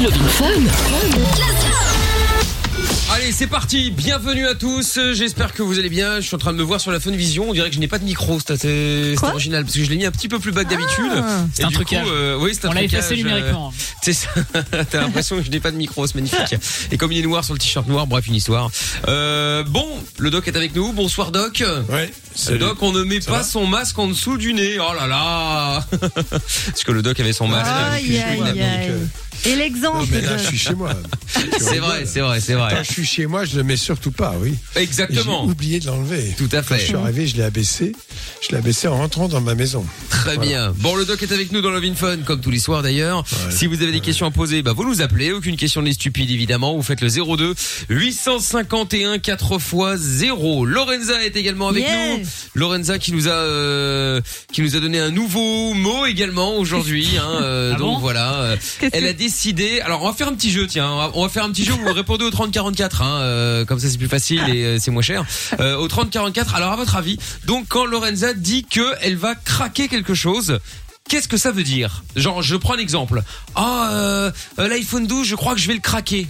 C'est Fun. Allez, c'est parti. Bienvenue à tous. J'espère que vous allez bien. Je suis en train de me voir sur la Fun Vision. On dirait que je n'ai pas de micro. C'est assez- c'est original parce que je l'ai mis un petit peu plus bas que d'habitude. C'est Et un trucage. coup, euh, oui, c'est un On l'a effacé euh, numériquement. C'est ça. T'as l'impression que je n'ai pas de micro. C'est magnifique. Et comme il est noir sur le t-shirt noir, bref, une histoire. Euh, bon, le doc est avec nous. Bonsoir doc. Ouais. salut. Doc, on ne met Ça pas va son masque en dessous du nez. Oh là là. Parce que le doc avait son masque. Aïe, aïe, aïe. Et Non, l'exemple. mais là, de- je suis chez moi. C'est vrai, c'est vrai, c'est vrai. Quand je suis chez moi, je le mets surtout pas, oui. Exactement. J'ai oublié de l'enlever. Tout à Quand je fait. suis arrivé, je l'ai abaissé. Je l'ai abaissé en rentrant dans ma maison. Très Voilà. bien. Bon, le doc est avec nous dans Love in Fun, comme tous les soirs d'ailleurs. Si vous avez des questions à poser, bah, vous nous appelez. Aucune question n'est stupide, évidemment. Vous faites le 02 851 4 x 0. Lorenza est également avec Yeah. nous. Lorenza qui nous a euh, qui nous a donné un nouveau mot également aujourd'hui. Hein, euh, Ah donc bon voilà. Qu'est-ce Elle a décidé. Alors on va faire un petit jeu, tiens. On va, on va faire un petit jeu où vous répondez au 30 44. Hein, euh, comme ça c'est plus facile et euh, c'est moins cher. Euh, au 30 44. Alors à votre avis, donc quand Lorenza dit que elle va craquer quelque chose. Qu'est-ce que ça veut dire? Genre, je prends un exemple. Ah, euh, l'iPhone 12, je crois que je vais le craquer.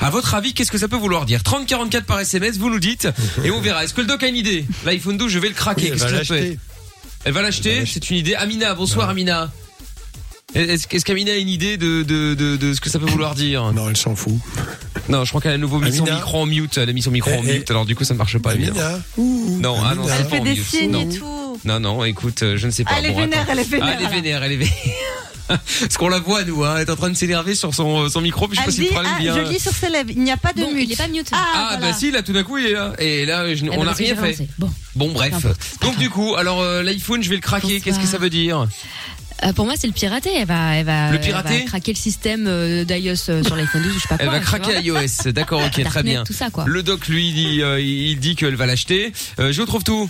À votre avis, qu'est-ce que ça peut vouloir dire? 30 44 par SMS, vous nous dites et on verra. Est-ce que le doc a une idée? L'iPhone 12, je vais le craquer. Oui, elle Qu'est-ce va que ça peut être? Elle va l'acheter, c'est une idée. Amina, bonsoir Amina. Est-ce est-ce qu'Amina a une idée de, de, de, de ce que ça peut vouloir dire? Non, elle s'en fout. Non, je crois qu'elle a à nouveau mis son micro en mute. Elle a mis son micro en Eh, eh. mute, alors du coup ça ne marche pas. évidemment. Amina. Ouh, Non, ah non, Elle fait des mute. signes Non. et tout. Non, non, écoute, euh, je ne sais pas. Ah, elle est Bon, vénère, elle est vénère. Ah, elle est vénère, elle est vénère. Parce qu'on la voit, nous, hein, elle est en train de s'énerver sur son, son micro, puis je sais pas si le problème ah, vient. je lis sur ses lèvres, il n'y a pas de Bon, mute. il est pas mute. Ah, Ah, voilà. bah si, là, tout d'un coup, il est là. Et là, je- Eh on n'a rien fait. Bon. Bon, bref. Donc, du coup, alors, euh, l'iPhone, je vais le craquer. Qu'est-ce que ça veut dire? Euh, pour moi, c'est le pirater. Elle va, elle va, Le elle pirater va craquer le système euh, d'iOS euh, sur l'iPhone 12 ou je sais pas quoi. Elle va craquer iOS. D'accord, ok, très bien. Tout ça, quoi. Le doc, lui, dit, euh, il dit qu'elle va l'acheter. Euh, je vous trouve tout.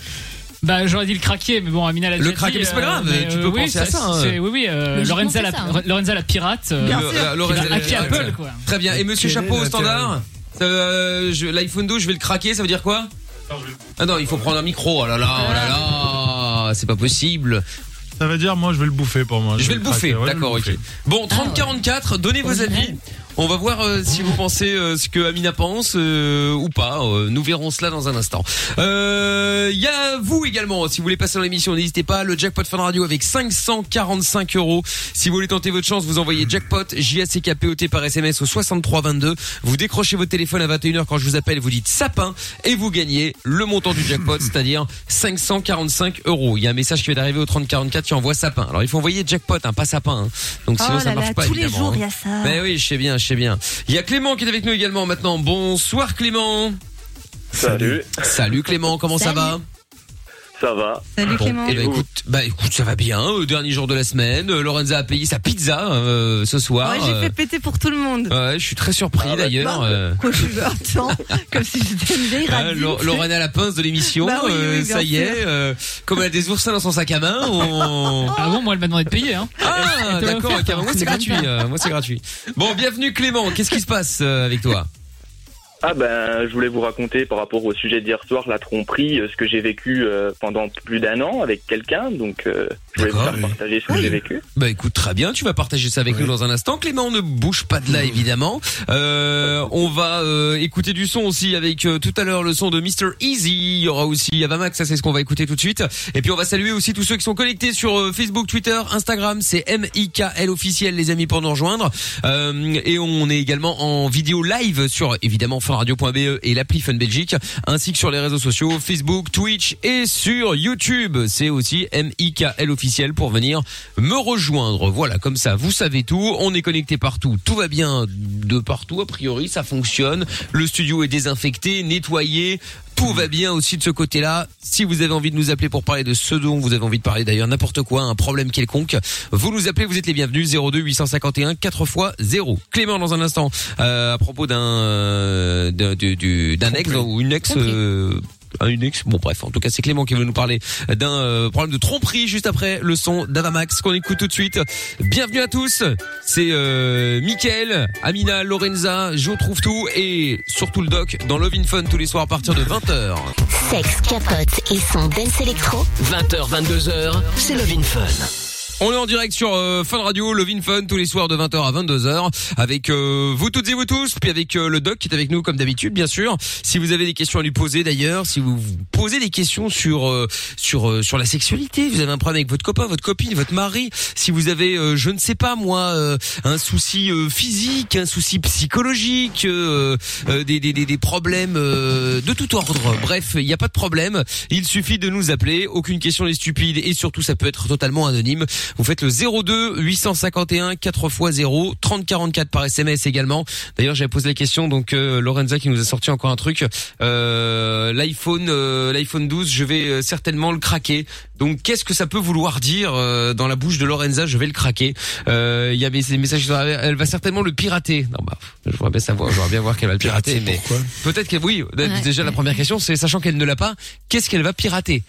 Bah, j'aurais dit le craquer, mais bon, Amina l'a Le craquer, mais c'est pas euh, grave, mais, tu peux oui, penser à ça, hein. Oui, oui, euh, Logiquement, Lorenza, la, ça, hein. Lorenza la pirate. euh, Bien sûr. euh, Lorenza, qui va hacker elle- Apple, quoi. Très bien. Et monsieur Chapeau au standard L'iPhone 12, je vais le craquer, ça veut dire quoi? Ah non, il faut prendre un micro. Oh là là, oh là là, c'est pas possible. Ça veut dire, moi, je vais le bouffer pour moi. Je vais le bouffer, d'accord, ok. Bon, 30-44, donnez vos avis. On va voir euh, si vous pensez euh, ce que Amina pense euh, ou pas. Euh, nous verrons cela dans un instant. Euh, Il y a vous également, si vous voulez passer dans l'émission, n'hésitez pas. Le jackpot Fun Radio avec 545 euros. Si vous voulez tenter votre chance, vous envoyez jackpot J A C K P O T par SMS au 6322. Vous décrochez votre téléphone à 21h quand je vous appelle. Vous dites sapin et vous gagnez le montant du jackpot, c'est-à-dire 545 euros. Il y a un message qui vient d'arriver au 3044 qui envoie sapin. Alors il faut envoyer jackpot, hein, pas sapin. hein. Donc sinon Oh ça marche là, pas tous les jours, hein. il y a ça. Mais oui, je sais bien, je sais bien. Il y a Clément qui est avec nous également maintenant. Bonsoir Clément. Salut, Salut Clément, comment ça va? Ça va Salut Bon, Clément. eh ben écoute, bah écoute, ça va bien. euh, dernier jour de la semaine, euh, Lorenza a payé sa pizza euh, ce soir. Ouais, j'ai euh, fait péter pour tout le monde. ouais, je suis très surpris Ah bah, d'ailleurs. bah, euh, Quoi, je attends, comme si j'étais une vieille radine. Lo- Lorraine à la pince de l'émission, Bah oui, oui, euh, bien ça y est, euh, comme elle a des oursins dans son sac à main, on... Ah bon, moi, elle m'a demandé de payer, hein. Ah, d'accord, moi c'est gratuit, euh, moi c'est gratuit. Bon, bienvenue Clément, qu'est-ce qui se passe euh, avec toi? Ah ben, je voulais vous raconter par rapport au sujet d'hier soir, la tromperie, euh, ce que j'ai vécu euh, pendant plus d'un an avec quelqu'un. Donc, euh, je voulais vous faire oui. partager ce que j'ai vécu. Bah écoute, très bien, tu vas partager ça avec Oui. nous dans un instant. Clément, ne bouge pas de là, évidemment. Euh, on va écouter du son aussi avec tout à l'heure le son de Mr. Easy. Il y aura aussi Avamax, ça c'est ce qu'on va écouter tout de suite. Et puis on va saluer aussi tous ceux qui sont connectés sur Facebook, Twitter, Instagram. C'est M-I-K-L officiel, les amis, pour nous rejoindre. Et on est également en vidéo live sur, évidemment, funradio.be et l'appli Fun Belgique, ainsi que sur les réseaux sociaux, Facebook, Twitch et sur YouTube. C'est aussi M-I-K-L officiel pour venir me rejoindre. Voilà, comme ça, vous savez tout. On est connecté partout. Tout va bien de partout. A priori, ça fonctionne. Le studio est désinfecté, nettoyé. Tout va bien aussi de ce côté-là. Si vous avez envie de nous appeler pour parler de ce dont vous avez envie de parler d'ailleurs, n'importe quoi, un problème quelconque, vous nous appelez, vous êtes les bienvenus. 02 851 4 x 0. Clément dans un instant, euh, à propos d'un euh, d'un du- du- d'un ex ou une ex. euh, un une ex, bon bref, en tout cas c'est Clément qui veut nous parler d'un euh, problème de tromperie juste après le son d'Avamax qu'on écoute tout de suite. Bienvenue à tous, c'est euh, Mickaël, Amina, Lorenza, je trouve tout et surtout le doc dans Love in Fun tous les soirs à partir de 20h. Sexe, capote et son dance électro. 20h, 22h, c'est Love in Fun. On est en direct sur euh, Fun Radio, Love in Fun, tous les soirs de 20h à 22h, avec euh, vous toutes et vous tous, puis avec euh, le doc qui est avec nous comme d'habitude, bien sûr. Si vous avez des questions à lui poser d'ailleurs, si vous vous posez des questions sur euh, sur euh, sur la sexualité, vous avez un problème avec votre copain, votre copine, votre mari, si vous avez, euh, je ne sais pas moi, un souci physique, un souci psychologique, des, des, des, des problèmes de tout ordre, bref, il n'y a pas de problème, il suffit de nous appeler, aucune question n'est stupide et surtout ça peut être totalement anonyme. Vous faites le 02 851 4 x 0 30 44 par SMS également. D'ailleurs, j'avais posé la question donc euh, Lorenza qui nous a sorti encore un truc euh, l'iPhone euh, l'iPhone 12, je vais euh, certainement le craquer. Donc qu'est-ce que ça peut vouloir dire euh, dans la bouche de Lorenza, je vais le craquer. Euh, il y a des des messages qui sont arrivés, elle va certainement le pirater. Non bah je voudrais bien savoir, je voudrais bien voir qu'elle va le pirater mais Pourquoi? peut-être que oui, déjà la première question c'est sachant qu'elle ne l'a pas, qu'est-ce qu'elle va pirater?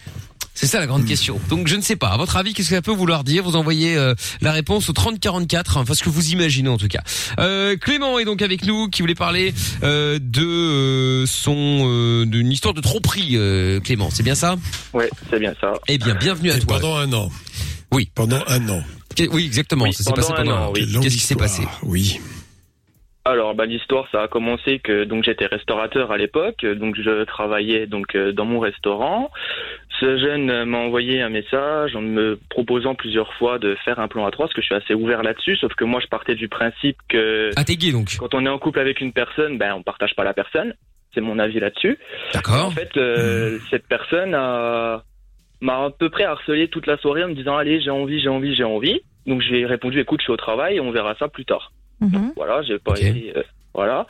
C'est ça la grande question. Donc je ne sais pas. À votre avis, qu'est-ce que ça peut vouloir dire? Vous envoyez euh, la réponse au 3044, enfin ce que vous imaginez en tout cas. Euh, Clément est donc avec nous, qui voulait parler euh, de euh, son euh, d'une histoire de tromperie. euh, Clément, c'est bien ça? Ouais, c'est bien ça. Eh bien, bienvenue à Et toi. pendant un an. Oui. Pendant un an. Oui, exactement. Oui, ça s'est passé pendant un an, oui. Qu'est-ce qui s'est passé? Oui. Alors, bah, l'histoire, ça a commencé que donc j'étais restaurateur à l'époque, donc je travaillais donc euh, dans mon restaurant. Ce jeune euh, m'a envoyé un message en me proposant plusieurs fois de faire un plan à trois, parce que je suis assez ouvert là-dessus. Sauf que moi, je partais du principe que Ah, t'es gay donc. quand on est en couple avec une personne, ben on partage pas la personne. C'est mon avis là-dessus. En D'accord. fait, euh, cette personne a m'a à peu près harcelé toute la soirée en me disant allez j'ai envie, j'ai envie, j'ai envie. Donc j'ai répondu écoute je suis au travail, on verra ça plus tard. Mhm. Voilà, j'ai pas été, euh, voilà.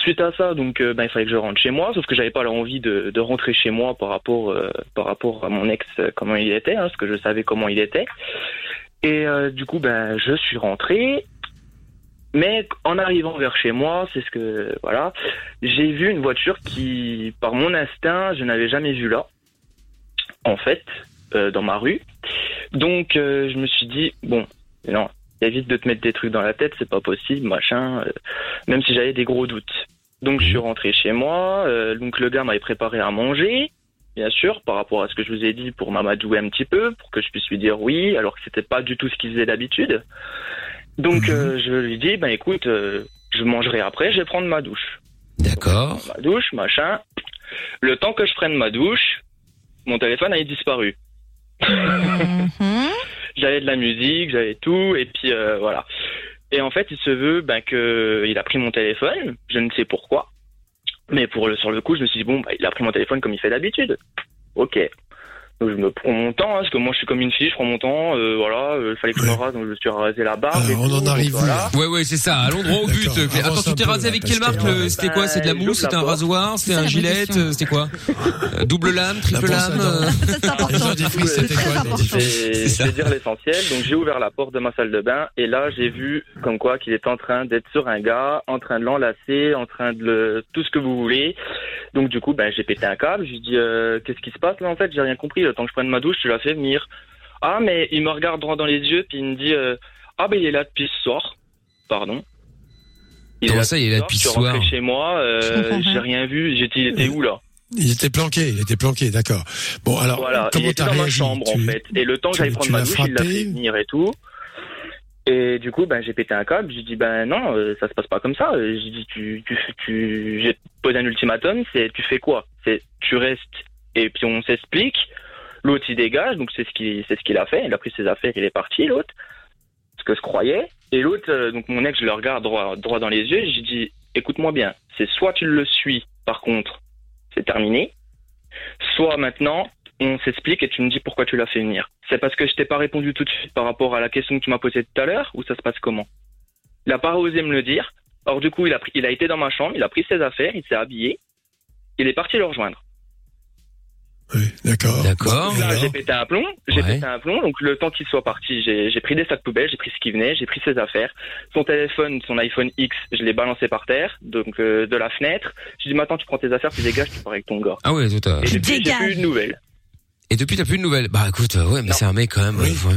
Suite à ça, donc euh, ben, il fallait que je rentre chez moi, sauf que j'avais pas l'envie de, rentrer chez moi par rapport euh, par rapport à mon ex euh, comment il était, hein, parce que je savais comment il était. Et du coup ben je suis rentré. Mais en arrivant vers chez moi, c'est ce que voilà, j'ai vu une voiture qui, par mon instinct, je n'avais jamais vu là, en fait, dans ma rue. Donc je me suis dit bon, non, évite de te mettre des trucs dans la tête, c'est pas possible, machin. euh, même si j'avais des gros doutes. Donc je suis rentré chez moi. euh, donc le gars m'avait préparé à manger, bien sûr, par rapport à ce que je vous ai dit pour m'amadouer un petit peu, pour que je puisse lui dire oui, alors que c'était pas du tout ce qu'il faisait d'habitude. Donc Mhm. euh, je lui dis, ben écoute, euh, je mangerai après, je vais prendre ma douche. D'accord. Ma douche, machin. Le temps que je prenne ma douche, mon téléphone a disparu. Mhm. j'avais de la musique, j'avais tout, et puis euh, voilà. Et en fait, il se veut ben, que il a pris mon téléphone, je ne sais pourquoi, mais pour le sur le coup, je me suis dit bon, bah, il a pris mon téléphone comme il fait d'habitude. Ok. Donc je me prends mon temps, hein, parce que moi je suis comme une fille, je prends mon temps, euh, voilà, euh, il fallait que je me rase, donc je me suis rasé la barbe. Alors, et on tout, en arrive où, voilà. là Ouais ouais c'est ça. Allons droit au but. Attends, tu t'es rasé là, avec quelle que- marque le- C'était quoi? C'est de la Bah, mousse C'était un rasoir C'était un gilet euh, C'était quoi? Euh, Double lame, triple à lame euh, c'était quoi C'est je ça. vais dire l'essentiel. Donc j'ai ouvert la porte de ma salle de bain et là j'ai vu comme quoi qu'il était en train d'être sur un gars, en train de l'enlacer, en train de le tout ce que vous voulez. Donc du coup ben j'ai pété un câble. Dis euh, qu'est-ce qui se passe là en fait? J'ai rien compris. Le temps que je prenne ma douche, tu l'as fait venir. Ah mais il me regarde droit dans les yeux puis il me dit euh, ah ben il est là depuis ce soir. Pardon. Comment ça, il est là depuis Je ce suis rentré soir chez moi, euh, Je j'ai rien vu. J'étais, il était où là? Il était planqué, il était planqué, d'accord. Bon, alors, Voilà, il comment était t'as dans ma chambre en fait. Et le temps que j'allais prendre ma douche, il l'a frappé? fait venir et tout. Et du coup, ben j'ai pété un câble. J'ai dit ben non, euh, ça se passe pas comme ça. Euh, J'ai dit tu, tu, tu j'ai posé un ultimatum. C'est tu fais quoi? C'est tu restes et puis on s'explique. L'autre il dégage, donc c'est ce qu'il ce a fait. Il a pris ses affaires, il est parti l'autre. Ce que je croyais. Et l'autre, euh, donc mon ex, je le regarde droit droit dans les yeux. J'ai dit écoute-moi bien. C'est soit tu le suis, par contre, c'est terminé. Soit maintenant, on s'explique et tu me dis pourquoi tu l'as fait venir. C'est parce que je t'ai pas répondu tout de suite par rapport à la question que tu m'as posée tout à l'heure ou ça se passe comment? Il a pas osé me le dire. Alors du coup, il a, pris, il a été dans ma chambre, il a pris ses affaires, il s'est habillé, il est parti le rejoindre. Oui, d'accord. D'accord. J'ai pété un plomb, j'ai Ouais. pété un plomb, donc le temps qu'il soit parti, j'ai j'ai pris des sacs poubelles, j'ai pris ce qui venait, j'ai pris ses affaires. Son téléphone, son iPhone X, je l'ai balancé par terre, donc euh, de la fenêtre. J'ai dit maintenant tu prends tes affaires, tu dégages, tu pars avec ton gars. Ah ouais, tout à... Depuis, j'ai plus eu de nouvelles. Et depuis, t'as plus de nouvelles. Bah écoute, euh, ouais, mais c'est un mec quand même. Oui. euh, ouais.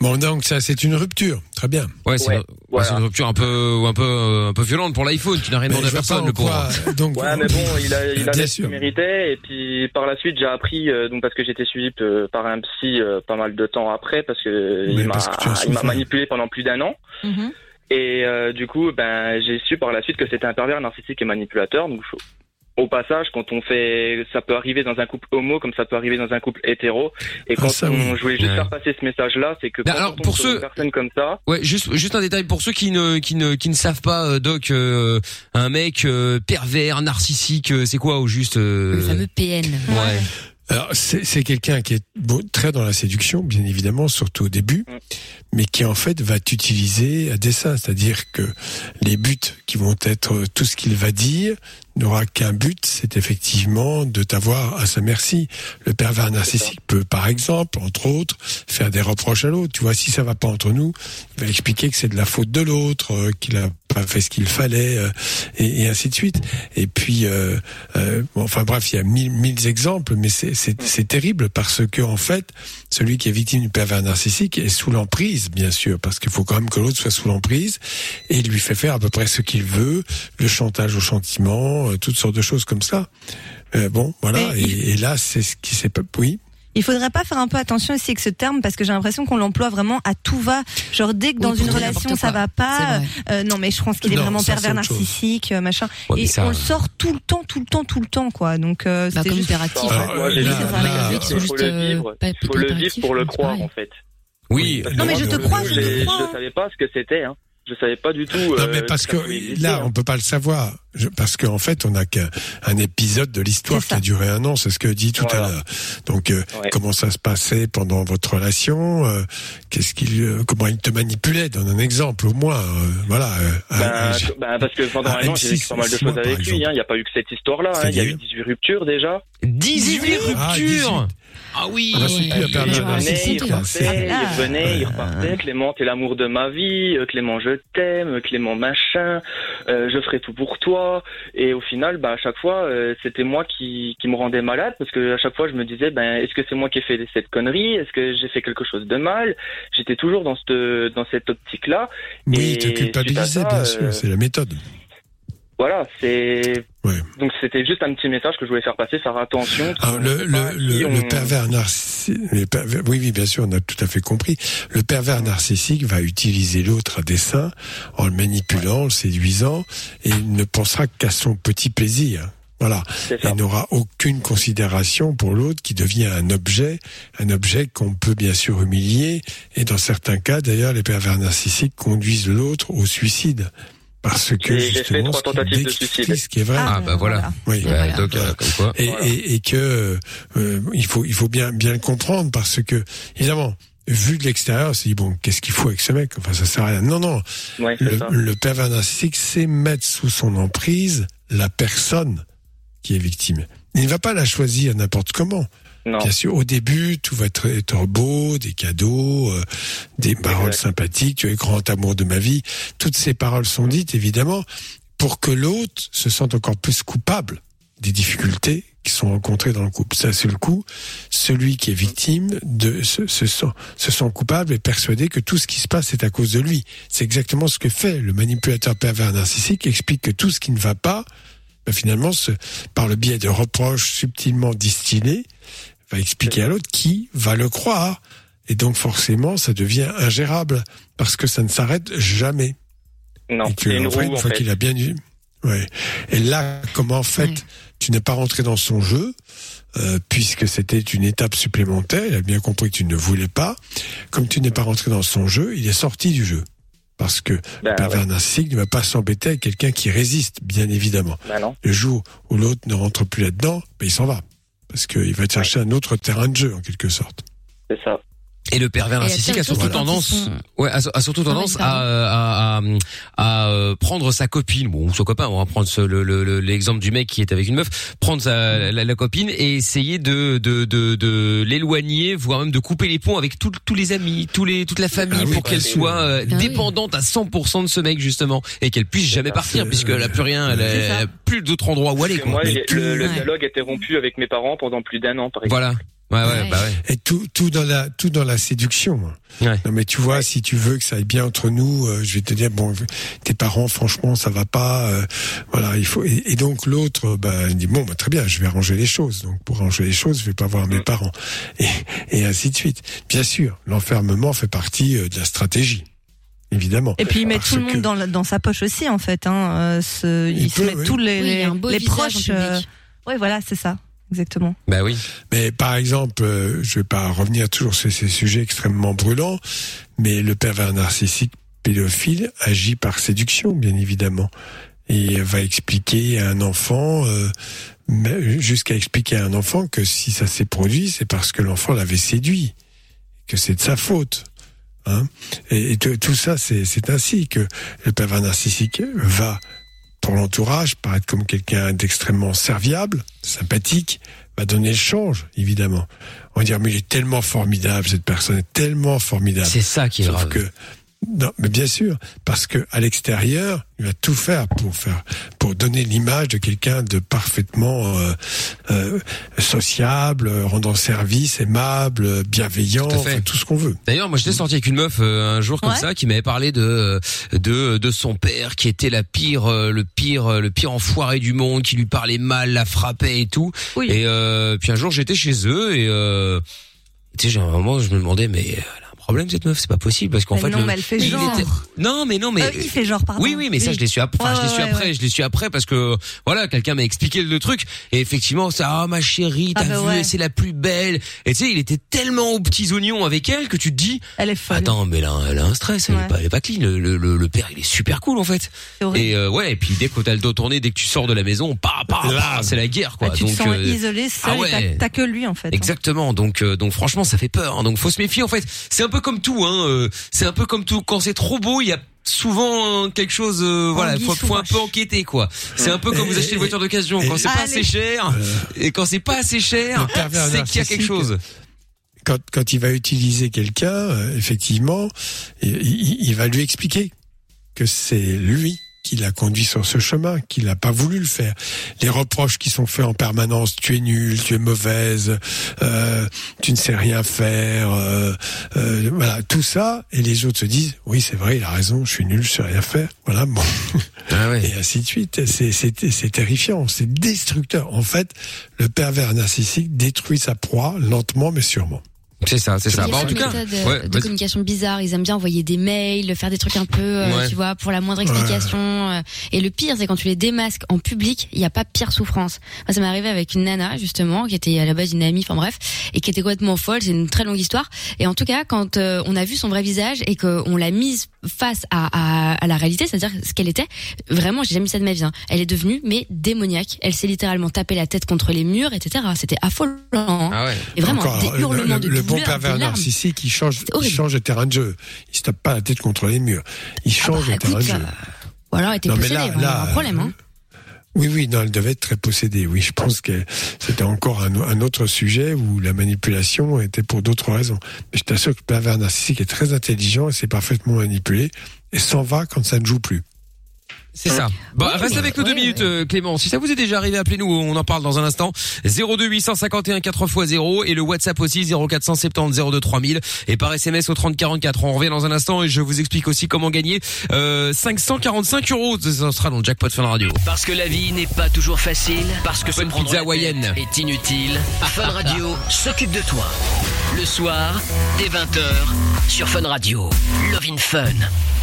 Bon, donc ça, c'est une rupture. Très bien. Ouais, c'est Ouais, une, ouais, voilà. c'est une rupture un peu, un peu, euh, un peu violente pour l'iPhone. Tu n'as rien Mais demandé à je vois pas personne, en le pauvre. quoi- Donc, Ouais, mais bon, il a, il a Bien ce qu'il sûr. méritait. Et puis par la suite, j'ai appris, euh, donc parce que j'étais suivi euh, par un psy euh, pas mal de temps après, parce que il m'a, parce que tu as il m'a souffert. manipulé pendant plus d'un an. Mhm. Et euh, du coup, ben, j'ai su par la suite que c'était un pervers narcissique et manipulateur. Donc, je- au passage, quand on fait, ça peut arriver dans un couple homo, comme ça peut arriver dans un couple hétéro. Et Ah, quand ça, on, oui. je voulais juste Ouais. faire passer ce message-là, c'est que Mais quand alors, on tombe pour ceux- une personne comme ça, Ouais, juste, juste un détail pour ceux qui ne, qui ne, qui ne savent pas, euh, Doc, euh, un mec euh, pervers, narcissique, c'est quoi au juste euh, Le fameux PN. Ouais. Alors, c'est quelqu'un qui est beau- très dans la séduction, bien évidemment, surtout au début, mais qui en fait va t'utiliser à dessein. C'est-à-dire que les buts qui vont être tout ce qu'il va dire n'aura qu'un but, c'est effectivement de t'avoir à sa merci. Le pervers narcissique peut, par exemple, entre autres, faire des reproches à l'autre. Tu vois, si ça va pas entre nous, il va expliquer que c'est de la faute de l'autre, euh, qu'il a pas fait ce qu'il fallait, euh, et, ainsi de suite. Et puis, euh, euh, bon, enfin bref, il y a mille, mille exemples, mais c'est terrible parce que en fait, celui qui est victime du pervers narcissique est sous l'emprise, bien sûr, parce qu'il faut quand même que l'autre soit sous l'emprise, et il lui fait faire à peu près ce qu'il veut, le chantage au chantiment, euh, toutes sortes de choses comme ça. Euh, bon, voilà, et, et là, c'est ce qui s'est pas. Oui. Il faudrait pas faire un peu attention aussi avec ce terme parce que j'ai l'impression qu'on l'emploie vraiment à tout va. Genre dès que dans une relation ça va pas, euh, non mais je pense qu'il est Non, vraiment ça, pervers narcissique, machin. Ouais, et ça, on le euh, sort tout le temps, tout le temps, tout le temps quoi. Donc euh, Bah, c'est juste- impératif. Il juste, faut le vivre, pas- faut le vivre pour le croire en fait. Oui. Non, mais je te crois, je te crois. Je savais pas ce que c'était. Hein. Je savais pas du tout. Non, euh, mais parce ça que là, on peut pas le savoir. Je- parce qu'en fait, on n'a qu'un un épisode de l'histoire qui a duré un an. C'est ce que dit tout Voilà. à l'heure. Donc, euh, Ouais. comment ça se passait pendant votre relation euh, Qu'est-ce qu'il, euh, comment il te manipulait Donne un exemple au moins. euh, voilà. euh, Ben, un- que- ben, parce que pendant un an, j'ai vécu M6, pas mal de choses avec lui. hein. Il n'y a pas eu que cette histoire-là. hein. Il y a eu C'est-à-dire 18 ruptures déjà. 18 Ah, ruptures. Ah oui. Ah, bah, c'est plus ouais. la période Il Il Ah, revenait, repartait, Ah, il là. revenait, il Ouais. repartait. Clément, t'es l'amour de ma vie. Euh, Clément, je t'aime. Clément, machin. Euh, je ferai tout pour toi. Et au final, ben, à chaque fois, euh, c'était moi qui, qui me rendais malade parce que à chaque fois, je me disais, ben, est-ce que c'est moi qui ai fait cette connerie? Est-ce que j'ai fait quelque chose de mal? J'étais toujours dans cette, dans cette optique-là. oui, et te suite culpabiliser, à ça, bien euh, sûr. C'est la méthode. Voilà, c'est. Ouais. Donc c'était juste un petit message que je voulais faire passer, faire attention. Alors, On le, le, le, on- le pervers narcissique, oui, oui, bien sûr, on a tout à fait compris. Le pervers narcissique va utiliser l'autre à dessein en le manipulant, en le séduisant, et il ne pensera qu'à son petit plaisir. Voilà. Et n'aura aucune considération pour l'autre qui devient un objet, un objet qu'on peut bien sûr humilier. Et dans certains cas, d'ailleurs, les pervers narcissiques conduisent l'autre au suicide. Parce que j'ai fait justement, trois tentatives de suicide. ce qui est vrai. Ah, bah voilà. Oui. Et Ouais, voilà. donc, comme quoi. Et, Voilà. et, et que euh, il faut il faut bien bien le comprendre parce que évidemment vu de l'extérieur on se dit bon qu'est-ce qu'il faut avec ce mec? Enfin ça sert à rien non non Ouais, le, ça. le pervers narcissique c'est mettre sous son emprise la personne qui est victime il ne va pas la choisir n'importe comment Non. Bien sûr, au début, tout va être, beau, des cadeaux, euh, des paroles sympathiques, tu es le grand amour de ma vie. Toutes ces paroles sont dites, évidemment, pour que l'autre se sente encore plus coupable des difficultés qui sont rencontrées dans le couple. Ça, c'est le coup. Celui qui est victime de se, se sent, se sent coupable et persuadé que tout ce qui se passe est à cause de lui. C'est exactement ce que fait le manipulateur pervers narcissique, explique que tout ce qui ne va pas, ben, finalement, par le biais de reproches subtilement distillés, va expliquer à l'autre qui va le croire. Et donc forcément, ça devient ingérable parce que ça ne s'arrête jamais. Non, et que une en fait, roue, une en fois qu'il a bien eu, ouais. Et là, comme en fait, tu n'es pas rentré dans son jeu, euh, puisque c'était une étape supplémentaire, il a bien compris que tu ne voulais pas. Comme tu n'es pas rentré dans son jeu, il est sorti du jeu. Parce que Bah, le pervers ouais. narcissique ne va pas s'embêter avec quelqu'un qui résiste, bien évidemment. Bah non. Le jour où l'autre ne rentre plus là-dedans, ben il s'en va. Parce qu'il va chercher un autre terrain de jeu, en quelque sorte. C'est ça. Et le pervers narcissique a surtout tendance, ouais, a, a surtout tendance pardon. à, à, à, à, euh, prendre sa copine, bon, ou son copain, on va prendre ce- le- le- le- l'exemple du mec qui est avec une meuf, prendre sa, la, la copine et essayer de, de, de, de l'éloigner, voire même de couper les ponts avec tout- tous les amis, tous les, toute la famille, Ah oui, pour bah, qu'elle c'est- soit euh, Ah dépendante à 100% de ce mec justement, et qu'elle puisse jamais partir, puisqu'elle a plus rien, elle a, plus d'autres endroits où aller, moi, le, dialogue était rompu avec mes parents pendant plus d'un an, par exemple. Voilà. Ouais, ouais, bah ouais. Et tout, tout dans la, tout dans la séduction. Ouais. Non, mais tu vois, si tu veux que ça aille bien entre nous, euh, je vais te dire bon, tes parents, franchement, ça va pas. euh, voilà, il faut. Et, et donc l'autre, bah, il dit bon, bah, très bien, je vais arranger les choses. Donc pour arranger les choses, je vais pas voir Mm. mes parents, et, et ainsi de suite. Bien sûr, l'enfermement fait partie euh, de la stratégie, évidemment. Et puis il met tout le que- monde dans, la- dans sa poche aussi en fait. Hein. euh, ce- il, Il se peut, met oui. tous les, Oui, les- proches. euh, Ouais, voilà, c'est ça, exactement. Bah oui. Mais par exemple, euh, je vais pas revenir toujours sur ces sujets extrêmement brûlants, mais le pervers narcissique pédophile agit par séduction, bien évidemment, et va expliquer à un enfant, euh, jusqu'à expliquer à un enfant que si ça s'est produit, c'est parce que l'enfant l'avait séduit, que c'est de sa faute. Hein et, et tout ça, c'est c'est ainsi que le pervers narcissique va pour l'entourage paraître comme quelqu'un d'extrêmement serviable, sympathique, va donner le change, évidemment. On va dire, mais il est tellement formidable, cette personne est tellement formidable. C'est ça qui est Sauf grave. que, non, mais bien sûr, parce que à l'extérieur, il va tout faire pour faire, pour donner l'image de quelqu'un de parfaitement euh, euh, sociable, rendant service, aimable, bienveillant, Tout enfin, ce qu'on veut. D'ailleurs, moi, j'étais sorti avec une meuf euh, un jour comme Ouais. ça qui m'avait parlé de de de son père qui était la pire, euh, le pire, euh, le pire enfoiré du monde, qui lui parlait mal, la frappait et tout. Oui. Et euh, puis un jour, j'étais chez eux et euh, tu sais, j'ai un moment, je me demandais, mais problème cette meuf, c'est pas possible parce qu'en fait, non, le- mais elle fait il genre. non, mais non, mais Euh, il fait genre, pardon. oui, oui, mais ça, je l'ai su après. Enfin, Ouais, je l'ai su ouais, après. ouais. Je l'ai su après parce que voilà, quelqu'un m'a expliqué le truc. Et effectivement, ça, ah ma chérie, t'as Ah, bah vu, c'est la plus belle. Et tu sais, il était tellement aux petits oignons avec elle que tu te dis, Elle est folle. attends, mais là, elle a un stress. Elle, est pas, elle est pas clean. Le, le, le- père, il est super cool en fait. Et euh, ouais, et puis dès que t'as le dos tourné, dès que tu sors de la maison, pa, pa, pa, c'est la guerre quoi. Bah, tu te Donc sens euh, isolé, seul, ah t'as que lui en fait. hein. Exactement. Donc, euh, donc franchement, ça fait peur. hein. Donc, faut se méfier. En fait, c'est un peu comme tout. Hein. euh, C'est un peu comme tout. Quand c'est trop beau, il y a souvent euh, quelque chose. euh, voilà, faut, faut un peu enquêter, quoi. C'est un peu comme vous achetez une voiture d'occasion. Quand c'est pas assez cher et quand c'est pas assez cher, c'est qu'il y a quelque chose. quand, quand il va utiliser quelqu'un, euh, effectivement, il, il- il va lui expliquer que c'est lui qui l'a conduit sur ce chemin, qu'il n'a pas voulu le faire. Les reproches qui sont faits en permanence, tu es nul, tu es mauvaise, euh, tu ne sais rien faire, euh, euh, voilà, tout ça, et les autres se disent, oui c'est vrai, il a raison, je suis nul, je sais rien faire, voilà, bon, Ah ouais. et ainsi de suite. C'est terrifiant, c'est destructeur. En fait, le pervers narcissique détruit sa proie lentement mais sûrement. C'est ça, c'est ça. Bah, en tout cas, méthode euh, ouais, de communication bizarre. Ils aiment bien envoyer des mails, faire des trucs un peu, euh, Ouais. tu vois, pour la moindre explication. euh. Et le pire, c'est quand tu les démasques en public, il n'y a pas pire souffrance. Moi, ça m'est arrivé avec une nana justement, qui était à la base une amie, enfin bref, et qui était complètement folle. C'est une très longue histoire. Et en tout cas, quand euh, on a vu son vrai visage et qu'on l'a mise face à, à, à la réalité, c'est-à-dire ce qu'elle était, vraiment, j'ai jamais vu ça de ma vie. hein. Elle est devenue mais démoniaque. Elle s'est littéralement tapé la tête contre les murs, etc. C'était affolant. hein. Ah ouais. Et vraiment, Encore, des le- hurlements le, de le bon pervers narcissique, il change, il change de terrain de jeu. Il se tape pas la tête contre les murs. Il Ah change bah, de terrain de jeu. euh, Ou alors était possédée, là- a un problème. Hein. Oui, oui, non, elle devait être très possédée. Oui, je pense que c'était encore un, un autre sujet où la manipulation était pour d'autres raisons. Mais je t'assure que le pervers narcissique est très intelligent et c'est parfaitement manipulé et s'en va quand ça ne joue plus. C'est ça. Bon, Ouais, reste ouais, avec nous deux minutes, euh, Clément. Si ça vous est déjà arrivé, appelez-nous. On en parle dans un instant. 02 851 4x0 et le WhatsApp aussi 0470 02 3000 et par SMS au 30 44. On revient dans un instant et je vous explique aussi comment gagner euh, 545 euros. Ça sera dans le jackpot Fun Radio. Parce que la vie n'est pas toujours facile, parce que se Bonne prendre pizza la hawaïenne. est inutile, Fun Radio s'occupe de toi. Le soir, dès 20h, sur Fun Radio. Love in Fun.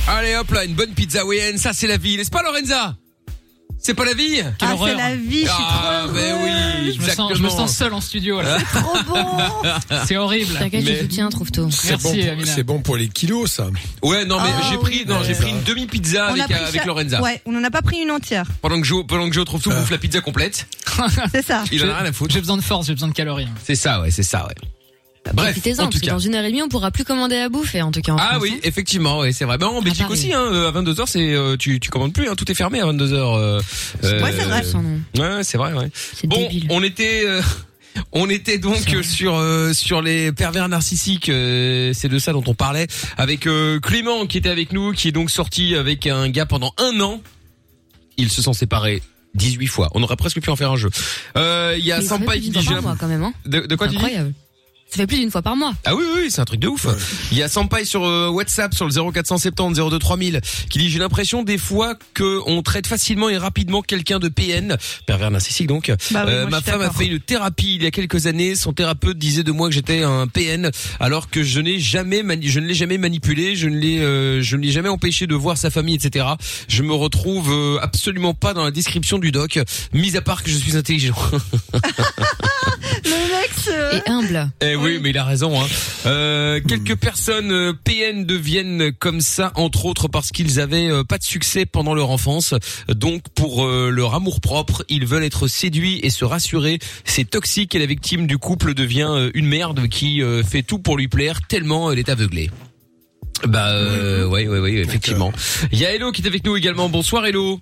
Allez hop là, une bonne pizza hawaïenne, ça c'est la vie, n'est-ce pas Lorenza? C'est pas la vie Quelle ah, c'est la vie, je suis Ah, trop ben heureuse. oui, Je me, sens, je me sens seul en studio là. Trop bon. C'est horrible. T'inquiète, Mais- je soutiens, trouve tout. C'est Merci, bon, pour- Amina. c'est bon pour les kilos, ça. Ouais, non mais Ah j'ai pris oui, non, ouais. j'ai pris une demi pizza On avec a pris avec Lorenza. Ouais, on en a pas pris une entière. Pendant que Joe pendant que Joe trouve tout bouffe la pizza complète, C'est ça. il en a rien à foutre. J'ai besoin de force, j'ai besoin de calories. C'est ça ouais, c'est ça ouais. Bref, Profitez-en, en parce tout que cas. dans une heure et demie, on pourra plus commander à bouffer, en tout cas. En Ah France, oui, hein. effectivement, ouais, c'est vrai. Ben en Belgique Paris. aussi, hein, euh, à 22h, c'est euh, tu tu commandes plus, hein, tout est fermé à 22h. Euh, Ouais, c'est vrai. Ouais, c'est vrai, ouais. Bon, débile. on était euh, on était donc euh, sur euh, sur les pervers narcissiques, euh, c'est de ça dont on parlait avec euh, Clément qui était avec nous, qui est donc sorti avec un gars pendant un an. Ils se sont séparés 18 fois. On aurait presque pu en faire un jeu. Euh, Il y a Mais Sampai qui dit j'ai quand même. Hein. de, de quoi C'est tu dis incroyable. Ça fait plus d'une fois par mois. Ah oui, oui, c'est un truc de ouf. Il y a Sampaï sur euh, WhatsApp sur le 0470 02 3000 qui dit j'ai l'impression des fois que on traite facilement et rapidement quelqu'un de PN, pervers narcissique donc. Bah oui, Euh, ma femme a fait une thérapie il y a quelques années. Son thérapeute disait de moi que j'étais un PN, alors que je n'ai jamais, je ne l'ai jamais manipulé, je ne l'ai, euh, je ne l'ai jamais empêché de voir sa famille, etc. Je me retrouve euh, absolument pas dans la description du doc, mis à part que je suis intelligent. Le mec, Et humble. Eh oui, mais il a raison. Hein. Euh, quelques personnes euh, PN deviennent comme ça, entre autres parce qu'ils avaient euh, pas de succès pendant leur enfance. Donc, pour euh, leur amour propre, ils veulent être séduits et se rassurer. C'est toxique et la victime du couple devient une merde qui euh, fait tout pour lui plaire tellement elle est aveuglée. Bah, euh, ouais, ouais, ouais, effectivement. Il y a Hello qui est avec nous également. Bonsoir Hello.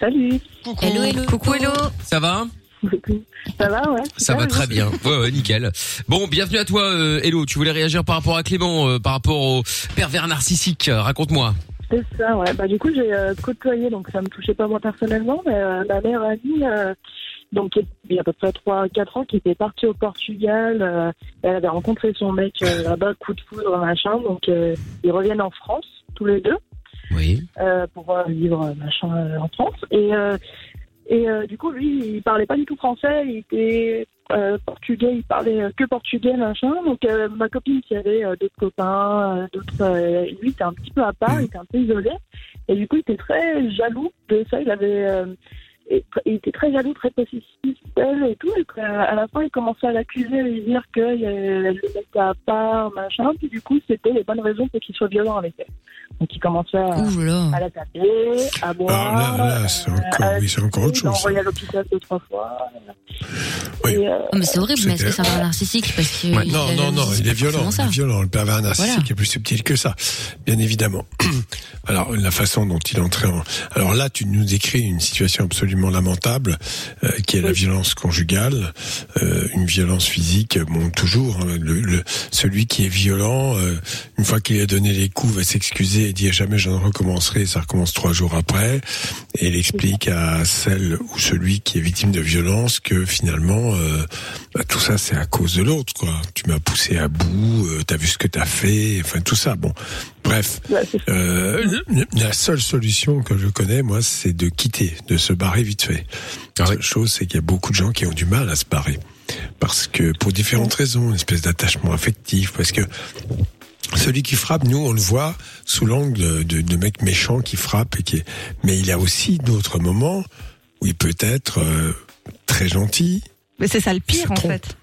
Salut. Coucou. Hello, hello. Coucou, hello. Ça va? Ça va, ouais. Ça va très bien. Ouais, ouais, nickel. Bon, bienvenue à toi, euh, Hello. Tu voulais réagir par rapport à Clément, euh, par rapport au pervers narcissique. Euh, Raconte-moi. C'est ça, ouais. Bah, du coup, j'ai euh, côtoyé, donc ça me touchait pas moi personnellement, mais ma mère amie, euh, donc il y a à peu près 3-4 ans, qui était partie au Portugal. euh, elle avait rencontré son mec euh, là-bas, coup de foudre, machin. Donc, euh, ils reviennent en France, tous les deux, Oui. pour vivre machin en France. Et, et euh, du coup, lui, il parlait pas du tout français, il était euh, portugais, il parlait euh, que portugais, machin. Donc, euh, ma copine qui avait euh, d'autres copains, euh, d'autres. lui, était un petit peu à part, il était un peu isolé. Et du coup, il était très jaloux de ça. Il avait. Euh, il était très jaloux, très possessif d'elle et tout. Et qu'à- à la fin, il commençait à l'accuser, à lui dire que euh, le mettait à part, machin. Puis du coup, c'était les bonnes raisons pour qu'il soit violent avec elle. Donc, il commençait à, à la taper, à boire. Ah, là, là, c'est euh, encore- à oui, c'est encore autre il l'a chose, envoyé ça. à l'hôpital deux, trois fois. Oui. Et, euh, Oh, mais c'est horrible, mais est-ce que c'est un narcissique? Parce que Ouais, il non, non, non, il est c'est violent. Il est violent. Le pervers narcissique Voilà. est plus subtil que ça, bien évidemment. Alors, la façon dont il est entré en... Alors là, tu nous décris une situation absolument lamentable, euh, qui est la violence conjugale, euh, une violence physique. Bon, toujours, hein, le, le- celui qui est violent, euh, une fois qu'il a donné les coups, va s'excuser et dire jamais je ne recommencerai. Ça recommence trois jours après. Et il explique à celle ou celui qui est victime de violence que finalement, euh, bah, tout ça c'est à cause de l'autre, quoi. Tu m'as poussé à bout, euh, t'as vu ce que t'as fait, enfin tout ça. Bon, bref. Euh, la seule solution que je connais, moi, c'est de quitter, de se barrer vite fait. La seule chose, c'est qu'il y a beaucoup de gens qui ont du mal à se barrer. Parce que, pour différentes raisons, une espèce d'attachement affectif, parce que celui qui frappe, nous, on le voit sous l'angle de, de, de mec méchant qui frappe et qui est... mais il y a aussi d'autres moments où il peut être euh, très gentil. Mais c'est ça le pire en fait.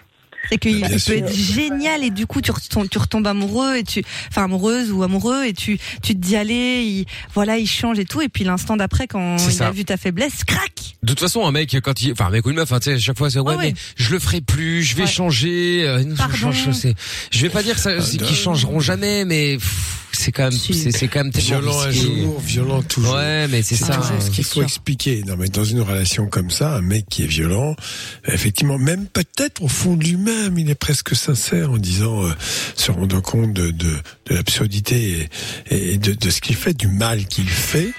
C'est qu'il peut sûr. être génial et du coup tu retombes, tu retombes amoureux et tu, enfin amoureuse ou amoureux et tu, tu te dis allez, il, voilà, il change et tout et puis l'instant d'après quand il ça. a vu ta faiblesse, crac. De toute façon, un mec, quand il, enfin, un mec ou une meuf, hein, tu sais, à chaque fois, c'est, ouais, ouais. mais je le ferai plus, je vais Ouais. changer, euh, non, je je. Je vais pas dire ça, c'est non. qu'ils changeront jamais, mais pff, c'est quand même, c'est, c'est quand même tellement Violent un jour, violent toujours. Ouais, mais c'est C'est ça. toujours ce qu'il faut sûr. expliquer. Non, mais dans une relation comme ça, un mec qui est violent, effectivement, même peut-être au fond de lui-même, il est presque sincère en disant, euh, se rendant compte de, de, de l'absurdité et, et de, de ce qu'il fait, du mal qu'il fait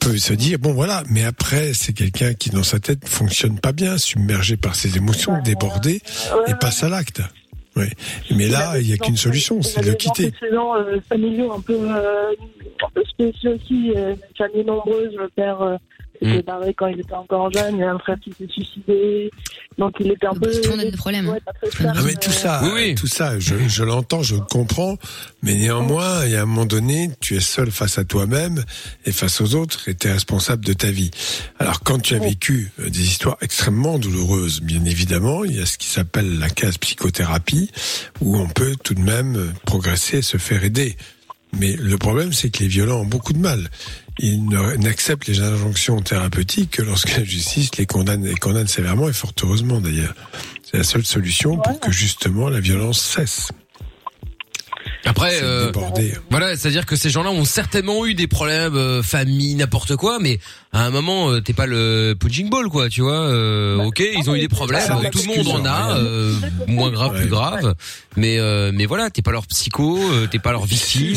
peut se dire bon voilà mais après c'est quelqu'un qui dans sa tête fonctionne pas bien submergé par ses émotions débordé et passe à l'acte oui. mais là il y a qu'une solution c'est de le quitter antécédents euh, familiaux un peu, euh, un peu spéciaux aussi, euh, famille nombreuse, le père euh, s'était Mm. barré quand il était encore jeune, il y a un frère qui s'est suicidé, donc il était un peu... Tout le monde a des problèmes. Ouais, Ah, mais tout ça, Oui, oui. tout ça, je, je l'entends, je le comprends, mais néanmoins, il y a un moment donné, tu es seul face à toi-même et face aux autres, et tu es responsable de ta vie. Alors, quand tu as vécu euh, des histoires extrêmement douloureuses, bien évidemment, il y a ce qui s'appelle la case psychothérapie, où on peut tout de même progresser et se faire aider. Mais le problème, c'est que les violents ont beaucoup de mal. Ils n'acceptent les injonctions thérapeutiques que lorsque la justice les condamne, les condamne sévèrement, et fort heureusement d'ailleurs. C'est la seule solution pour que justement la violence cesse. Après, euh, débordé. voilà, c'est-à-dire que ces gens-là ont certainement eu des problèmes, euh, famille, n'importe quoi, mais à un moment, euh, t'es pas le punching ball, quoi, tu vois. euh, ok, ils ont eu des problèmes, ça tout le monde en a, rien. euh, moins grave, Ouais. plus grave, mais euh, mais voilà, t'es pas leur psycho, euh, t'es pas leur victime.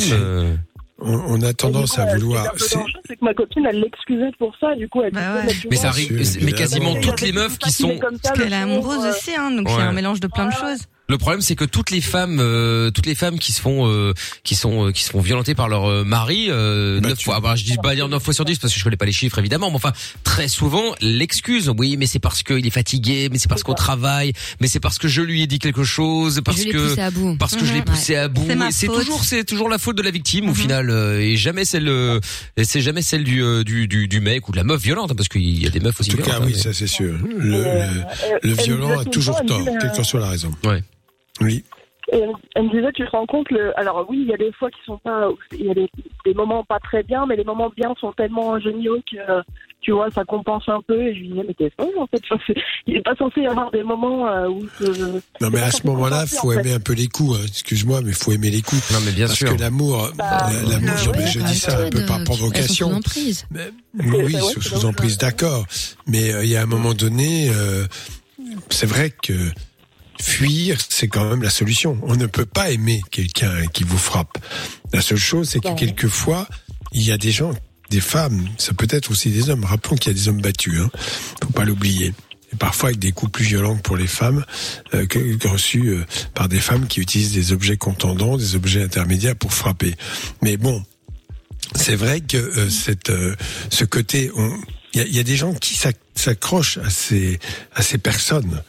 On, on a tendance coup, à euh, vouloir. c'est- C'est que ma copine, elle l'excusait pour ça, du coup, elle Bah ouais. Mais ça arrive, mais quasiment toutes les meufs qui sont Parce le qu'elle est amoureuse euh, aussi, hein, donc il y a Ouais. un mélange de plein de choses. Le problème, c'est que toutes les femmes, euh, toutes les femmes qui se font, euh, qui sont, euh, qui se font violenter par leur euh, mari, euh, neuf fois. bah, je dis pas dire 9 fois sur 10 parce que je connais pas les chiffres évidemment, mais enfin très souvent l'excuse. Oui, mais c'est parce qu'il est fatigué, mais c'est parce qu'on travaille, mais c'est parce que je lui ai dit quelque chose, parce je l'ai que poussé à bout. parce que je l'ai Mhm. poussé à bout. C'est toujours, c'est toujours la faute de la victime au final, euh, et jamais celle, euh, c'est jamais celle du, euh, du, du, du mec ou de la meuf violente, hein, parce qu'il y a des meufs aussi En tout cas, violentes. oui, hein, ça c'est sûr. Le, le, le violent a toujours tort, quelle que soit la raison. Ouais. Oui. Et elle, elle me disait, tu te rends compte, le... alors oui, il y a des fois qui sont pas, il y a des, des moments pas très bien, mais les moments bien sont tellement géniaux que, tu vois, ça compense un peu. Et je lui disais, mais t'es folle, en fait. Il est pas censé y avoir des moments euh, où. Non, mais à ce moment-là, censé faut aimer un peu les coups. hein. Excuse-moi, mais faut aimer les coups. Non, mais bien Parce sûr. que l'amour, Bah, l'amour, je, ouais, je Pas dis ça un peu par provocation. sous emprise. Mais- oui, ouais, sous, sous emprise, d'accord. Mais euh, il y a un moment donné, euh, c'est vrai que fuir, c'est quand même la solution. On ne peut pas aimer quelqu'un qui vous frappe. La seule chose, c'est que Ouais. quelquefois, il y a des gens, des femmes, ça peut être aussi des hommes. Rappelons qu'il y a des hommes battus, hein. faut pas l'oublier. Et parfois avec des coups plus violents que pour les femmes, euh, que, que reçus euh, par des femmes qui utilisent des objets contendants, des objets intermédiaires pour frapper. Mais bon, c'est vrai que euh, cette, euh, ce côté, il y a, y a des gens qui s'ac- s'accrochent à ces, à ces personnes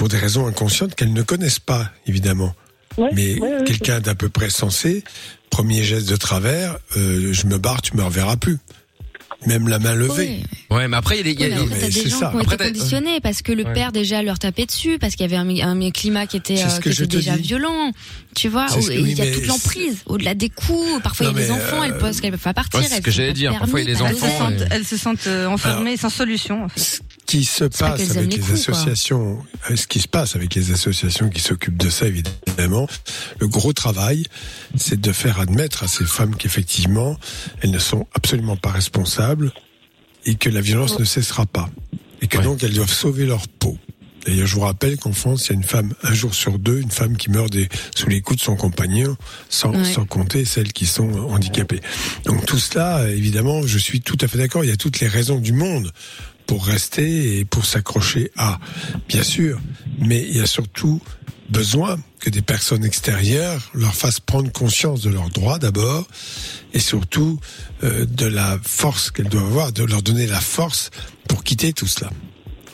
pour des raisons inconscientes qu'elles ne connaissent pas, évidemment. Ouais, Mais ouais, ouais, quelqu'un d'à peu près sensé, premier geste de travers, euh, je me barre, tu me reverras plus. Même la main levée. Oui. Ouais, mais après, il y a, des- il y a- Oui, mais des gens ça. qui ont Après, été conditionnés parce que le Ouais. père déjà leur tapait dessus parce qu'il y avait un, un climat qui était, euh, qui était déjà dis. violent. Tu vois, où que- il oui, y a toute l'emprise au-delà des coups. Parfois il y a des enfants, elles euh, pensent qu'elles peuvent pas partir. ouais, c'est ce que j'allais dire. Parfois, il y a des permis, Elles se enfants, elles se sentent euh, enfermées, sans solution. Ce qui se pas passe avec les les, coups, quoi. associations, ce qui se passe avec les associations qui s'occupent de ça, évidemment, le gros travail, c'est de faire admettre à ces femmes qu'effectivement, elles ne sont absolument pas responsables et que la violence ne cessera pas. Et que Ouais. donc elles doivent sauver leur peau. D'ailleurs, je vous rappelle qu'en France, il y a une femme, un jour sur deux, une femme qui meurt des, sous les coups de son compagnon, sans, Ouais. sans compter celles qui sont handicapées. Donc tout cela, évidemment, je suis tout à fait d'accord. Il y a toutes les raisons du monde pour rester et pour s'accrocher à, bien sûr. Mais il y a surtout besoin que des personnes extérieures leur fassent prendre conscience de leurs droits d'abord et surtout euh, de la force qu'elles doivent avoir, de leur donner la force pour quitter tout cela.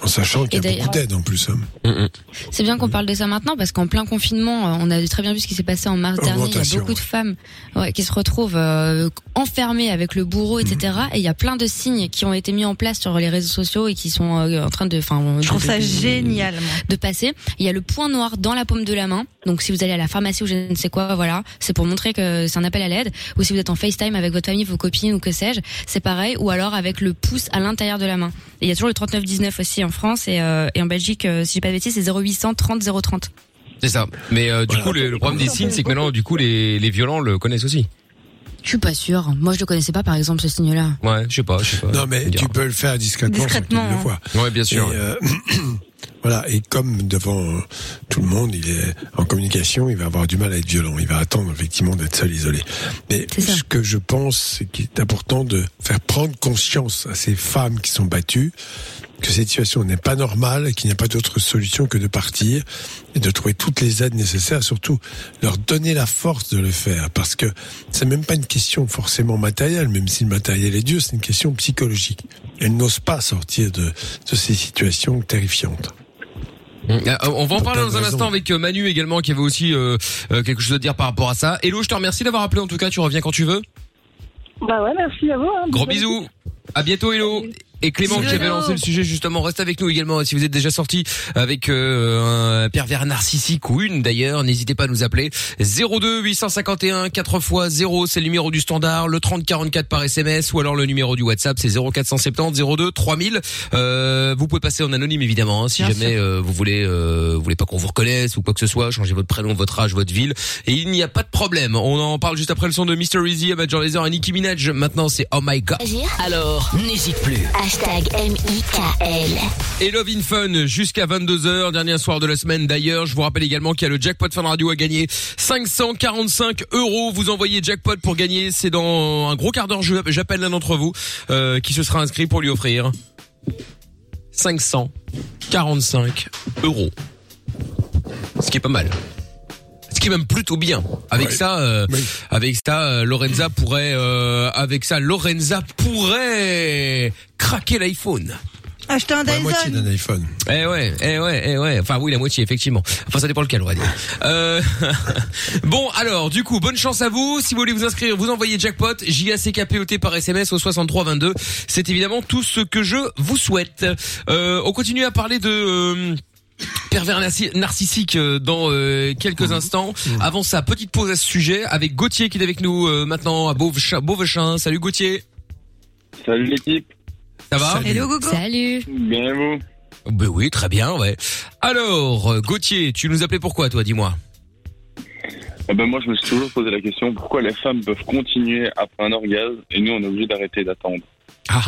En sachant qu'il y a beaucoup d'aide en plus. hein. Mm, mm. C'est bien qu'on parle de ça maintenant parce qu'en plein confinement, euh, on a très bien vu ce qui s'est passé en mars dernier. Il y a beaucoup de femmes ouais, qui se retrouvent euh, enfermées avec le bourreau, etc. Mhm. Et il y a plein de signes qui ont été mis en place sur les réseaux sociaux et qui sont euh, en train de, enfin, Je trouve de- ça de- génial. de passer. Il y a le point noir dans la paume de la main. Donc si vous allez à la pharmacie ou je ne sais quoi, voilà, c'est pour montrer que c'est un appel à l'aide. Ou si vous êtes en FaceTime avec votre famille, vos copines ou que sais-je, c'est pareil. Ou alors avec le pouce à l'intérieur de la main. Et il y a toujours le 3919 aussi en France et, euh, et en Belgique, euh, si j'ai pas de bêtises, c'est 0800 30 030. C'est ça. Mais euh, du Voilà. coup, le, le problème des signes, c'est que maintenant, du coup, les, les violents le connaissent aussi. Je suis pas sûre. Moi, je le connaissais pas, par exemple, ce signe-là. Ouais, je sais pas, je sais pas. Non, mais tu peux le faire discrètement, Discrètement, hein. voient. Ouais, bien sûr. Et, euh, voilà, et comme devant tout le monde, il est en communication, il va avoir du mal à être violent. Il va attendre effectivement d'être seul, isolé. Mais C'est ça. ce que je pense, c'est qu'il est important de faire prendre conscience à ces femmes qui sont battues que cette situation n'est pas normale, qu'il n'y a pas d'autre solution que de partir et de trouver toutes les aides nécessaires, surtout leur donner la force de le faire, parce que c'est même pas une question forcément matérielle, même si le matériel est Dieu, c'est une question psychologique. Elles n'osent pas sortir de, de ces situations terrifiantes. Euh, On va en parler dans un instant avec euh, Manu également qui avait aussi euh, euh, quelque chose à dire par rapport à ça. Hello, je te remercie d'avoir appelé en tout cas, tu reviens quand tu veux. Bah ouais, merci à vous. Hein, Gros bisous. À bientôt Hello. Et Clément qui avait lancé le sujet justement, reste avec nous également si vous êtes déjà sorti avec euh, un pervers narcissique ou une d'ailleurs, n'hésitez pas à nous appeler 02 851 4 x 0, c'est le numéro du standard, le 30 44 par SMS ou alors le numéro du WhatsApp, c'est 0470 02 3000. Euh, vous pouvez passer en anonyme évidemment hein, si Bien jamais euh, vous voulez euh, vous voulez pas qu'on vous reconnaisse ou quoi que ce soit, changez votre prénom, votre âge, votre ville et il n'y a pas de problème. On en parle juste après le son de Mr Easy, Major Lazer et Nicki Minaj. Maintenant, c'est Oh my god. Alors, n'hésite plus. Hashtag M-I-K-L. Et Love in Fun jusqu'à 22h, dernier soir de la semaine d'ailleurs. Je vous rappelle également qu'il y a le jackpot Fun Radio à gagner 545 euros. Vous envoyez jackpot pour gagner. C'est dans un gros quart d'heure. J'appelle l'un d'entre vous euh, qui se sera inscrit pour lui offrir 545 euros. Ce qui est pas mal. Qui est même plutôt bien. Avec Ouais. ça, euh, Oui. avec ça, euh, Lorenza pourrait, euh, avec ça, Lorenza pourrait craquer l'iPhone. Acheter un La moitié Dyson. d'un iPhone. Eh ouais, eh ouais, eh ouais. Enfin oui, la moitié effectivement. Enfin ça dépend lequel, on va dire. Euh, bon, alors du coup, bonne chance à vous. Si vous voulez vous inscrire, vous envoyez jackpot J A C K P O T par SMS au 63 22. C'est évidemment tout ce que je vous souhaite. Euh, on continue à parler de euh, pervers narci- narcissique euh, dans euh, quelques instants. Avant ça, petite pause à ce sujet avec Gauthier qui est avec nous euh, maintenant à Beauvechin. Beauvechin. Salut Gauthier. Salut l'équipe, Ça va Hello Gogo. Salut. bien et vous? Ben oui, très bien, ouais. Alors, Gauthier, tu nous appelais pourquoi, toi, dis-moi? Eh ben moi je me suis toujours posé la question pourquoi les femmes peuvent continuer après un orgasme et nous on est obligé d'arrêter d'attendre? Ah,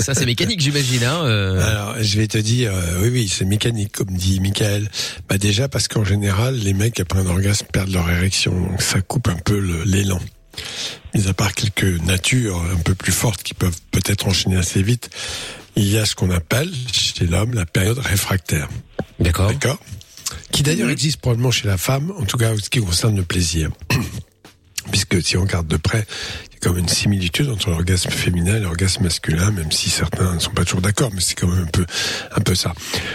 ça c'est mécanique, j'imagine, hein. euh. Alors, je vais te dire, euh, oui, oui, c'est mécanique, comme dit Michael. Bah déjà parce qu'en général, les mecs après un orgasme perdent leur érection, donc ça coupe un peu l'élan. Mis à part quelques natures un peu plus fortes qui peuvent peut-être enchaîner assez vite, il y a ce qu'on appelle chez l'homme la période réfractaire. D'accord. D'accord? Qui d'ailleurs existe probablement chez la femme, en tout cas en ce qui concerne le plaisir. Puisque si on regarde de près, il y a comme une similitude entre l'orgasme féminin et l'orgasme masculin, même si certains ne sont pas toujours d'accord, mais c'est quand même un peu, un peu ça.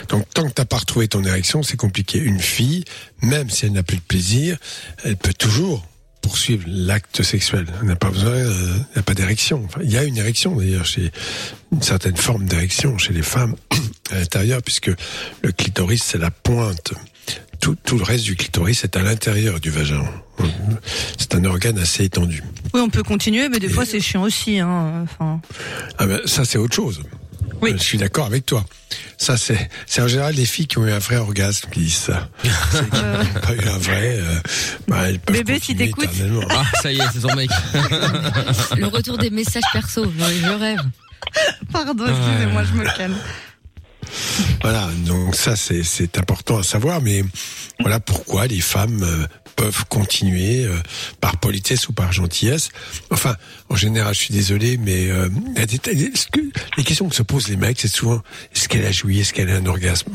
Donc tant que t'as pas retrouvé ton érection, c'est compliqué. Une fille, même si elle n'a plus de plaisir, elle peut toujours poursuivre l'acte sexuel. Elle n'a pas besoin, euh, n'a pas d'érection. Enfin, il y a une érection d'ailleurs chez une certaine forme d'érection chez les femmes à l'intérieur, puisque le clitoris c'est la pointe. Tout, tout le reste du clitoris est à l'intérieur du vagin. C'est un organe assez étendu. Oui, on peut continuer, mais des fois c'est chiant aussi. Hein. Enfin, Ah ben, ça c'est autre chose. Oui. Euh, Je suis d'accord avec toi. Ça c'est, c'est en général les filles qui ont eu un vrai orgasme qui disent ça. Celles qui n'ont pas eu un vrai, euh, bah, elles peuvent Bébé, si t'écoutes. Ah, ça y est, c'est ton mec. Le retour des messages perso. Je, je rêve. pardon, excusez-moi, je me calme. Voilà, donc ça c'est important à savoir, mais voilà pourquoi les femmes euh, peuvent continuer euh, par politesse ou par gentillesse. Enfin, en général, je suis désolé, mais euh, les questions que se posent les mecs, c'est souvent est-ce qu'elle a joui, est-ce qu'elle a un orgasme?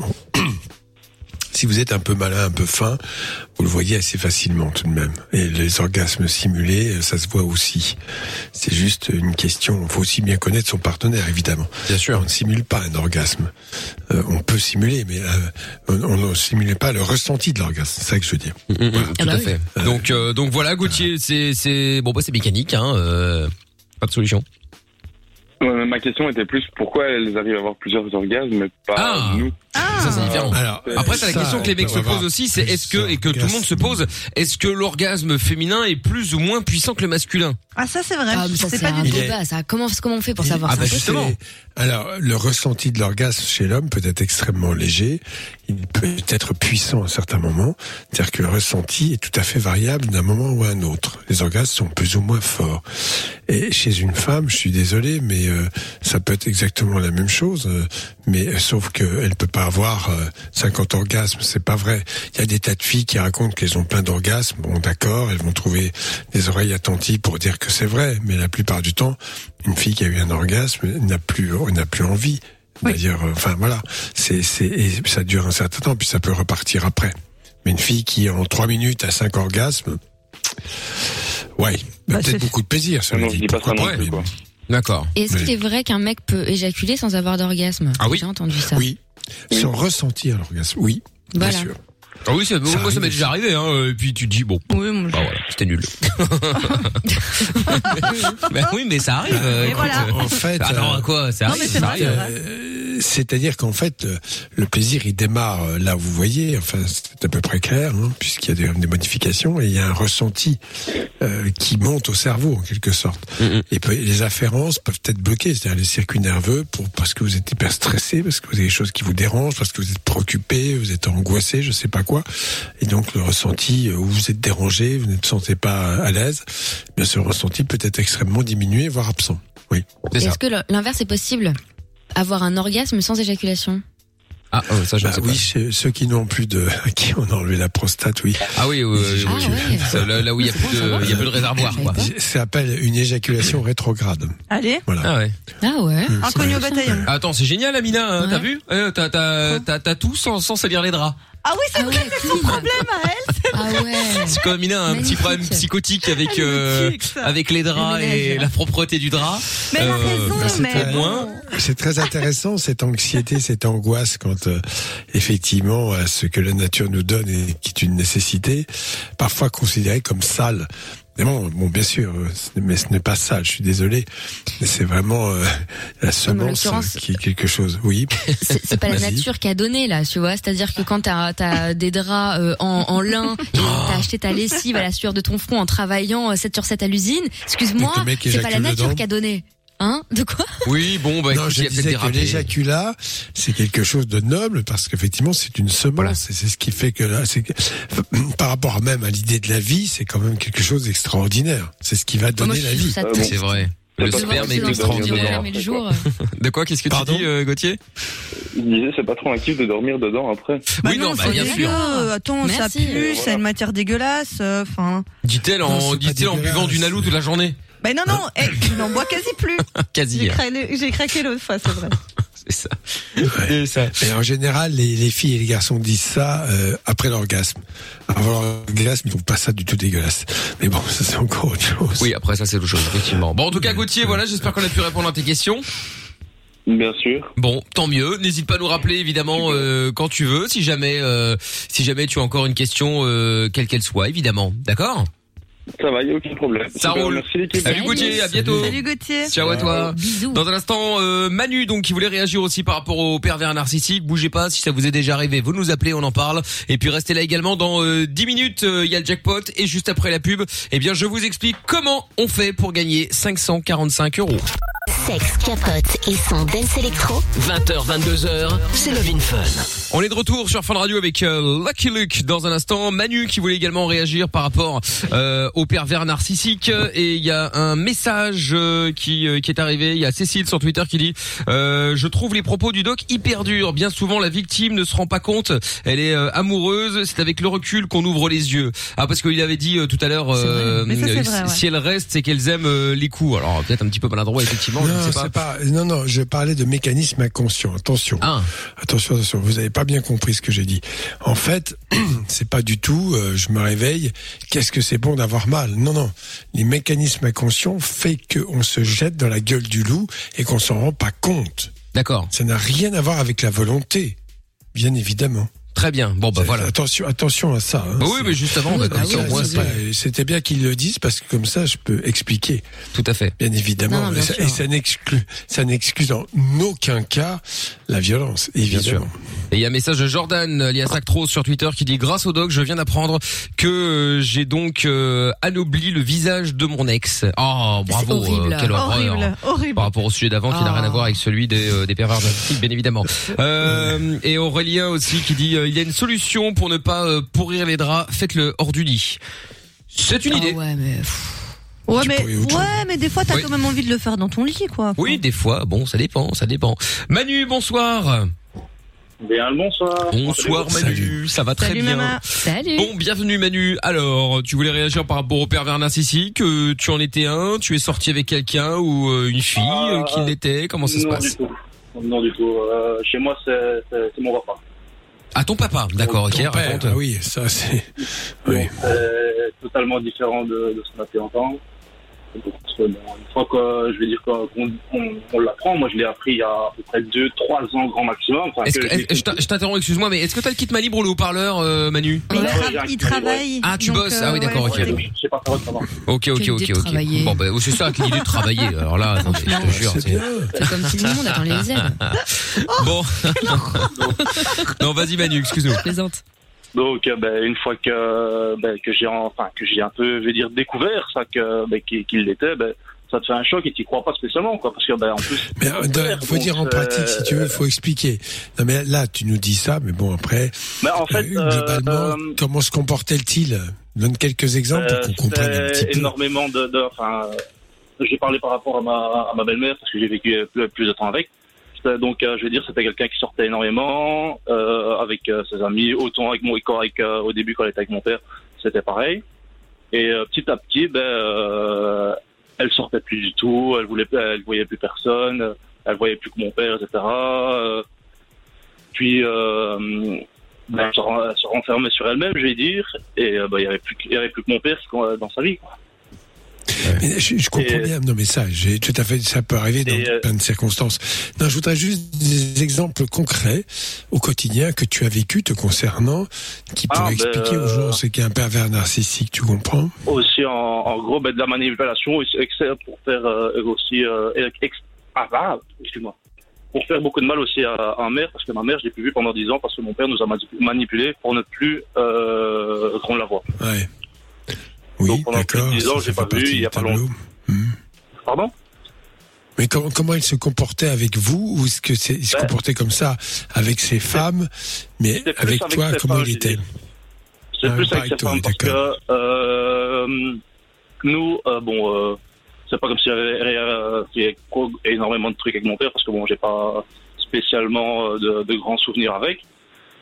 Si vous êtes un peu malin, un peu fin, vous le voyez assez facilement tout de même. Et les orgasmes simulés, ça se voit aussi. C'est juste une question. Il faut aussi bien connaître son partenaire, évidemment. Bien sûr. On ne simule pas un orgasme. Euh, on peut simuler, mais euh, on ne simule pas le ressenti de l'orgasme. C'est ça que je veux dire. Mm, mm, mm, Ah tout bah à oui. fait. Donc, euh, donc voilà, Gauthier, c'est, c'est, bon, bah, c'est mécanique, hein. euh, pas de solution. Mais ma question était plus pourquoi elles arrivent à avoir plusieurs orgasmes mais pas Ah. nous. Ça, c'est différent. Alors, Après, c'est la question que les mecs se posent aussi, c'est est-ce que, et que tout le monde se pose, est-ce que l'orgasme féminin est plus ou moins puissant que le masculin? Ah, ça c'est vrai. Ah, mais ça c'est c'est pas un du tout. débat. Ça. Comment, comment on fait pour savoir Ah ça bah, justement. C'est- Alors, le ressenti de l'orgasme chez l'homme peut être extrêmement léger. Il peut être puissant à certains moments. C'est-à-dire que le ressenti est tout à fait variable d'un moment ou à un autre. Les orgasmes sont plus ou moins forts. Et chez une femme, je suis désolé, mais euh, ça peut être exactement la même chose. euh, mais euh, sauf qu'elle peut pas avoir euh, 50 orgasmes. C'est pas vrai. Il y a des tas de filles qui racontent qu'elles ont plein d'orgasmes. Bon, d'accord, elles vont trouver des oreilles attentives pour dire que c'est vrai. Mais la plupart du temps, une fille qui a eu un orgasme n'a plus n'a plus envie. D'ailleurs, euh, enfin voilà, c'est c'est et ça dure un certain temps, puis ça peut repartir après. Mais une fille qui en trois minutes a cinq orgasmes, ouais, Bah, peut-être beaucoup de plaisir. Ça Non, je dis pas ça non pas, plus quoi. D'accord. Est-ce Oui. qu'il est vrai qu'un mec peut éjaculer sans avoir d'orgasme? Ah oui. J'ai entendu ça. Oui, sans ressentir l'orgasme. Oui, Voilà. bien sûr. Ah oui, c'est, moi, ça m'est déjà arrivé, hein, et puis tu te dis, bon, Oui, moi, bah voilà, c'était nul. ben oui, mais ça arrive. euh, Et écoute, voilà. euh, En fait, Ah non, euh, quoi, ça Non, arrive, mais c'est ça vrai, arrive. Euh, C'est-à-dire qu'en fait, euh, le plaisir, il démarre euh, là où vous voyez, enfin, c'est à peu près clair, hein, puisqu'il y a des, des modifications, et il y a un ressenti euh, qui monte au cerveau, en quelque sorte. Mhm. Et peut- les afférences peuvent être bloquées, c'est-à-dire les circuits nerveux, pour, parce que vous êtes hyper stressé, parce que vous avez des choses qui vous dérangent, parce que vous êtes préoccupé, vous êtes angoissé, je sais pas quoi. Et donc, le ressenti euh, où vous êtes dérangé, vous ne vous sentez pas à l'aise, bien ce ressenti peut être extrêmement diminué, voire absent. Oui. Est-ce que le- l'inverse est possible? Avoir un orgasme sans éjaculation? Ah, oh, ça, je ne Bah sais pas. oui, ceux qui n'ont plus de, à qui on a enlevé la prostate, oui. Ah oui, oui, oui, Ah oui. ouais. Là, là où il y a plus de, il y a plus de réservoir, quoi. Ça s'appelle une éjaculation rétrograde. Allez, Voilà. Ah ouais. Ah ouais. inconnu au bataillon. Attends, c'est génial, Amina. Hein, Ouais. T'as vu? Euh, T'as t'as t'as t'as tout sans sans salir les draps. Ah oui, c'est Ah vrai, ouais, c'est son problème à elle. Ah ouais. C'est comme Amina a un petit problème psychotique avec Elle euh, avec les draps Le et la propreté du drap. Mais elle a Euh, raison, c'est mais au moins. C'est très intéressant cette anxiété, cette angoisse quand euh, effectivement euh, ce que la nature nous donne et qui est une nécessité, parfois considéré comme sale. Mais bon, bon, bien sûr, euh, mais ce n'est pas sale. Je suis désolé, mais c'est vraiment euh, la semence euh, qui est quelque chose. Oui. C'est pas la nature qui a donné là, tu vois. C'est-à-dire que quand t'as as des draps euh, en, en lin et t'as acheté ta lessive à la sueur de ton front en travaillant euh, 7 sur 7 à l'usine, excuse-moi, c'est pas la nature qui a donné. Hein De quoi Oui, bon, bah non, écoute, je il y a peut-être disais des que l'éjaculat, c'est quelque chose de noble parce qu'effectivement, c'est une semence. Voilà. C'est ce qui fait que là, c'est que, par rapport même à l'idée de la vie, c'est quand même quelque chose d'extraordinaire. C'est ce qui va donner la vie. Ah. C'est vrai. Le C'est sperme est extraordinaire. studio, mais le jour. De quoi Qu'est-ce que tu dis, euh, Gauthier? Je disais, c'est pas trop actif de dormir dedans après. Bah Oui, non, bah, c'est bien sûr. Attends, ça pue, c'est une matière dégueulasse. euh, Enfin, Dit-elle en c'est dit-elle en buvant du Nalou toute la journée. Ben non, non, eh, je n'en bois quasi plus. Quasi. J'ai craqué, j'ai craqué l'autre fois, c'est vrai. C'est ça. C'est ça. Et en général, les, les filles et les garçons disent ça euh, après l'orgasme. Avant l'orgasme, ils trouvent pas ça du tout dégueulasse. Mais bon, ça c'est encore autre chose. Oui, après ça c'est autre chose, effectivement. Bon, en tout cas, Gauthier, voilà, j'espère qu'on a pu répondre à tes questions. Bien sûr. Bon, tant mieux. N'hésite pas à nous rappeler évidemment euh, quand tu veux, si jamais, euh, si jamais tu as encore une question, euh, quelle qu'elle soit, évidemment. D'accord? Ça va, y a aucun problème. Ça Super, roule. Merci l'équipe. Salut Gauthier, à bientôt. Salut Gauthier. Ciao à toi. Bisous. Dans un instant, euh, Manu, donc qui voulait réagir aussi par rapport au pervers narcissique. Bougez pas, si ça vous est déjà arrivé, vous nous appelez, on en parle. Et puis restez là également. Dans euh, 10 minutes, euh, il y a le jackpot. Et juste après la pub, eh bien, je vous explique comment on fait pour gagner 545 euros. Sexe, capote et son dance électro. 20h, 22h, c'est Love in Fun. On est de retour sur Fun Radio avec euh, Lucky Luke dans un instant. Manu qui voulait également réagir par rapport euh, au pervers narcissique. Et il y a un message euh, qui, euh, qui est arrivé. Il y a Cécile sur Twitter qui dit euh, Je trouve les propos du doc hyper durs. Bien souvent, la victime ne se rend pas compte. Elle est euh, amoureuse. C'est avec le recul qu'on ouvre les yeux. Ah, parce qu'il avait dit euh, tout à l'heure, euh, ouais. si elle reste, c'est qu'elles aiment euh, les coups. Alors peut-être un petit peu maladroit, effectivement. je ne Non, sais pas. c'est pas. Non, non, je parlais de mécanisme inconscient. Attention. Ah, Attention, attention, vous n'avez pas bien compris ce que j'ai dit. En fait, c'est pas du tout, euh, je me réveille, qu'est-ce que c'est bon d'avoir mal Non, non. Les mécanismes inconscients fait qu'on se jette dans la gueule du loup et qu'on s'en rend pas compte. d'accord. Ça n'a rien à voir avec la volonté, bien évidemment. Très bien. Bon, bah voilà. Attention, attention à ça. hein. Bah oui, mais juste avant, bah, comme bah ça, oui, au moins, oui, c'est- Ouais, C'était bien qu'ils le disent parce que comme ça, je peux expliquer, tout à fait. bien évidemment. Non, non, bien et ça, n'exclut, ça n'excuse en aucun cas la violence, évidemment. Et il y a un message de Jordan alias Actros sur Twitter qui dit grâce au doc, je viens d'apprendre que euh, j'ai donc euh, anobli le visage de mon ex. Oh, bravo, horrible. euh, quelle horreur. Horrible, horrible. Par rapport au sujet d'avant qui n'a Ah. rien à voir avec celui des, euh, des pervers narcissiques, bien évidemment. Euh, et Aurélien aussi qui dit il y a une solution pour ne pas euh, pourrir les draps, faites-le hors du lit. C'est une Ah idée. ouais, mais Ouais, mais, ouais, des fois, t'as Oui. quand même envie de le faire dans ton lit, quoi. Oui, des fois, bon, ça dépend, ça dépend. Manu, bonsoir. Bien le bonsoir. Bonsoir Manu, ça va très Salut, bien. salut. Bon, bienvenue Manu. Alors, tu voulais réagir par rapport au pervers narcissique euh, Tu en étais un Tu es sorti avec quelqu'un ou euh, une fille euh, qui Ah, l'était Comment ça se passe? du tout. Non, du tout. Euh, chez moi, c'est mon papa. Ah, ton papa. D'accord, ok, raconte. ah oui, ça c'est. Oui. C'est totalement différent de, de ce qu'on a fait entendre. Une fois que je vais dire qu'on on, on l'apprend, moi je l'ai appris il y a à peu près 2-3 ans grand maximum. Enfin, Est-ce que que, je t'interromps, excuse-moi, mais est-ce que t'as le kit main libre ou le haut-parleur, euh, Manu? Il, Ouais, tra- il travaille. Ah, tu bosses. Ah oui, d'accord, ouais, ok. Je sais pas faire autrement. Ok, ok, ok, ok. Bon, ben, c'est ça, l'idée de travailler. Alors là, non, je te jure. C'est comme si le monde attend les aides. Bon. non, vas-y Manu, excuse-nous. Plaisante. Donc, euh, ben, une fois que, ben, que j'ai enfin, que j'ai un peu, je vais dire, découvert ça, que, ben, qu'il l'était, ça te fait un choc et tu crois pas spécialement, quoi. Parce que, ben, en plus. Mais euh, de- faut donc, dire en euh, pratique, si tu veux, faut expliquer. Non mais là, tu nous dis ça, mais bon après, Mais en fait, euh, globalement, euh, comment se comportait-il? Donne quelques exemples pour Euh, qu'on comprenne un petit peu. énormément de, de enfin, euh, j'ai parlé par rapport à ma, à ma belle-mère parce que j'ai vécu plus, plus de temps avec. C'était donc, euh, je veux dire, c'était quelqu'un qui sortait énormément euh, avec euh, ses amis, autant avec moi qu'avec euh, au début quand elle était avec mon père, c'était pareil. Et euh, petit à petit, ben, euh, elle sortait plus du tout, elle voulait, elle voyait plus personne, euh, elle voyait plus que mon père, etc. Euh, puis, euh, ben, elle se renfermait sur elle-même, je vais dire, et euh, ben, il y avait plus, que- mon père dans sa vie. Mais je, je comprends Et, euh, bien. Non, mais ça, j'ai tout à fait, ça peut arriver dans euh, plein de circonstances. Non, je voudrais juste des exemples concrets au quotidien que tu as vécu te concernant, qui Ah, pourraient ben, expliquer aux gens euh, ce qu'est un pervers narcissique. Tu comprends? Aussi en, en gros ben, de la manipulation pour faire euh, aussi euh, ex- ah, ah, excuse-moi pour faire beaucoup de mal aussi à, à ma mère parce que ma mère je l'ai plus vue pendant 10 ans parce que mon père nous a mani- manipulé pour ne plus euh, qu'on la voit Ouais. Oui, donc pendant plus de d'accord. 10 ans ça j'ai pas vu il y du a pas longtemps. Hmm. pardon? Mais comment, comment il se comportait avec vous ou est-ce que c'est, il se Ben, comportait comme ça avec ses femmes, mais avec toi, comment femmes, il était c'est Ah, plus avec ses femmes parce que euh, nous euh, bon euh, c'est pas comme si j'avais énormément de trucs avec mon père parce que bon j'ai pas spécialement de, de grands souvenirs avec.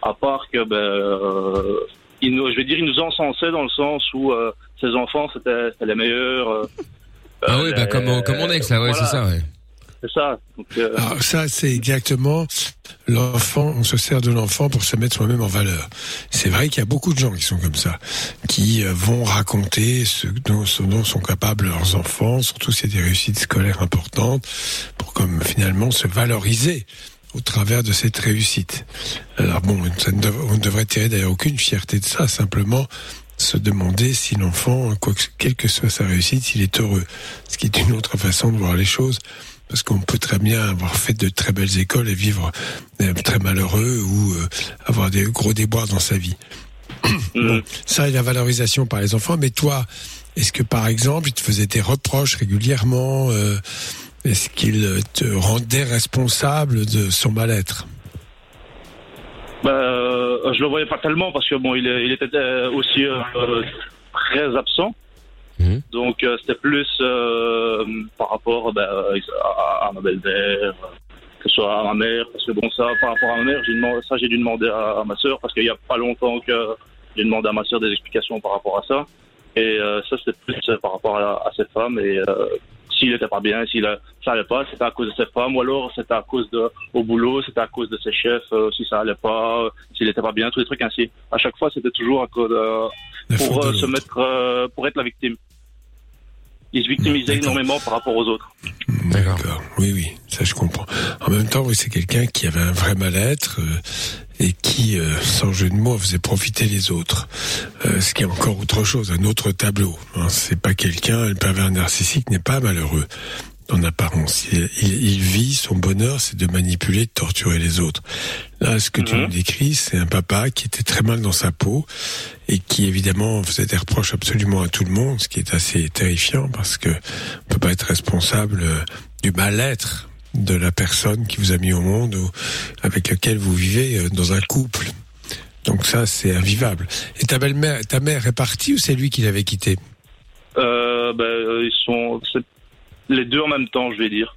À part que ben il nous, je vais dire il nous encensait dans le sens où euh, ses enfants c'était les meilleurs euh, Ah euh, oui, bah comme, comme mon ex là, ouais, voilà, c'est ça, ouais. c'est ça donc euh, Alors ça, c'est exactement l'enfant. On se sert de l'enfant pour se mettre soi-même en valeur. C'est vrai qu'il y a beaucoup de gens qui sont comme ça, qui vont raconter ce dont, ce dont sont capables leurs enfants, surtout si c'est des réussites scolaires importantes, pour comme finalement se valoriser au travers de cette réussite. Alors bon, ça ne dev- on ne devrait tirer d'ailleurs aucune fierté de ça, simplement se demander si l'enfant, que- quelle que soit sa réussite, s'il est heureux. Ce qui est une autre façon de voir les choses parce qu'on peut très bien avoir fait de très belles écoles et vivre euh, très malheureux ou euh, avoir des gros déboires dans sa vie. bon, ça et la valorisation par les enfants. Mais toi, est-ce que par exemple, il te faisait des reproches régulièrement euh, Est-ce qu'il te rendait responsable de son mal-être? Ben, euh, je le voyais pas tellement parce que bon, il, était euh, aussi euh, très absent. Donc euh, c'était plus euh, par rapport ben, à, à ma belle-mère, que ce soit à ma mère, parce que bon ça, par rapport à ma mère, j'ai demandé, ça j'ai dû demander à, à ma sœur parce qu'il y a pas longtemps que j'ai demandé à ma sœur des explications par rapport à ça. Et euh, ça c'était plus euh, par rapport à, à cette femme et euh, s'il était pas bien, s'il ça allait pas, c'était à cause de cette femme ou alors c'était à cause de au boulot, c'était à cause de ses chefs, euh, si ça allait pas, euh, s'il était pas bien, tous les trucs ainsi. À chaque fois c'était toujours à cause de, faute pour de euh, se mettre euh, pour être la victime. Il se victimisait énormément par rapport aux autres. D'accord. Oui, oui, ça je comprends. En même temps, oui, c'est quelqu'un qui avait un vrai mal-être euh, et qui, euh, sans jeu de mots, faisait profiter les autres. Euh, ce qui est encore autre chose, un autre tableau. Hein. C'est pas quelqu'un, le pervers narcissique n'est pas malheureux en apparence. Il, il- il vit son bonheur, c'est de manipuler, de torturer les autres. Là, ce que tu nous décris, c'est un papa qui était très mal dans sa peau et qui évidemment faisait des reproches absolument à tout le monde, ce qui est assez terrifiant parce que on peut pas être responsable euh, du mal-être de la personne qui vous a mis au monde ou avec lequel vous vivez euh, dans un couple. Donc ça, c'est invivable. Et ta belle-mère, ta mère est partie ou c'est lui qui l'avait quitté Euh, ben, ils sont les deux en même temps, je vais dire.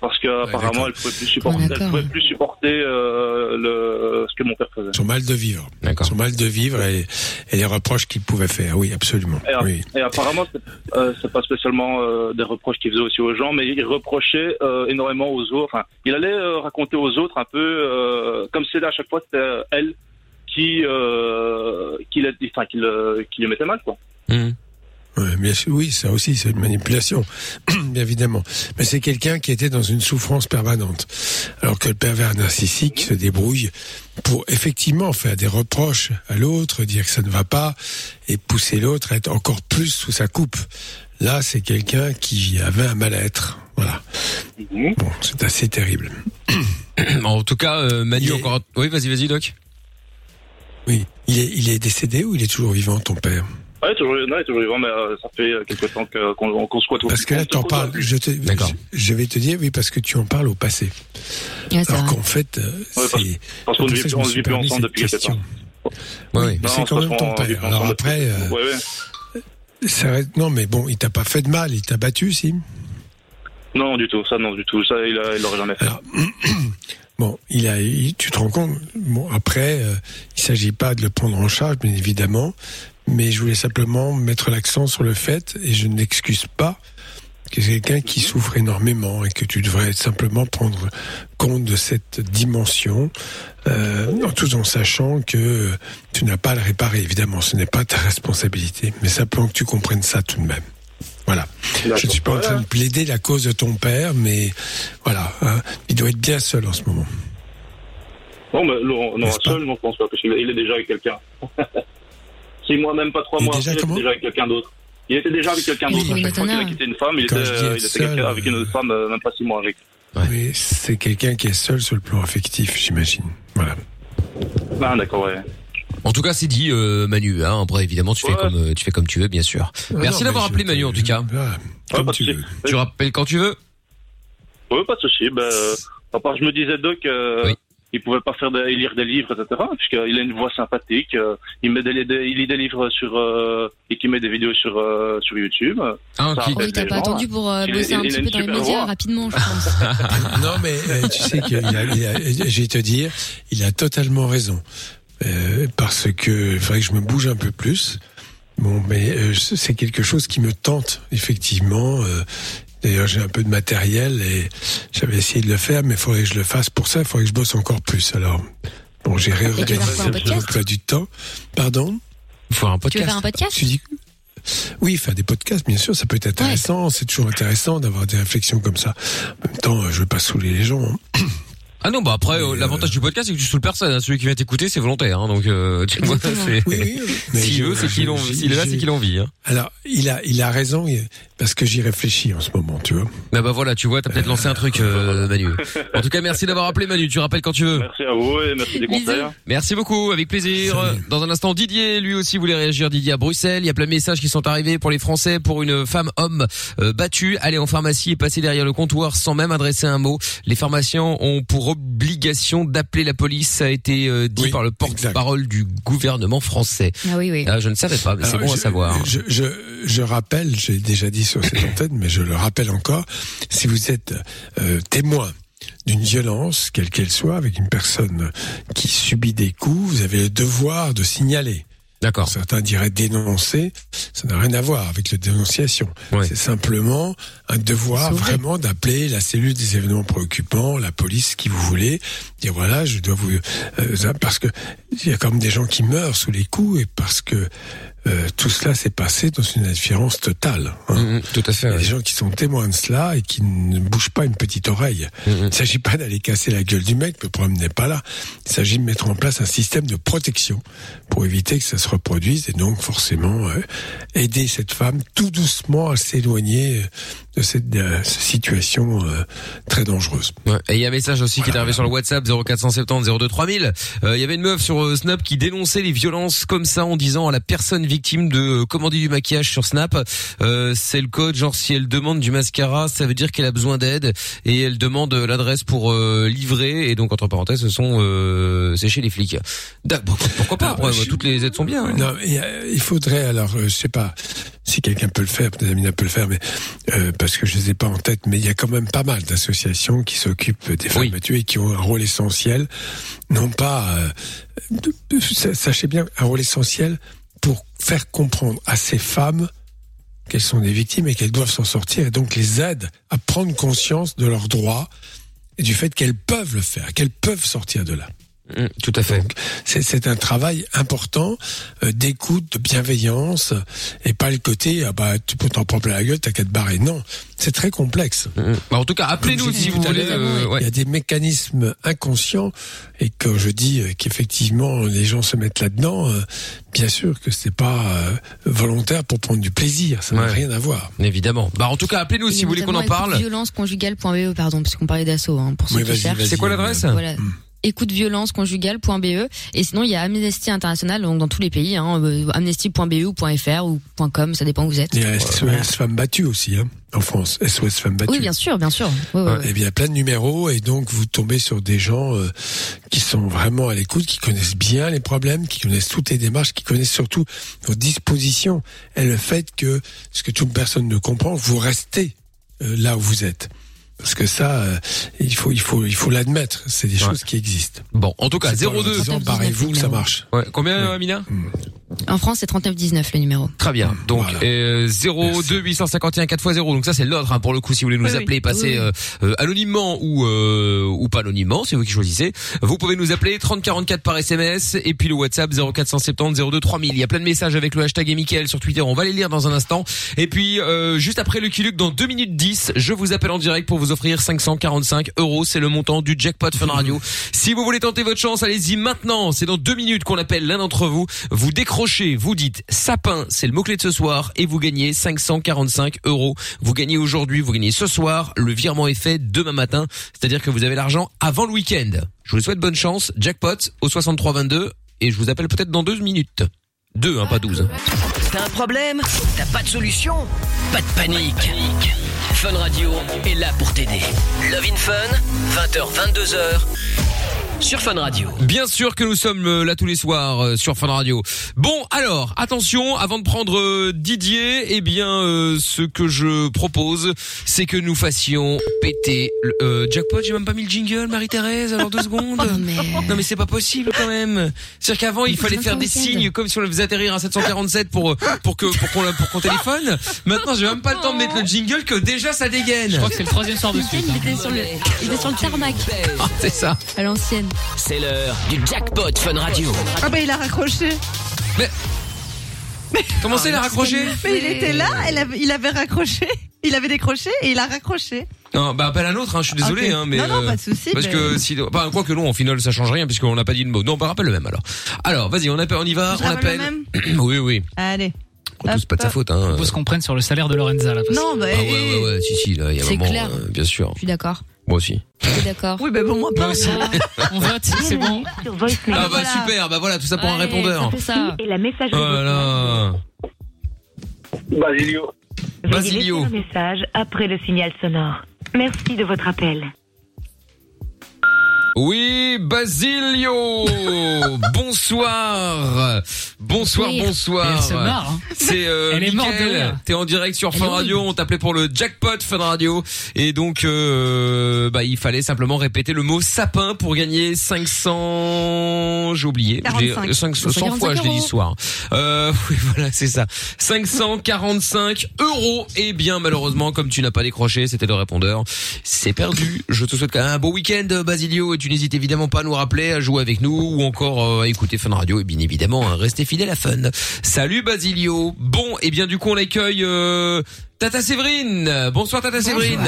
Parce que apparemment, elle pouvait plus supporter, elle pouvait plus supporter euh, le ce que mon père faisait. Son mal de vivre. Son mal de vivre et, et les reproches qu'il pouvait faire. Oui, absolument. Et, a- Oui. et apparemment, c'est euh, pas spécialement euh, des reproches qu'il faisait aussi aux gens, mais il reprochait euh, énormément aux autres. Enfin, il allait euh, raconter aux autres un peu euh, comme si à chaque fois c'était elle qui euh, qui, enfin, qui, le, qui lui mettait mal, quoi. Ouais, bien sûr, oui, ça aussi, c'est une manipulation, bien évidemment. Mais c'est quelqu'un qui était dans une souffrance permanente. Alors que le pervers narcissique se débrouille pour effectivement faire des reproches à l'autre, dire que ça ne va pas, et pousser l'autre à être encore plus sous sa coupe. Là, c'est quelqu'un qui avait un mal-être. Voilà. Bon, c'est assez terrible. en tout cas, euh, Manu encore. Oui, vas-y, vas-y, Doc. Oui. Il est, il est décédé ou il est toujours vivant, ton père? Ouais, toujours, non, il est toujours vivant, mais euh, ça fait euh, quelque temps qu'on se retrouve. Parce que là, t'en parles. Je, te, je, je vais te dire, oui, parce que tu en parles au passé. Alors qu'en fait, euh, c'est. parce qu'on ne vit on vit plus ensemble depuis cette quelque temps. Oui, Mais c'est quand même ton père. Alors après, euh, Ouais, ouais. ça reste- non, mais bon, il t'a pas fait de mal, il t'a battu, si. Non, du tout, ça, non, du tout. Ça, il, l'aurait jamais fait. il a, il- tu te rends compte. Bon, après, euh, il s'agit pas de le prendre en charge, bien évidemment, mais je voulais simplement mettre l'accent sur le fait, et je n'excuse pas que c'est quelqu'un qui souffre énormément et que tu devrais simplement prendre compte de cette dimension, euh, en tout en sachant que tu n'as pas à le réparer. Évidemment, ce n'est pas ta responsabilité, mais simplement que tu comprennes ça tout de même. Voilà. Je ne suis pas en train de plaider la cause de ton père, mais voilà, hein, il doit être bien seul en ce moment. Non, mais non, non seul, non, je pense pas, parce qu'il il est déjà avec quelqu'un. Six mois, même pas trois mois, déjà il était déjà avec quelqu'un d'autre. Il était déjà avec quelqu'un Oui, d'autre. Chaque fois qu'il a quitté une femme, il Quand était, je euh, être il était seul, quelqu'un- avec une autre femme, euh, même pas six mois avec. Mais c'est quelqu'un qui est seul sur le plan affectif, j'imagine. Voilà. Ah, d'accord, ouais. En tout cas, c'est dit, euh, Manu. Hein. Après, évidemment, tu fais comme tu fais comme tu veux, bien sûr. Ouais, Merci d'avoir appelé Manu, en tout cas. Comme pas de souci. Tu rappelles quand tu veux. Oui, pas de souci. Ben, euh, à part, je me disais, Doc, euh, il pouvait pas faire des, lire des livres, etc. Puisqu'il a une voix sympathique. euh, il met des, des- il lit des livres sur, euh, et qui met des vidéos sur, euh, sur YouTube. Ah, Ça ok. apaise Oui, t'as pas gens, attendu hein. pour euh, Il- bosser il- un il petit peu dans les médias voix. rapidement, je pense. non, mais euh, tu sais que il a, il a- je vais te dire, il a totalement raison. Euh, parce que il faudrait que je me bouge un peu plus. Bon, mais euh, c'est quelque chose qui me tente, effectivement. Euh, D'ailleurs, j'ai un peu de matériel et j'avais essayé de le faire, mais il faudrait que je le fasse. Pour ça, il faudrait que je bosse encore plus. Alors, bon, j'ai réorganisé podcast l'emploi du temps. Pardon? Faut un Tu veux faire un podcast? Tu dis oui, faire des podcasts, bien sûr, ça peut être intéressant. C'est toujours intéressant d'avoir des réflexions comme ça. En même temps, euh, je veux pas saouler les gens. hein. Ah non, bah après, euh, l'avantage du podcast, c'est que tu saoules personne. hein. Celui qui vient t'écouter, c'est volontaire. Hein, donc, euh, tu vois, c'est. Mais S'il je- veut, c'est qu'il en, s'il est là, c'est qu'il en vit. Hein. Alors, il a, il a raison il- parce que j'y réfléchis en ce moment, tu vois. Bah bah voilà, tu vois, t'as peut-être lancé un truc, euh, Manu. En tout cas, merci d'avoir appelé Manu. Tu rappelles quand tu veux. Merci à vous et merci des conseils. Merci beaucoup, avec plaisir. Dans un instant, Didier, lui aussi voulait réagir. Didier à Bruxelles. Il y a plein de messages qui sont arrivés pour les Français, pour une femme homme euh, battue, aller en pharmacie et passer derrière le comptoir sans même adresser un mot. Les pharmaciens ont pour obligation d'appeler la police. Ça a été euh, dit par le porte-parole du gouvernement français. Ah oui, oui. Ah, je ne savais pas, mais c'est bon à savoir. Je, je, je rappelle, j'ai déjà dit sur cette antenne, mais je le rappelle encore, si vous êtes euh, témoin d'une violence, quelle qu'elle soit, avec une personne qui subit des coups, vous avez le devoir de signaler. D'accord. Certains diraient dénoncer, ça n'a rien à voir avec la dénonciation. C'est simplement un devoir vraiment d'appeler la cellule des événements préoccupants, la police, qui vous voulez, dire voilà, je dois vous euh, parce que il y a quand même des gens qui meurent sous les coups et parce que euh, tout cela s'est passé dans une indifférence totale. hein. tout à fait. Il y a des gens qui sont témoins de cela et qui ne bougent pas une petite oreille. Il ne s'agit pas d'aller casser la gueule du mec, le problème n'est pas là. Il s'agit de mettre en place un système de protection pour éviter que ça se reproduise et donc forcément euh, aider cette femme tout doucement à s'éloigner de cette euh, situation euh, très dangereuse. Ouais. Et il y a un message aussi qui est arrivé sur le WhatsApp 0470 02 3000. Euh, Il y avait une meuf sur euh, Snap qui dénonçait les violences comme ça en disant à la personne victime de euh, commander du maquillage sur Snap, euh, c'est le code genre si elle demande du mascara, ça veut dire qu'elle a besoin d'aide et elle demande euh, l'adresse pour euh, livrer et donc entre parenthèses ce sont euh, c'est chez les flics. Pourquoi pas? Toutes les aides sont bien. hein. Non, il faudrait alors, je sais pas si quelqu'un peut le faire, peut-être Amina peut le faire, mais parce que je les ai pas en tête, mais il y a quand même pas mal d'associations qui s'occupent des femmes battues et qui ont un rôle essentiel, non pas, de- de- sa- sachez bien, un rôle essentiel pour faire comprendre à ces femmes qu'elles sont des victimes et qu'elles doivent s'en sortir et donc les aide à prendre conscience de leurs droits et du fait qu'elles peuvent le faire, qu'elles peuvent sortir de là. Tout à fait. C'est c'est un travail important euh, d'écoute, de bienveillance, et pas le côté ah bah tu peux t'en prendre plein la gueule, t'as qu'à te barrer. Non, c'est très complexe. Bah, en tout cas, appelez-nous si vous voulez, euh, ouais. Il y a des mécanismes inconscients, et quand je dis euh, qu'effectivement les gens se mettent là-dedans, euh, bien sûr que c'est pas euh, volontaire pour prendre du plaisir, ça n'a rien à voir. Évidemment. Bah en tout cas, appelez-nous si vous voulez qu'on en parle. Violenceconjugale.be, pardon, parce qu'on parlait d'assaut, hein, pour ceux Oui, qui cherchent. C'est quoi l'adresse Voilà. écouteviolenceconjugale.be et sinon il y a Amnesty International donc dans tous les pays hein, euh, amnesty.be ou .fr ou .com ça dépend où vous êtes. Il y a SOS Femmes Battues aussi, hein, en France. SOS Femmes Battues. Oui bien sûr bien sûr. Ouais, Ouais, ouais. Et bien, il y a plein de numéros et donc vous tombez sur des gens euh, qui sont vraiment à l'écoute, qui connaissent bien les problèmes, qui connaissent toutes les démarches, qui connaissent surtout vos dispositions et le fait que ce que toute personne ne comprend, vous restez euh, là où vous êtes. Parce que ça, euh, il faut, il faut, il faut l'admettre. C'est des choses qui existent. Bon, en tout cas, C'est pas en 02. disant, barrez-vous, ça marche. Ouais, combien, Amina En France, c'est 39,19 le numéro. Très bien. Donc euh, 02 851 4x0. Donc ça c'est l'ordre hein, pour le coup si vous voulez nous Oui, oui. appeler, passer Oui, oui. euh, euh, anonymement ou euh, ou pas anonymement, c'est vous qui choisissez. Vous pouvez nous appeler 30 44 par SMS et puis le WhatsApp 0470 02 3000. Il y a plein de messages avec le hashtag et Mickaël sur Twitter. On va les lire dans un instant. Et puis euh, juste après le Luke dans 2 minutes 10, je vous appelle en direct pour vous offrir 545 euros. C'est le montant du jackpot Fun Radio. Si vous voulez tenter votre chance, allez-y maintenant. C'est dans deux minutes qu'on appelle l'un d'entre vous. Vous décrochez, vous dites sapin, c'est le mot-clé de ce soir, et vous gagnez 545 euros. Vous gagnez aujourd'hui, vous gagnez ce soir. Le virement est fait demain matin. C'est-à-dire que vous avez l'argent avant le week-end. Je vous souhaite bonne chance. Jackpot au 6322 et je vous appelle peut-être dans deux minutes. Deux, hein, pas douze. T'as un problème? T'as pas de solution? Pas de panique. Fun Radio est là pour t'aider. Love in Fun, 20h, 22h, sur Fun Radio. Bien sûr que nous sommes euh, là tous les soirs euh, sur Fun Radio. Bon, alors, attention, avant de prendre euh, Didier, eh bien, euh, ce que je propose, c'est que nous fassions péter le euh, jackpot. J'ai même pas mis le jingle, Marie-Thérèse, alors deux secondes. non mais c'est pas possible quand même. C'est-à-dire qu'avant il fallait faire des signes comme si on le faisait atterrir à 747 pour pour que pour qu'on pour qu'on téléphone. Maintenant, j'ai même pas le temps de mettre le jingle que déjà ça dégaine. Je crois que c'est le troisième soir de suite. Il était sur le, il était sur le tarmac. Ah, c'est ça. À l'ancienne. C'est l'heure du jackpot Fun Radio. Ah bah il a raccroché. Mais comment ça il a raccroché? Mais il était là, il avait, il avait raccroché, il avait décroché et il a raccroché. Non, bah appelle un autre, hein, je suis désolé, Ok. hein, mais Non, non, euh, pas de souci, Parce mais- que si, bah, quoi que non, en final, ça change rien puisqu'on n'a pas dit de mot. Non, bah rappelle le même alors. Alors, vas-y, on appelle, on y va, Je on rappelle appelle. le oui, oui. Allez. Tout, c'est pas de sa faute, hein. Faut qu'on prenne sur le salaire de Lorenza là. parce- Non, bah, Ah ouais, ouais, ouais, si, si, là, il y a un C'est moment, clair. euh, bien sûr. Je suis d'accord. Moi aussi. D'accord. Oui, mais bon, moi pas. On vote, c'est bon. Ah bah super, bah voilà, tout ça pour un répondeur. ça. Et la messagerie Oh. Basilio. Veuillez Basilio. laisser un message après le signal sonore. Merci de votre appel. Oui, Basilio. bonsoir. Bonsoir, Oui. bonsoir. Elle se marre, hein. C'est euh, Elle est morte. T'es en direct sur Fun Radio. On t'appelait pour le jackpot Fun Radio. Et donc, euh, bah, il fallait simplement répéter le mot sapin pour gagner 500. J'ai oublié. Je l'ai- 45. 500 100 fois, je l'ai dit ce soir. Euh, oui, voilà, c'est ça. 545 euros. Et bien, malheureusement, comme tu n'as pas décroché, c'était le répondeur. C'est perdu. Je te souhaite quand même un beau week-end, Basilio. Et tu n'hésites évidemment pas à nous rappeler, à jouer avec nous ou encore euh, à écouter Fun Radio. Et bien évidemment, à rester fidèle à Fun. Salut, Basilio. Bon, et bien, du coup, on accueille, euh, Tata Séverine. Bonsoir, Tata Séverine.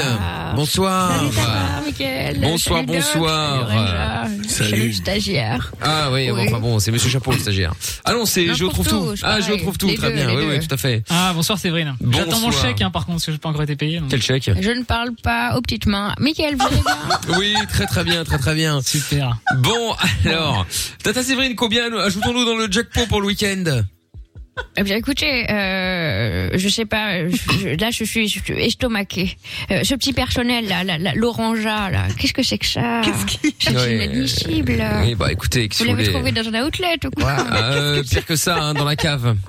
Bonsoir. Salut Tata, Mickaël. Bonsoir, Salut, bonsoir. Salut. Salut. Le stagiaire. Ah oui, Oui. enfin bon, c'est Monsieur Chapeau le stagiaire. Ah non, c'est je pour trouve tout. tout, je Ah, je pareil. trouve tout, Les très deux, bien. Oui, oui, deux. tout à fait. Ah, bonsoir Séverine. J'attends mon chèque hein, par contre, parce que j'ai pas encore été payé. donc. Quel chèque? Je ne parle pas aux petites mains. Mickaël, vous allez bien? Oui, très très bien, très très bien. Super. Bon, alors, Tata Séverine, combien ajoutons-nous dans le jackpot pour le week-end? Eh bien, écoutez, euh, je sais pas, je- je- là, je suis, je suis estomaquée. Euh, ce petit personnel, là, là, là, l'orangea, là, qu'est-ce que c'est que ça Qu'est-ce qui C'est Ouais. inadmissible. Oui, bah écoutez, Vous l'avez voulez trouvé dans un outlet ou quoi Euh, pire que ça, hein, dans la cave.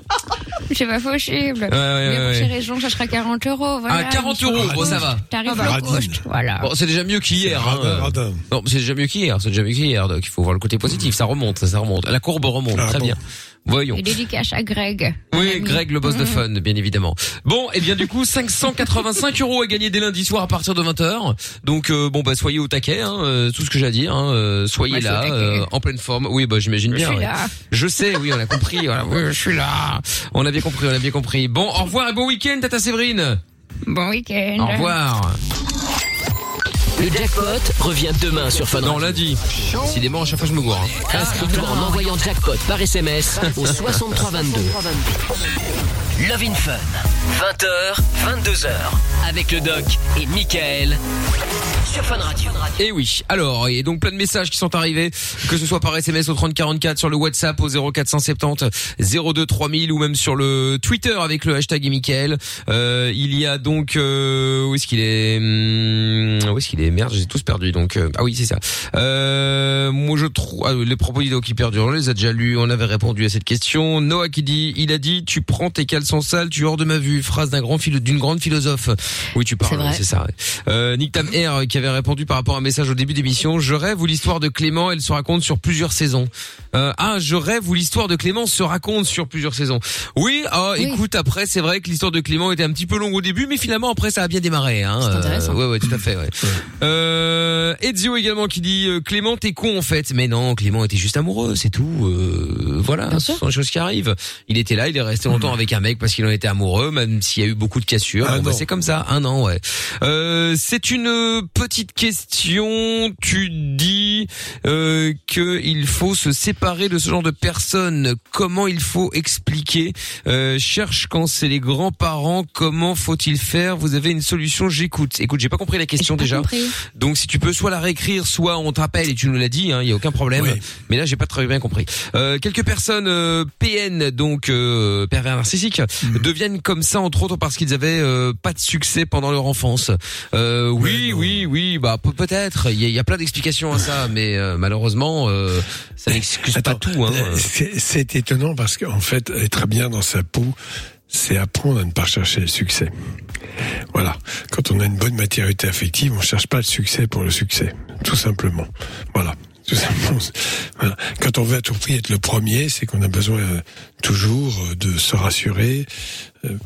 C'est pas possible. ouais, Mais ouais. pour ces raisons, ça sera 40 euros. Voilà, Ah, 40 euros, bon, ça va. Tarif Ah bah, voilà. Bon, c'est déjà mieux qu'hier. Hein. Non, c'est déjà mieux qu'hier. C'est déjà mieux qu'hier. Donc, il faut voir le côté positif. Ça remonte, ça, ça remonte. La courbe remonte. Ah très bien. Voyons. Et dédicace à Greg. Oui, Greg, le boss de Mhm. fun, bien évidemment. Bon, et bien du coup, 585 euros à gagner dès lundi soir à partir de 20h. Donc euh, bon, bah soyez au taquet, hein, euh, tout ce que j'ai à dire. Hein, euh, soyez je suis là, euh, en pleine forme. Oui, bah j'imagine Je bien. suis ouais. là. Je sais, oui, on a compris. voilà, oui, je suis là. On a bien compris, on a bien compris. Bon, au revoir et bon week-end, Tata Séverine. Bon week-end. Au revoir. Le jackpot revient demain sur Fun Non, lundi. Décidément, à chaque fois je me gourre. hein. Inscris-toi en envoyant jackpot par SMS au 6322. Love in Fun, 20h, 22h, avec le doc et Michael sur Fun Radio. Et Eh oui. Alors, et donc plein de messages qui sont arrivés, que ce soit par SMS au 3044, sur le WhatsApp au 0470 02 3000 ou même sur le Twitter avec le hashtag et Mickaël. Euh, il y a donc euh, où est-ce qu'il est Hum, Où est-ce qu'il est? Merde, j'ai tous perdu. Donc euh, ah oui, c'est ça. Euh, moi je trouve ah, les propos d'Ido qui perdurent, on les a déjà lus, on avait répondu à cette question. Noah qui dit, il a dit, tu prends tes caleçons sales, tu es hors de ma vue. Phrase d'un grand d'une grande philosophe. Oui, tu parles, C'est ça. Euh, Nick Tam Air euh, qui avait répondu par rapport à un message au début d'émission. Je rêve où l'histoire de Clément, elle se raconte sur plusieurs saisons. Euh, ah, je rêve où l'histoire de Clément se raconte sur plusieurs saisons. Oui, ah, écoute, après, c'est vrai que l'histoire de Clément était un petit peu longue au début, mais finalement, après, ça a bien démarré. Hein. C'est intéressant. ouais, ouais, tout à fait. Ouais. Euh, Ezio également qui dit euh, Clément, t'es con en fait. Mais non, Clément était juste amoureux, c'est tout. Euh, voilà, ce sont des choses qui arrivent. Il était là, il est resté longtemps avec un mec parce qu'il en était amoureux, même s'il y a eu beaucoup de cassures. Bon, bah, c'est comme ça, un an, ouais. Euh, c'est une euh, petite question. Tu dis euh, que il faut se séparer de ce genre de personnes. Comment il faut expliquer? Euh, Cherche quand c'est les grands-parents. Comment faut-il faire? Vous avez une solution J'écoute. Écoute, j'ai pas compris la question déjà. compris. Donc si tu peux soit la réécrire, soit on t'appelle et tu nous l'as dit, il y a aucun problème. Mais là j'ai pas très bien compris. Euh, quelques personnes euh, PN, donc euh, pervers narcissiques, deviennent comme ça entre autres parce qu'ils avaient euh, pas de succès pendant leur enfance. Euh, oui, oui, oui, bah pe- peut-être. Il y a, il y a plein d'explications à ça, mais euh, malheureusement euh, ça n'excuse pas tout. Hein. Euh, C'est étonnant parce qu'en fait, être bien dans sa peau, c'est apprendre à ne pas chercher le succès. Voilà. Quand on a une bonne maturité affective, on cherche pas le succès pour le succès, tout simplement. Voilà. Tout simplement. Voilà. Quand on veut à tout prix être le premier, c'est qu'on a besoin euh, toujours de se rassurer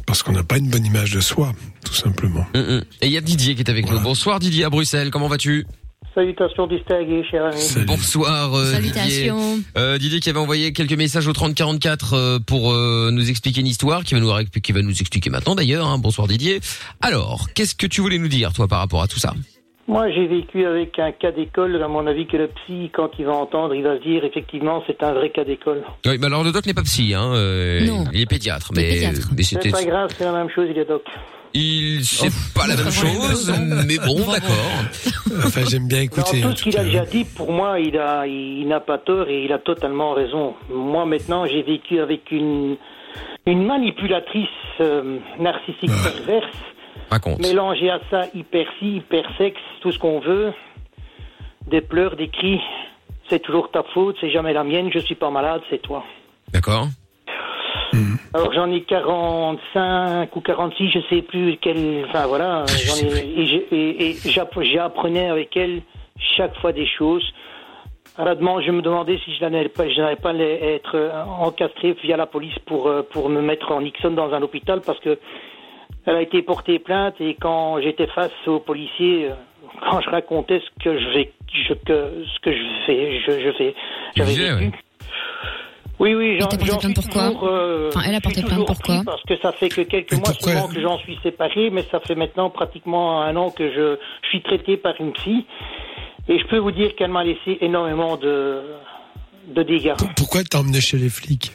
parce qu'on n'a pas une bonne image de soi, tout simplement. Hum, hum. Et il y a Didier qui est avec nous. Bonsoir Didier à Bruxelles. Comment vas-tu? Salutations distinguées, cher ami. Bonsoir euh, Salutations. Didier. Euh, Didier qui avait envoyé quelques messages au 3044 euh, pour euh, nous expliquer une histoire qui va nous ré- qui va nous expliquer maintenant d'ailleurs. hein. Bonsoir Didier. Alors, qu'est-ce que tu voulais nous dire toi par rapport à tout ça? Moi, j'ai vécu avec un cas d'école. À mon avis, que le psy, quand il va entendre, il va se dire effectivement, c'est un vrai cas d'école. Oui, mais alors le doc n'est pas psy, hein. euh, Non. Il est pédiatre, mais mais C'est c'était pas grave, c'est la même chose, il est doc. il c'est pas la même chose, mais bon, d'accord. Enfin, j'aime bien écouter. Dans en tout ce qu'il a déjà dit, pour moi, il a, il n'a pas tort et il a totalement raison. Moi, maintenant, j'ai vécu avec une, une manipulatrice euh, narcissique perverse. Raconte. Mélangé à ça, hyper si, hyper sexe, tout ce qu'on veut. Des pleurs, des cris. C'est toujours ta faute, c'est jamais la mienne, je suis pas malade, c'est toi. D'accord. Alors j'en ai 45 ou 46, je sais plus quel. Enfin voilà, j'en ai, et et- et j'app- j'apprenais avec elle chaque fois des choses. À la demande, je me demandais si je n'allais pas, je être encastré via la police pour euh, pour me mettre en Nixon dans un hôpital parce que a été portée plainte et quand j'étais face aux policiers, euh, quand je racontais ce que je vais, je, que, ce que je fais, je, je fais, j'avais vécu. ouais. Oui, oui, j'en t'as porté plainte suis pourquoi toujours, euh, Enfin, elle a porté plainte pourquoi Parce que ça fait que quelques mois seulement que j'en suis séparé, mais ça fait maintenant pratiquement un an que je suis traité par une psy. Et je peux vous dire qu'elle m'a laissé énormément de, de dégâts. Pourquoi t'as emmené chez les flics?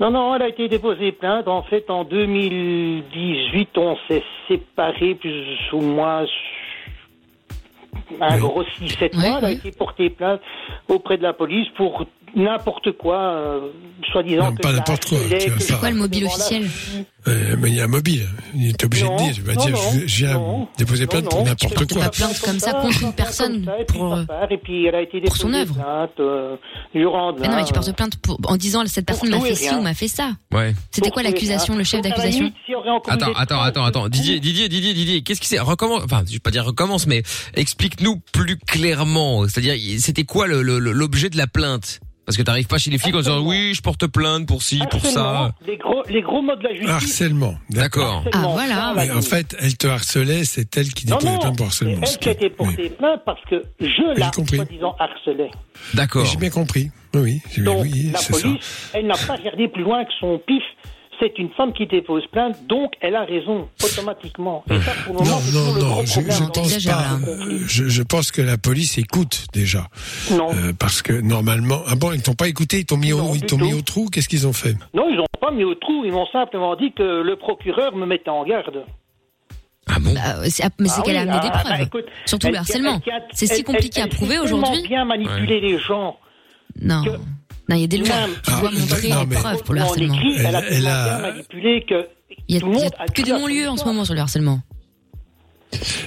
Non, non, elle a été déposée plainte. En fait, en 2018, on s'est séparés plus ou moins un gros 6-7 mois. Elle a été portée plainte auprès de la police pour n'importe quoi, euh, soi-disant. Pas n'importe quoi, je- Quoi, le mobile officiel Euh, mais il y a un mobile. Il est obligé Non, de dire. Tu vas non, dire, non, je, viens non, déposer plainte pour n'importe quoi. pas plainte comme ça contre une personne pour, euh, Et puis elle a été pour son œuvre. plainte euh, non, mais tu portes plainte pour, en disant cette personne m'a fait ci ou m'a fait ça. Ouais. C'était quoi l'accusation, le chef d'accusation Attends, attends, attends, attends. Didier, Didier, Didier, Didier, qu'est-ce qui c'est Recommence. Enfin, je vais pas dire recommence, mais explique-nous plus clairement. C'est-à-dire, c'était quoi l'objet de la plainte? Parce que t'arrives pas chez les flics en disant oui, je porte plainte pour ci, pour ça. Les gros, les gros mots de la justice. Harcèlement. D'accord. Ah voilà. Mais en fait, elle te harcelait, c'est elle qui déposait plainte pour harcèlement. elle qui a plainte parce que je la, soi-disant, harcelais. D'accord. J'ai bien compris. Oui, j'ai bien, Donc, oui, la ça. police, elle n'a pas regardé plus loin que son pif. C'est une femme qui dépose plainte, donc elle a raison, automatiquement. Et ça, pour le moment, Non, non, non, je, je pense pas. euh, Je, je pense que la police écoute déjà. Non. Euh, parce que normalement, ah bon, ils t'ont pas écouté, ils t'ont mis, au, ils t'ont mis au trou. Qu'est-ce qu'ils ont fait? Non, ils n'ont pas mis au trou, ils m'ont simplement dit que le procureur me mettait en garde. Ah bon? Bah, c'est- mais c'est Ah qu'elle a amené des ah, preuves. bah, écoute, Surtout elle- le harcèlement. C'est si compliqué elle- à prouver aujourd'hui. bien manipuler les gens. Non. Non, il y a des lois. Même- Tu dois Ah, montrer non, des mais- preuves pour le harcèlement. écrit, elle, a Elle- a- manipulé que Il y a, tout le monde il y a a que des non-lieux en ce moment sur le harcèlement.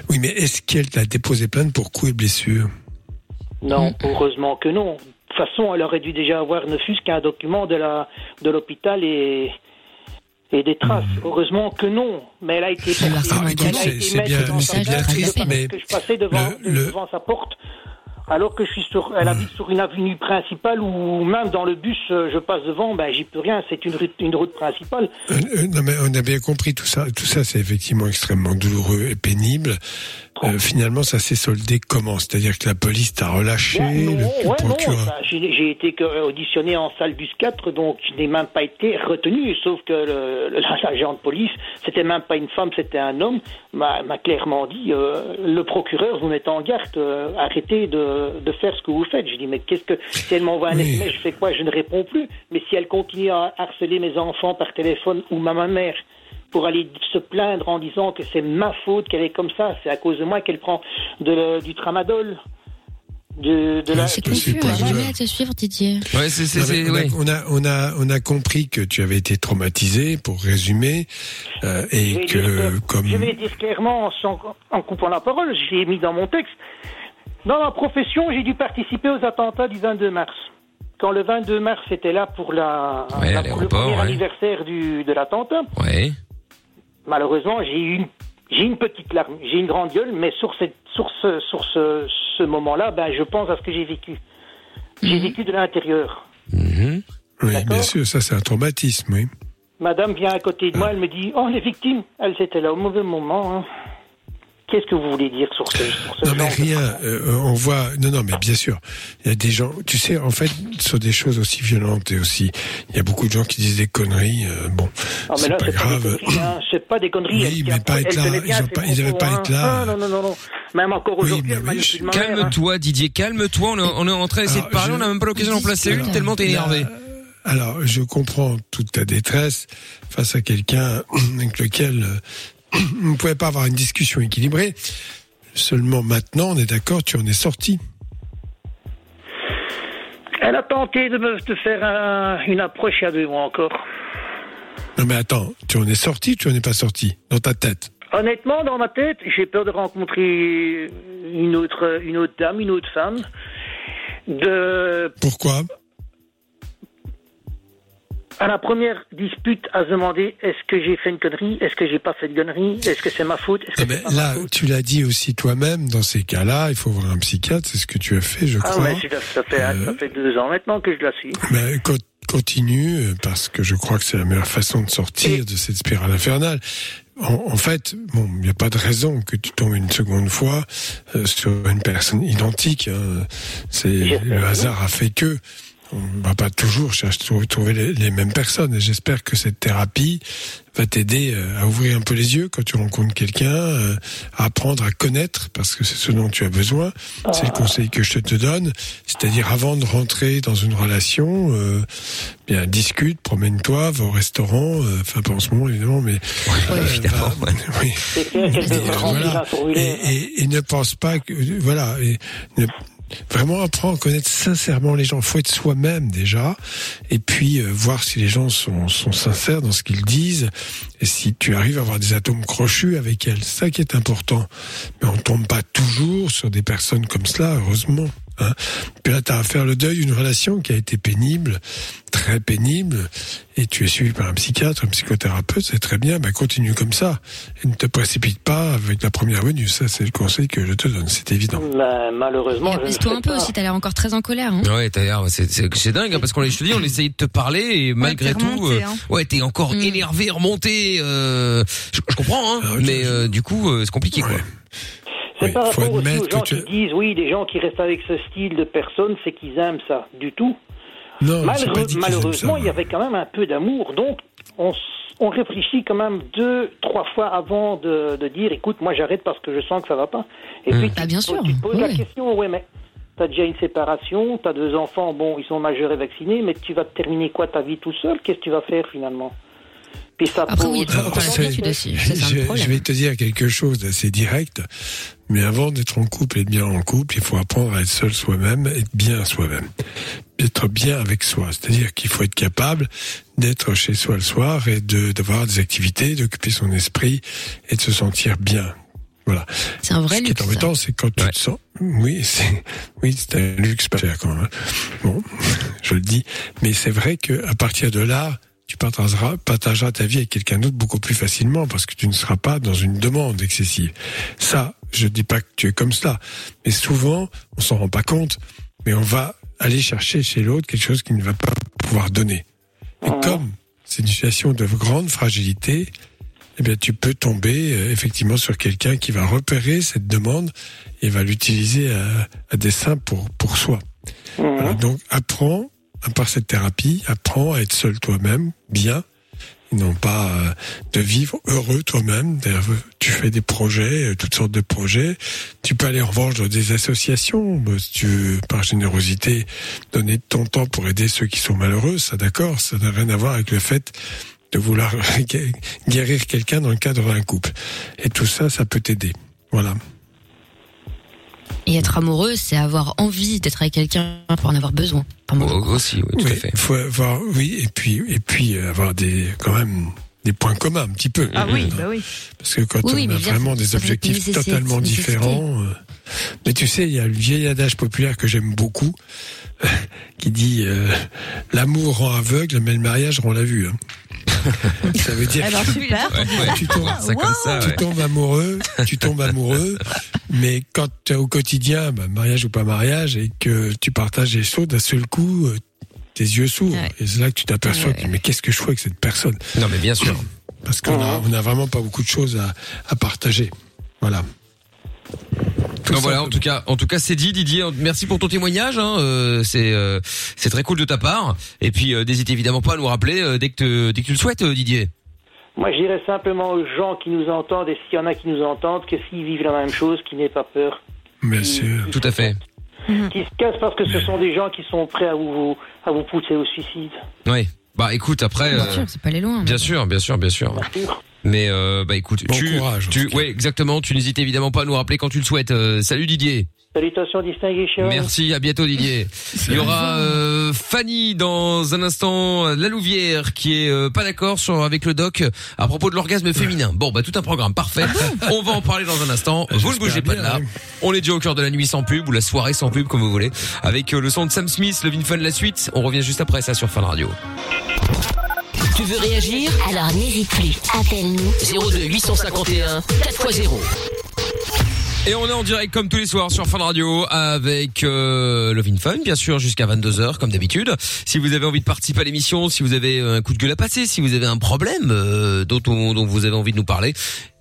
Oui, mais est-ce qu'elle t'a déposé plainte pour coups et blessures Non, Mm. heureusement que non. De toute façon, elle aurait dû déjà avoir ne fût-ce qu'un document de la de l'hôpital et et des traces. Heureusement que non, mais elle a été. Ah, c'est- bien- bien triste, mais que je passais devant, le- le- devant sa porte. Alors que je suis sur, elle habite sur une avenue principale ou même dans le bus, euh, je passe devant, ben j'y peux rien. C'est une route, une route principale. Euh, euh, non, mais on a bien compris tout ça. Tout ça, c'est effectivement extrêmement douloureux et pénible. Euh, finalement, ça s'est soldé comment? C'est-à-dire que la police t'a relâché, non, le, ouais, procureur. j'ai été auditionné en salle bus 4, donc je n'ai même pas été retenu, sauf que l'agent de police, c'était même pas une femme, c'était un homme, m'a clairement dit, euh, le procureur vous met en garde, euh, arrêtez de, de faire ce que vous faites. Je dis, mais qu'est-ce que, si elle m'envoie un Oui. SMS, je fais quoi? Je ne réponds plus. Mais si elle continue à harceler mes enfants par téléphone ou ma ma mère, pour aller se plaindre en disant que c'est ma faute qu'elle est comme ça, c'est à cause de moi qu'elle prend de, du tramadol. De, de la, C'est confus, mal à te suivre, Didier. Ouais, c'est, on, a, ouais. on, a, on, a, on a compris que tu avais été traumatisé, pour résumer, euh, Je et vais que dire comme... Je vais dire clairement, sans- en coupant la parole, je l'ai mis dans mon texte. Dans ma profession, j'ai dû participer aux attentats du 22 mars. Quand le 22 mars était là pour, la, Ouais, la- à pour le premier ouais. anniversaire du, de l'attentat, Ouais. Malheureusement, j'ai eu une, j'ai une petite larme, j'ai une grande gueule, mais sur, cette, sur ce, sur ce, ce moment-là, ben, je pense à ce que j'ai vécu. J'ai vécu de l'intérieur. Oui, bien sûr, ça c'est un traumatisme, oui. Madame vient à côté de moi, elle me dit Oh, les victimes, elles étaient là au mauvais moment. hein. Qu'est-ce que vous voulez dire sur ce, sur ce Non mais rien, euh, on voit. Non non mais bien sûr, il y a des gens. Tu sais, en fait, sur des choses aussi violentes et aussi, il y a beaucoup de gens qui disent des conneries. euh, bon, Ah, mais c'est là, pas c'est pas, des grave. conneries, hein. c'est pas des conneries. Oui, mais pas être là, ils ses pas- être là. Ah, non, non, non, non. Même encore aujourd'hui, hein. Calme-toi, Didier, calme-toi. On est, on est en train d'essayer de parler, on n'a même pas l'occasion d'en placer une, tellement t'es énervé. Alors, je comprends toute ta détresse face à quelqu'un avec lequel on ne pouvait pas avoir une discussion équilibrée. Seulement maintenant, on est d'accord, tu en es sorti. Elle a tenté de me de faire un- une approche il y a deux mois encore. Non mais attends, tu en es sorti ou tu en es pas sorti dans ta tête? Honnêtement, dans ma tête, j'ai peur de rencontrer une autre, une autre dame, une autre femme. De, Pourquoi? À la première dispute, à se demander est-ce que j'ai fait une connerie, est-ce que j'ai pas fait de connerie, est-ce que c'est ma faute, que Ah ben, Là, faute? tu l'as dit aussi toi-même, dans ces cas-là, il faut voir un psychiatre, c'est ce que tu as fait, je Ah crois. ouais, ça fait, ça fait deux ans maintenant que je la suis. Ben, co- continue, euh, parce que je crois que c'est la meilleure façon de sortir de cette spirale infernale. En, en fait, bon, il n'y a pas de raison que tu tombes une seconde fois euh, sur une personne identique. hein. C'est le hasard a fait que on va pas toujours chercher trouver, trouver les, les mêmes personnes. Et j'espère que cette thérapie va t'aider euh, à ouvrir un peu les yeux quand tu rencontres quelqu'un, euh, à apprendre à connaître, parce que c'est ce dont tu as besoin. C'est le conseil que je te donne. C'est-à-dire avant de rentrer dans une relation, euh, bien discute, promène-toi, va au restaurant, euh, enfin pas en ce moment évidemment, mais euh, évidemment, va- oui. Et, euh, voilà. ne pense pas que voilà. Et ne- Vraiment apprendre à connaître sincèrement les gens. Faut être soi-même déjà, et puis euh, voir si les gens sont, sont sincères dans ce qu'ils disent, et si tu arrives à avoir des atomes crochus avec elles. Ça qui est important. Mais on tombe pas toujours sur des personnes comme cela, heureusement. Hein. Puis là, tu as à faire le deuil d'une relation qui a été pénible, très pénible, et tu es suivi par un psychiatre, un psychothérapeute, c'est très bien, ben continue comme ça. Et ne te précipite pas avec la première venue. Ça, c'est le conseil que je te donne, c'est évident. Mais malheureusement, sais un peu pas. aussi, t'as l'air encore très en colère. Hein. Ouais, t'as l'air, c'est, dingue, hein, parce qu'on, je te dis, on essayait de te parler, et malgré t'es tout, remonté, euh, hein. ouais, t'es encore énervé, remonté, euh, je, je comprends, hein, Ah, mais euh, du coup, euh, c'est compliqué, quoi. C'est par faut rapport aussi aux gens que qui disent, oui, des gens qui restent avec ce style de personne, c'est qu'ils aiment ça. Du tout. Non, Malheureux- malheureusement, ça. il y avait quand même un peu d'amour. Donc, on, s- on réfléchit quand même deux, trois fois avant de, de dire, écoute, moi j'arrête parce que je sens que ça va pas. Et puis, tu, Ah, bien te poses- sûr, tu poses la oui. question, ouais, mais t'as déjà une séparation, t'as deux enfants, bon, ils sont majeurs et vaccinés, mais tu vas terminer quoi ta vie tout seul? Qu'est-ce que tu vas faire finalement? Puis ça Après, oui, pose- c'est- d'inquiétude aussi. Je, je vais te dire quelque chose d'assez direct, mais avant d'être en couple et de bien en couple, il faut apprendre à être seul soi-même, être bien soi-même, être bien avec soi. C'est-à-dire qu'il faut être capable d'être chez soi le soir et de d'avoir des activités, d'occuper son esprit et de se sentir bien. Voilà. C'est un vrai Ce qui luxe. est embêtant, c'est quand tu te sens. Oui, c'est oui, c'est un luxe pas cher quand même. hein. Bon, je le dis, mais c'est vrai que à partir de là, partageras, partageras ta vie avec quelqu'un d'autre beaucoup plus facilement parce que tu ne seras pas dans une demande excessive. Ça, je dis pas que tu es comme cela, mais souvent, on s'en rend pas compte, mais on va aller chercher chez l'autre quelque chose qu'il ne va pas pouvoir donner. Et comme c'est une situation de grande fragilité, eh bien, tu peux tomber euh, effectivement sur quelqu'un qui va repérer cette demande et va l'utiliser à, à dessein pour pour soi. Voilà, donc, apprends à part cette thérapie, apprends à être seul toi-même, bien, non pas euh, de vivre heureux toi-même. Tu fais des projets, euh, toutes sortes de projets. Tu peux aller en revanche dans des associations, euh, si tu veux, par générosité, donner ton temps pour aider ceux qui sont malheureux. Ça, d'accord, ça n'a rien à voir avec le fait de vouloir guérir quelqu'un dans le cadre d'un couple. Et tout ça, ça peut t'aider. Voilà. Et être amoureux, c'est avoir envie d'être avec quelqu'un pour en avoir besoin. aussi, oui, tout à fait. Faut avoir, oui, et puis, et puis euh, avoir des, quand même, des points communs, un petit peu. Ah oui, bah oui. Parce que quand Oui, oui, on a vraiment des objectifs totalement différents. euh, Mais tu sais, il y a le vieil adage populaire que j'aime beaucoup, qui dit euh, l'amour rend aveugle, mais le mariage rend la vue. hein. ça veut dire Alors, que super. Ouais, ouais. tu tombes, Ça comme ça, tu ouais. tombes amoureux, tu tombes amoureux, mais quand tu es au quotidien, bah, mariage ou pas mariage, et que tu partages les choses, d'un seul coup, euh, tes yeux s'ouvrent. Et c'est là que tu t'aperçois, Ouais, que, mais qu'est-ce que je fais avec cette personne? Non, mais bien sûr. Parce qu'on a, on a vraiment pas beaucoup de choses à, à partager. Voilà. Donc voilà, en tout cas, en tout cas, c'est dit, Didier. Merci pour ton témoignage. Hein, euh, c'est euh, c'est très cool de ta part. Et puis, euh, n'hésite évidemment pas à nous rappeler euh, dès que te- dès que tu le souhaites, euh, Didier. Moi, je dirais simplement aux gens qui nous entendent, et s'il y en a qui nous entendent, que s'ils vivent la même chose, qu'ils n'aient pas peur. Bien sûr. Tout à fait. Qui se cassent parce que ce sont des gens qui sont prêts à vous, à vous pousser au suicide. Oui. Bah écoute, après. Bien euh, sûr, c'est pas aller loin. Bien sûr, bien sûr, bien sûr. Mais euh, bah écoute, Bon tu, courage, tu, ouais, exactement. Tu n'hésites évidemment pas à nous rappeler quand tu le souhaites. Euh, salut Didier. Salutations distinguées, Sharon. Merci, à bientôt Didier. Il y aura euh, Fanny dans un instant, euh, la Louvière qui est euh, pas d'accord sur avec le doc à propos de l'orgasme féminin. Bon, bah tout un programme parfait. On va en parler dans un instant. Vous ne bougez pas de là. On est déjà au cœur de la nuit sans pub ou la soirée sans pub comme vous voulez, avec euh, le son de Sam Smith, le Fun la suite. On revient juste après ça sur Fun Radio. Tu veux réagir Alors n'hésite plus, appelle-nous. 02 851 4x0. Et on est en direct comme tous les soirs sur Fun Radio avec euh, Love in Fun, bien sûr, jusqu'à 22h comme d'habitude. Si vous avez envie de participer à l'émission, si vous avez un coup de gueule à passer, si vous avez un problème euh, dont, on- dont vous avez envie de nous parler,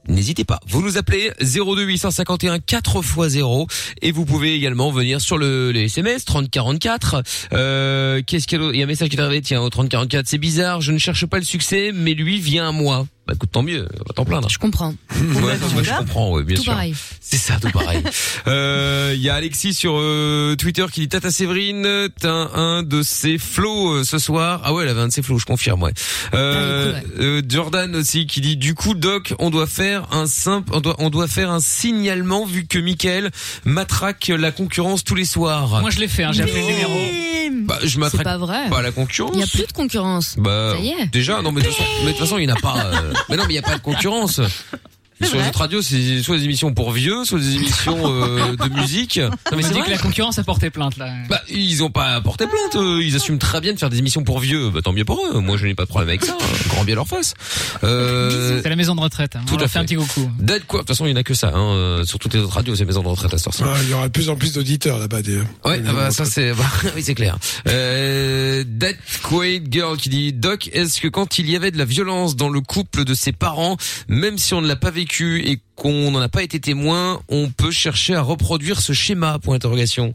N'hésitez pas. Vous nous appelez 02 851 4 x 0 et vous pouvez également venir sur le, SMS 3044. Euh, qu'est-ce qu'il y a Il y a un message qui est arrivé, tiens, au 3044. C'est bizarre, je ne cherche pas le succès, mais lui vient à moi. Bah écoute, tant mieux, va t'en plaindre. Je comprends. Ouais, moi, je comprends, ouais, bien Tout sûr. pareil. C'est ça, tout pareil. Euh, Il y a Alexis sur euh, Twitter qui dit Tata Séverine, t'as un de ses flots euh, ce soir. Ah ouais, elle avait un de ses flots, je confirme, ouais. Euh, euh, Jordan aussi qui dit du coup Doc, on doit faire un simple, on doit, on doit faire un signalement vu que Michael matraque la concurrence tous les soirs. Moi, je l'ai fait, hein, j'ai appelé le numéro. Bah, je matraque C'est pas vrai. pas la concurrence. Il y a plus de concurrence. Bah, Ça y est. déjà, non, mais de toute façon, mais de toute façon, il n'y en a pas. Mais non, mais il n'y a pas de concurrence. Sur les autres radios, c'est soit des émissions pour vieux, soit des émissions euh, de musique. Non, On mais m'a c'est que la concurrence a porté plainte, là. Bah, ils ont pas porté plainte. euh, Ils assument très bien de faire des émissions pour vieux. Bah, tant mieux pour eux. Moi, je n'ai pas de problème avec ça. hein. Grand bien leur face. Euh, C'est la maison de retraite. Hein. tout on à fait un petit coucou. Dead quoi? De toute façon, il n'y en a que ça. Hein. euh, Sur toutes les autres radios, c'est maison de retraite à heure-ci. Ah, il y aura de plus en plus d'auditeurs là-bas. Des... Ouais, ah bah, ça c'est, bah, oui c'est clair. Euh, That Quiet Girl qui dit Doc, est-ce que quand il y avait de la violence dans le couple de ses parents, même si on ne l'a pas vécu et qu'on n'en a pas été témoin, on peut chercher à reproduire ce schéma Point d'interrogation.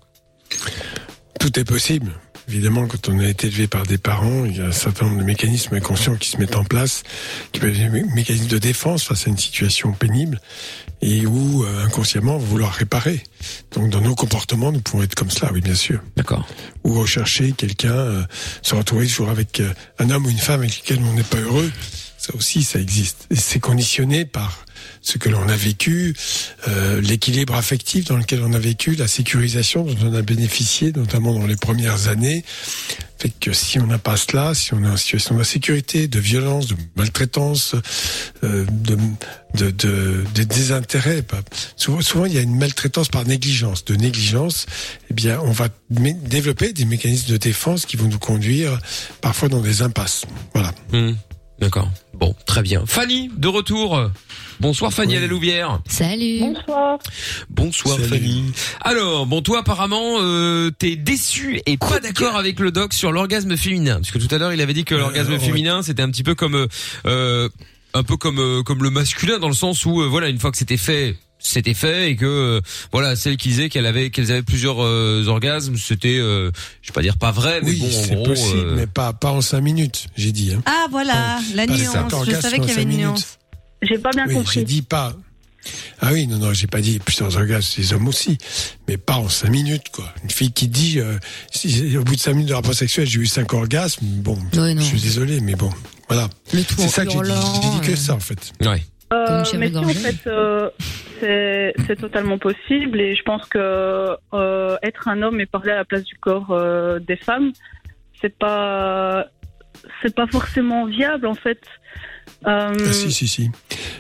Tout est possible. Évidemment, quand on a été élevé par des parents, il y a un certain nombre de mécanismes inconscients qui se mettent en place, qui peuvent être des mé- mécanismes de défense face à une situation pénible, et où euh, inconsciemment vouloir réparer. Donc dans nos comportements, nous pouvons être comme cela, oui bien sûr. D'accord. Ou rechercher quelqu'un, euh, se retrouver toujours avec euh, un homme ou une femme avec lequel on n'est pas heureux. Ça aussi, ça existe. C'est conditionné par ce que l'on a vécu, euh, l'équilibre affectif dans lequel on a vécu, la sécurisation dont on a bénéficié, notamment dans les premières années, Fait que si on n'a pas cela, si on est en situation d'insécurité, de violence, de maltraitance, euh, de, de, de, de désintérêt, pas- souvent, souvent il y a une maltraitance par négligence. De négligence, eh bien, on va développer des mécanismes de défense qui vont nous conduire parfois dans des impasses. Voilà. Hmm, D'accord. Bon, très bien. Fanny, de retour. Bonsoir Fanny à la Louvière. Salut. Bonsoir. Bonsoir Fanny. Alors, bon toi apparemment euh, t'es déçu et pas d'accord avec le doc sur l'orgasme féminin parce que tout à l'heure il avait dit que l'orgasme ouais. féminin c'était un petit peu comme euh, euh, un peu comme euh, comme le masculin dans le sens où euh, voilà une fois que c'était fait c'était fait et que euh, voilà celle qui disait qu'elle avait qu'elles avaient plusieurs euh, orgasmes c'était euh, je vais pas dire pas vrai mais Oui, bon en c'est gros possible, euh, mais pas, pas en cinq minutes, j'ai dit. Hein. Ah voilà, la nuance. Je savais qu'il y avait une minutes. nuance. J'ai pas bien Oui, compris. j'ai dit pas. Ah oui, non, non, j'ai pas dit plusieurs orgasmes, les hommes aussi, mais pas en cinq minutes, quoi. Une fille qui dit, euh, si, au bout de cinq minutes de rapport sexuel, j'ai eu cinq orgasmes, bon, non. je suis désolé, mais bon, voilà. C'est ça que j'ai dit, j'ai dit que ça, en fait. ouais Comme chèvre mais si, en fait, euh, c'est totalement possible et je pense que euh, être un homme et parler à la place du corps euh, des femmes, c'est pas c'est pas forcément viable en fait. Euh, Ah, si, si, si.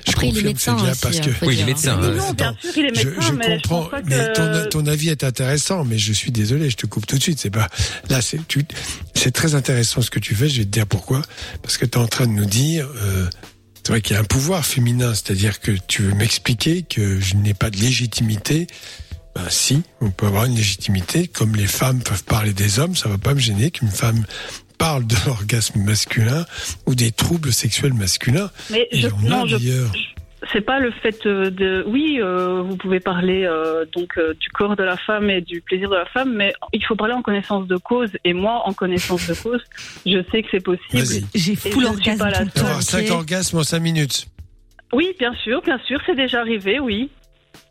Je Après, il est confirme que c'est médecin bien aussi, parce hein, que. Oui, il est dire. médecin, oui, non, bien sûr, il est Je, médecin, je mais je comprends, pense pas que. mais ton, ton avis est intéressant, mais je suis désolé, je te coupe tout de suite. C'est pas là, c'est tu, c'est très intéressant ce que tu fais. Je vais te dire pourquoi, parce que tu es en train de nous dire, euh, c'est vrai qu'il y a un pouvoir féminin, c'est-à-dire que tu veux m'expliquer que je n'ai pas de légitimité? Ben si, on peut avoir une légitimité, comme les femmes peuvent parler des hommes, ça va pas me gêner qu'une femme parle de l'orgasme masculin ou des troubles sexuels masculins. Mais Il je, y en a non, je, d'ailleurs. C'est pas le fait euh, de. Oui, euh, vous pouvez parler euh, donc euh, du corps de la femme et du plaisir de la femme, mais il faut parler en connaissance de cause. Et moi, en connaissance de cause, je sais que c'est possible. J'ai Et full je ne suis orgasme pas la tout le temps. Avoir ok cinq orgasmes en cinq minutes. Oui, bien sûr, bien sûr, c'est déjà arrivé, oui.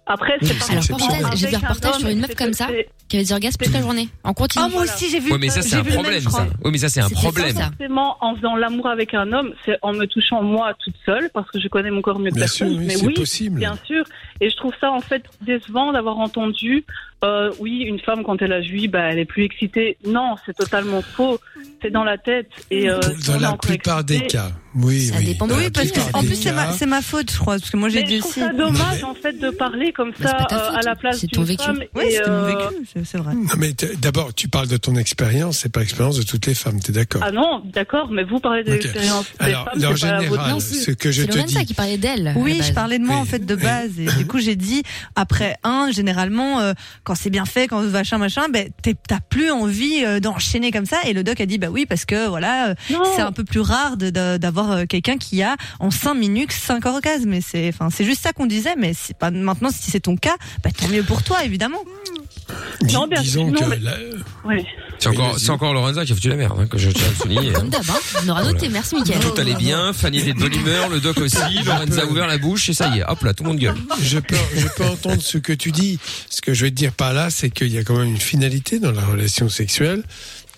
Après, c'est Oui, pas Alors, un Avec reportage homme, sur une meuf comme ça qui avait des orgasmes toute la journée en continu. Oh moi aussi j'ai vu. ouais mais ça c'est un problème ça oui mais ça c'est un problème ça. forcément en faisant l'amour avec un homme, c'est en me touchant moi toute seule, parce que je connais mon corps mieux que Bien sûr, personne. oui, mais c'est oui, possible. bien sûr. Et je trouve ça en fait décevant d'avoir entendu, euh, oui, une femme quand elle a joui, bah, elle est plus excitée. Non, c'est totalement faux. C'est dans la tête. Et euh, si Dans la plupart des cas, oui, Ça oui. dépend Oui, parce que en plus c'est ma, c'est faute, je crois, parce que moi j'ai dit je trouve aussi. ça dommage en fait de parler comme Bah, c'est ça euh, à la place C'est ton d'une vécu. femme. Et, c'était mon euh, vécu, c'est- c'est vrai. Non mais d'abord, tu parles de ton expérience, c'est pas l'expérience de toutes les femmes, t'es d'accord? Ah non, d'accord, mais vous parlez de l'expérience des Alors, femmes, en c'est pas la général, ce que je C'est te Lorenza dis, qui parlait d'elle. Oui, je parlais de moi en fait de base et du coup j'ai dit après un généralement euh, quand c'est bien fait quand machin machin ben t'as plus envie d'enchaîner comme ça et le doc a dit bah oui parce que voilà c'est un peu plus rare d'avoir euh, quelqu'un qui a en cinq minutes cinq orgasmes et c'est enfin c'est juste ça qu'on disait mais c'est pas maintenant si c'est ton cas bah tant mieux pour toi évidemment. dis- Non, bien disons sûr, que non, mais- la- Ouais. c'est Oui, encore c'est encore Lorenza qui a foutu la merde hein, que je tiens à le souligner hein. Comme d'hab, hein. On aura noté. Merci, Mickaël. Tout allait bien, Fanny était de bonne humeur, le doc aussi, Lorenza a ouvert la bouche et ça y est, hop là, tout le monde gueule. je peux, je peux entendre ce que tu dis. Ce que je vais te dire par là, c'est qu'il y a quand même une finalité dans la relation sexuelle,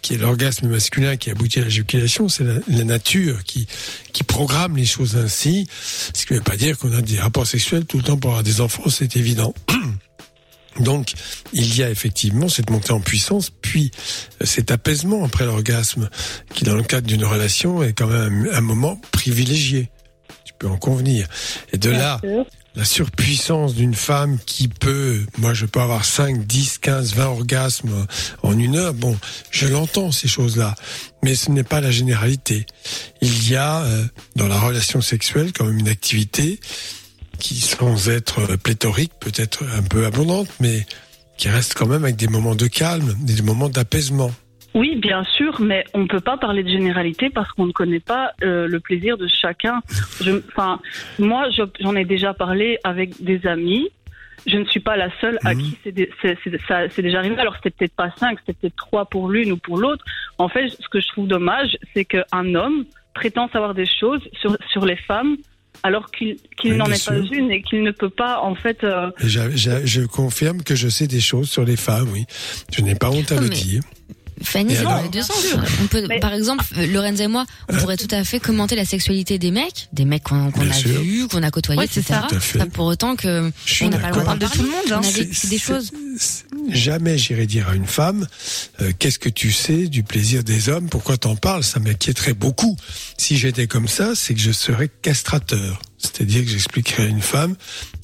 qui est l'orgasme masculin qui aboutit à la jubilation. C'est la, la nature qui, qui programme les choses ainsi. Ce qui ne veut pas dire qu'on a des rapports sexuels tout le temps pour avoir des enfants, c'est évident. Donc, il y a effectivement cette montée en puissance, puis euh, cet apaisement après l'orgasme, qui dans le cadre d'une relation est quand même un, un moment privilégié. Tu peux en convenir. Et de là, la surpuissance d'une femme qui peut, moi je peux avoir 5, 10, 15, 20 orgasmes en une heure, bon, je l'entends ces choses-là, mais ce n'est pas la généralité. Il y a euh, dans la relation sexuelle quand même une activité qui, sans être euh, pléthorique, peut être un peu abondante, mais qui reste quand même avec des moments de calme, des moments d'apaisement. Oui, bien sûr, mais on ne peut pas parler de généralité parce qu'on ne connaît pas euh, le plaisir de chacun. Je, enfin, moi, je- j'en ai déjà parlé avec des amis. Je ne suis pas la seule à qui c'est déjà arrivé. Alors, c'était peut-être pas cinq, c'était peut-être trois pour l'une ou pour l'autre. En fait, ce que je trouve dommage, c'est qu'un homme prétend savoir des choses sur, sur les femmes alors qu'il Oui, n'en est pas une et qu'il ne peut pas, en fait... euh, je confirme que je sais des choses sur les femmes, oui. Je n'ai pas honte à le dire. Fanny, c'est dans alors les deux sens. On peut, par exemple, euh, Lorenza et moi, on pourrait tout à fait commenter la sexualité des mecs, des mecs qu'on a sûr. vus, qu'on a côtoyés, Ouais, c'est etc. Tout. Pas pour autant que Je on n'a pas le droit de tout parler. le monde, hein. On a des c'est- choses. jamais j'irai dire à une femme euh, qu'est-ce que tu sais du plaisir des hommes, pourquoi t'en parles, ça m'inquiéterait beaucoup. Si j'étais comme ça, c'est que je serais castrateur, c'est-à-dire que j'expliquerais à une femme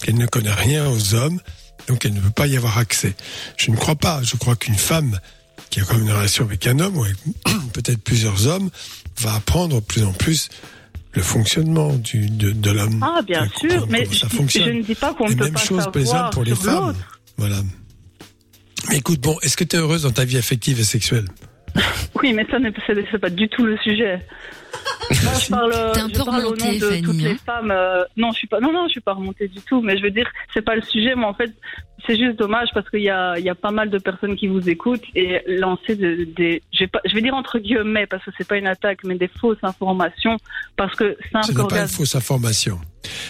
qu'elle ne connaît rien aux hommes, donc elle ne peut pas y avoir accès. Je ne crois pas. Je crois qu'une femme qui a quand même une relation avec un homme ou avec peut-être plusieurs hommes va apprendre de plus en plus le fonctionnement du, de, de l'homme. Ah, bien sûr, mais ça je, fonctionne. je ne dis pas qu'on ne peut même pas chose pour les hommes, pour les femmes. Voilà. Mais écoute, bon, est-ce que tu es heureuse dans ta vie affective et sexuelle? Oui, mais ça, c'est pas du tout le sujet. Moi, je parle, T'es un je peu parle au nom de Fanny, toutes les hein. femmes. euh, non, je suis pas. Non, non, je suis pas remontée du tout. Mais je veux dire, c'est pas le sujet. Mais en fait, c'est juste dommage parce qu'il y a, il y a pas mal de personnes qui vous écoutent et lancer des, je vais pas, je vais dire entre guillemets parce que c'est pas une attaque, mais des fausses informations parce que Ce cinq n'est pas une fausse information.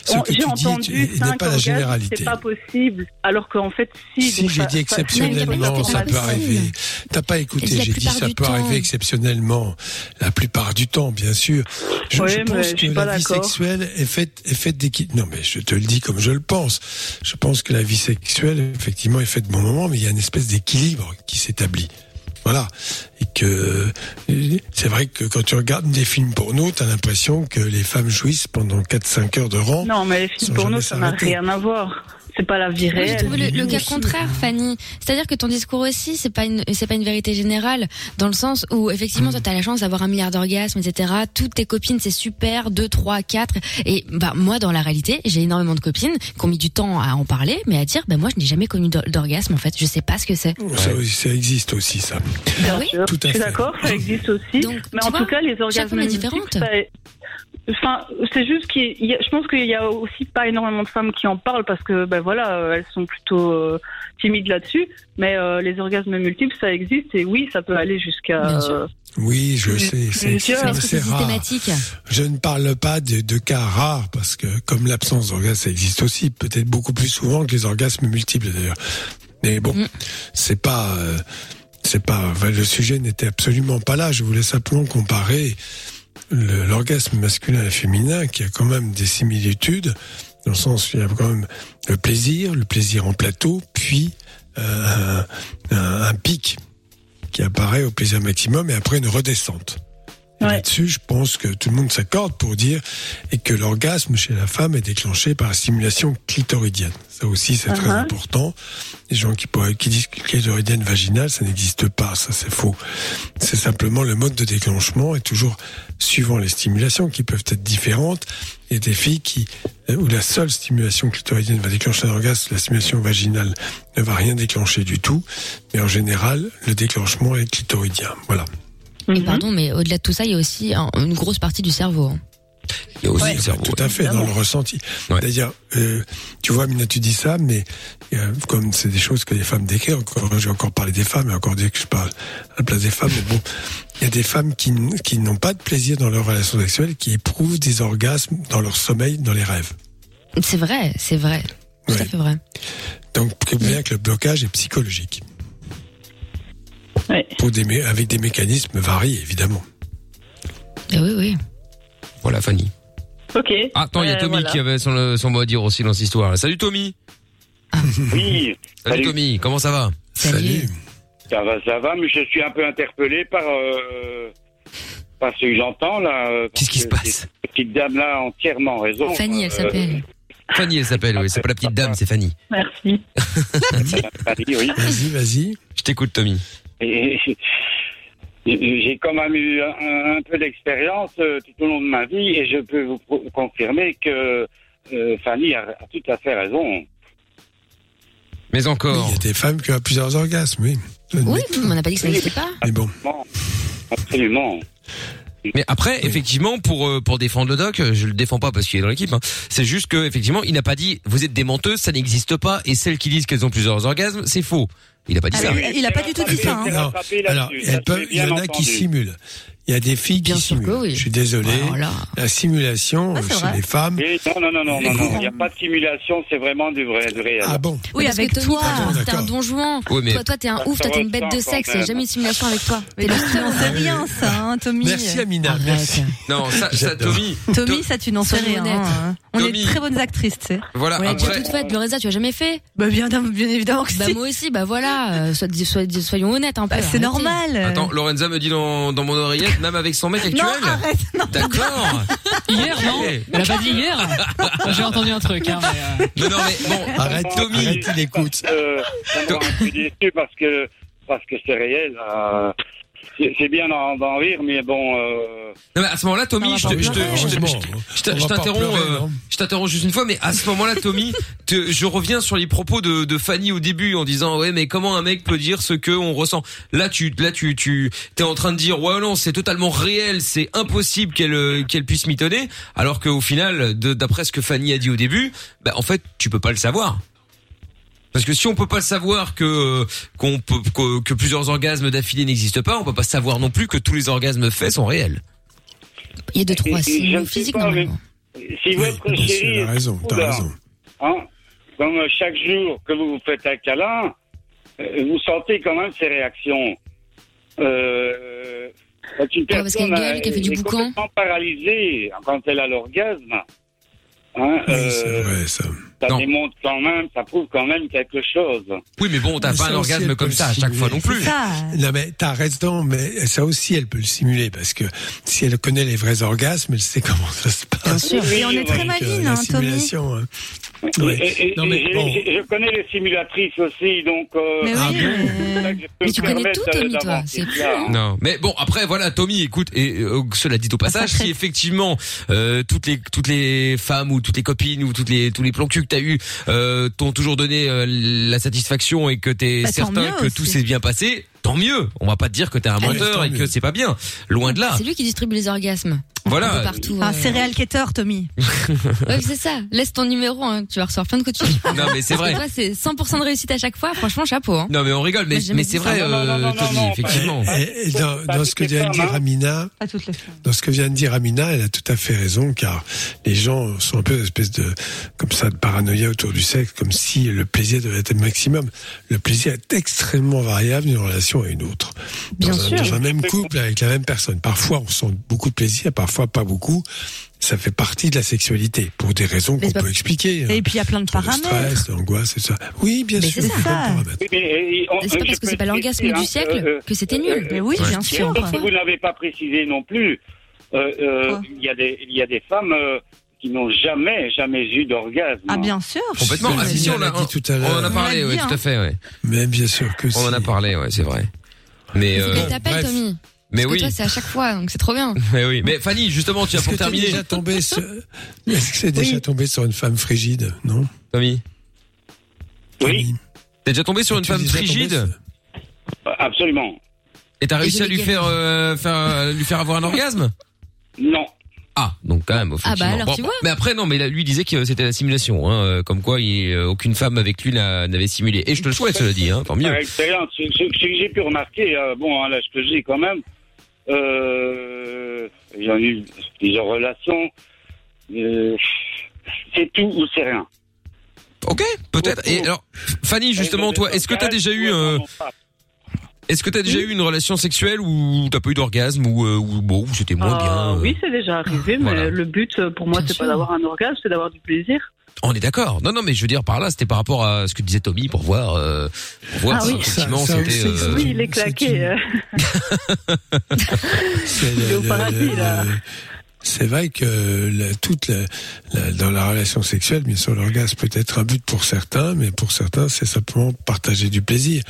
Ce On- que J'ai tu dis entendu il n'est pas la généralité. C'est pas possible. Alors qu'en fait, si. Si j'ai dit exceptionnellement, ça peut arriver. T'as pas écouté, j'ai dit ça peut temps. arriver exceptionnellement. La plupart du temps, bien sûr. Je, Oui, je pense je que pas la vie sexuelle est faite, est faite d'équilibre. Non, mais je te le dis comme je le pense. Je pense que la vie sexuelle, effectivement, est faite de bons moments, mais il y a une espèce d'équilibre qui s'établit. Voilà. Et que c'est vrai que quand tu regardes des films porno, t'as l'impression que les femmes jouissent pendant 4-5 heures de rang. Non, mais les films sans pour nous, jamais ça n'a rien à voir. C'est pas la vie Moi, réelle. trouvé le, le cas aussi. contraire, Fanny. C'est-à-dire que ton discours aussi, c'est pas une, c'est pas une vérité générale, dans le sens où effectivement, toi, t'as la chance d'avoir un milliard d'orgasmes, etc. Toutes tes copines, c'est super, deux, trois, quatre. Et bah moi, dans la réalité, j'ai énormément de copines qui ont mis du temps à en parler, mais à dire, bah moi, je n'ai jamais connu d'or- d'orgasme. En fait, je sais pas ce que c'est. Ça, ça existe aussi, ça. Bien oui. sûr, Tout à je suis fait. d'accord, ça existe aussi. Donc, mais en vois, tout cas, les chaque orgasmes femme est multiples, différente. ça est- Enfin, c'est juste qu'il y a, je pense qu'il y a aussi pas énormément de femmes qui en parlent parce que, ben voilà, euh, elles sont plutôt euh, timides là-dessus. Mais euh, les orgasmes multiples, ça existe et oui, ça peut aller jusqu'à. Euh, Oui, je Plus- sais, c'est c'est- c'est rare. Je ne parle pas de, de cas rares parce que comme l'absence d'orgasme, ça existe aussi, peut-être beaucoup plus souvent que les orgasmes multiples d'ailleurs. Mais bon, Mm. c'est pas, euh, c'est pas, enfin, le sujet n'était absolument pas là. Je voulais simplement comparer l'orgasme masculin et féminin qui a quand même des similitudes dans le sens où il y a quand même le plaisir, le plaisir en plateau, puis euh, un, un pic qui apparaît au plaisir maximum et après une redescente. Et Ouais. Là-dessus, je pense que tout le monde s'accorde pour dire et que l'orgasme chez la femme est déclenché par la stimulation clitoridienne. Ça aussi, c'est très Uh-huh. important. Les gens qui, disent que clitoridienne vaginale, ça n'existe pas. Ça, c'est faux. C'est simplement le mode de déclenchement est toujours suivant les stimulations qui peuvent être différentes. Il y a des filles qui, euh, où la seule stimulation clitoridienne va déclencher un orgasme, la stimulation vaginale ne va rien déclencher du tout. Mais en général, le déclenchement est clitoridien. Voilà. Et mhm. pardon, mais au-delà de tout ça, il y a aussi un- une grosse partie du cerveau. hein. Il y a aussi Ouais, le cerveau. tout à fait, dans le ressenti. Ouais. D'ailleurs, euh, tu vois, Mina, tu dis ça, mais euh, comme c'est des choses que les femmes décrivent, encore, j'ai encore parlé des femmes, et encore dit que je parle à la place des femmes, mais bon, il y a des femmes qui, n'ont pas de plaisir dans leur relation sexuelle, qui éprouvent des orgasmes dans leur sommeil, dans les rêves. C'est vrai, c'est vrai. Tout Ouais. à fait vrai. Donc, bien que le blocage est psychologique. Ouais. Pour des, mé- avec des mécanismes variés, évidemment. Eh oui, oui. Voilà, Fanny. Ok. Ah, attends, il y a Euh, Tommy voilà. qui avait son, son mot à dire aussi dans cette histoire. Salut Tommy. Oui, Salut, Salut. Tommy, comment ça va? Salut. ça va, ça va, mais je suis un peu interpellé par, euh, par ce que j'entends là. euh, Qu'est-ce qui se que passe Cette petite dame là a entièrement raison. Fanny, elle Euh, s'appelle. Fanny, elle s'appelle, oui. C'est pas la petite dame, c'est Fanny. Merci. Fanny, oui. Vas-y, vas-y. Je t'écoute, Tommy. Et- J'ai quand même eu un, un peu d'expérience euh, tout au long de ma vie et je peux vous confirmer que euh, Fanny a, a tout à fait raison. Mais Oui, encore. il y a des femmes qui ont plusieurs orgasmes, oui. Oui, on n'a pas dit que ça n'existait pas. Mais bon. Bon, absolument. Mais après, effectivement, pour euh, pour défendre le doc, je le défends pas parce qu'il est dans l'équipe. hein. C'est juste que effectivement, il n'a pas dit vous êtes des menteuses, ça n'existe pas. Et celles qui disent qu'elles ont plusieurs orgasmes, c'est faux. Il a pas dit ça. Alors, il a pas du tout dit ça. hein. Alors, elles peuvent- il y en a qui simulent. Il y a des filles qui simulent. Je suis désolé. Là. La simulation Ah, c'est chez vrai. les femmes. Et non, non, non, non, non, non, il n'y a pas de simulation, c'est vraiment du vrai, du réel. Ah bon Oui, avec que toi. t'es un don juan. Oui, mais- Toi, toi, t'es un ouf, toi, t'es une bête de sexe. Il n'y a jamais eu de simulation avec toi. Mais n'en sais rien, ça, hein, Tommy. Merci Amina. Merci. Non, ça. Tommy. Tommy, ça, tu n'en sais rien. On Tommy. est très bonnes actrices, tu sais. Voilà, Ouais, tu as après. tout fait, Lorenza, tu as jamais fait Bah bien, bien évidemment que Bah si. moi aussi, bah voilà, euh, soyons honnêtes un peu. Bah, c'est normal. Attends, Lorenza me dit dans, dans mon oreillette, même avec son mec actuel. Non, arrête. Non. D'accord. Hier, non. Elle a pas dit hier J'ai entendu un truc, hein, mais, euh, Non, non, mais bon, Arrête, Tommy. arrête, il écoute. Euh, un peu déçu parce que parce que c'est réel. euh, c'est bien d'en d'en rire, mais bon. Euh, Non, mais à ce moment-là, Tommy, je te- je te- je t'interromps, euh, je t'interromps juste une fois, mais à ce moment-là, Tommy, te- je reviens sur les propos de, de Fanny au début en disant ouais, mais comment un mec peut dire ce que on ressent? Là, tu, là, tu, tu, t'es en train de dire ouais, non, c'est totalement réel, c'est impossible qu'elle, euh, qu'elle puisse m'étonner, alors qu'au final, d'après ce que Fanny a dit au début, bah en fait, tu peux pas le savoir. Parce que si on peut pas savoir que qu'on peut que, que plusieurs orgasmes d'affilée n'existent pas, on peut pas savoir non plus que tous les orgasmes faits sont réels. Il y a deux, trois signes physiques pas, normalement. si votre sûr, chérie. t'as raison, t'as raison. Hein, comme euh, chaque jour que vous vous faites un câlin, euh, vous sentez quand même ses réactions. Euh, quand une parce qu'elle personne gueule, qu'elle fait du est boucan. complètement paralysée quand elle a l'orgasme, hein, Oui, euh, c'est vrai, ça. Ça Non. démontre quand même, ça prouve quand même quelque chose. Oui, mais bon, t'as pas un orgasme comme ça à chaque fois non plus. Ça. Non mais t'as raison, mais ça aussi elle peut le simuler parce que si elle connaît les vrais orgasmes, elle sait comment ça se passe. Bien sûr. Et on est très euh, maline, la hein, Tommy. simulation. hein. Ouais. et- et- Non, mais bon. je connais les simulatrices aussi, donc. euh, Mais Ah oui, bon mais- je peux Mais tu connais tout, Tommy, toi. C'est hein. Non, mais bon après voilà Tommy, écoute et euh, cela dit au passage, sacré. si effectivement euh, toutes les toutes les femmes ou toutes les copines ou toutes les tous les plans cul que t'as eu euh, t'ont toujours donné euh, la satisfaction et que t'es Bah, certain que aussi. tout s'est bien passé, tant mieux. On va pas te dire que t'es un Ouais, menteur et que c'est pas bien, loin de là. C'est lui qui distribue les orgasmes. Voilà. Partout. Un euh. serial ketter, Tommy. Ouais, c'est ça. Laisse ton numéro, hein. tu vas recevoir plein de coups de fil. Non mais c'est vrai. toi, c'est 100% de réussite à chaque fois. Franchement, chapeau. Hein. Non mais on rigole, mais c'est vrai, euh, Tommy, effectivement. Et, et dans, dans ce que vient de dire. Amina, dans ce que vient de dire Amina, elle a tout à fait raison, car les gens sont un peu une espèce de, comme ça, de paranoïa autour du sexe, comme si le plaisir devait être le maximum. Le plaisir est extrêmement variable d'une relation à une autre. Bien dans, un, sûr. dans un même couple avec la même personne. Parfois, on sent beaucoup de plaisir, parfois pas beaucoup. Ça fait partie de la sexualité, pour des raisons Mais qu'on pas- peut expliquer. hein. Et puis il y a plein de Le paramètres. stress, l'angoisse, et ça. Oui, bien Mais sûr. c'est y a ça. Oui, mais, et- on- Et c'est pas parce que c'est pas l'orgasme du siècle euh, que c'était euh, nul. Mais oui, Ouais. bien Mais sûr. que vous n'avez pas précisé non plus, euh, euh, il y a des il y a des femmes euh, qui n'ont jamais jamais eu d'orgasme. Ah bien sûr. Complètement. Ah, si, si, on l'a dit tout à On en a parlé, On dit, tout à fait, ouais. Mais bien sûr que On en a parlé, ouais, c'est vrai. Mais euh, Elle t'appelle, bref. Tommy? Mais oui, c'est à chaque fois, donc c'est trop bien. mais oui. Mais Fanny, justement, tu as Est-ce pour terminer, déjà tombé sur... Est-ce que c'est déjà tombé sur une femme frigide, non Tommy. Oui, T'es déjà tombé sur une femme frigide sur- absolument. et t'as réussi je à lui faire, euh, faire euh, lui faire avoir un orgasme Non. Ah, donc quand même, effectivement. bah alors, Bon, tu vois. Mais après, non, mais là, lui disait que c'était la simulation, hein, euh, comme quoi il, aucune femme avec lui n'a- n'avait simulé. Et je te le souhaite, cela dit, hein, tant mieux. Par expérience, ce, ce- ce que j'ai pu remarquer, euh, bon, à l'âge que j'ai quand même, euh, j'ai eu plusieurs relations. euh, c'est tout ou c'est rien. Ok, peut-être. Et alors, Fanny, justement, toi, est-ce que t'as déjà eu, euh, est-ce que t'as déjà eu une relation sexuelle où t'as pas eu d'orgasme ou, euh, ou bon, où c'était moins Euh, bien euh, Oui, c'est déjà arrivé, mais Voilà. le but euh, pour moi, c'est pas d'avoir un orgasme, c'est d'avoir du plaisir. On est d'accord. Non, non, mais je veux dire par là, c'était par rapport à ce que disait Tommy pour voir, euh, pour voir Ah si oui. effectivement c'était. euh, oui, il est c'est claqué. euh. C'est Il est le- au paradis, là. C'est vrai que la- toute la- la- dans la relation sexuelle, bien sûr, l'orgasme peut être un but pour certains, mais pour certains, c'est simplement partager du plaisir.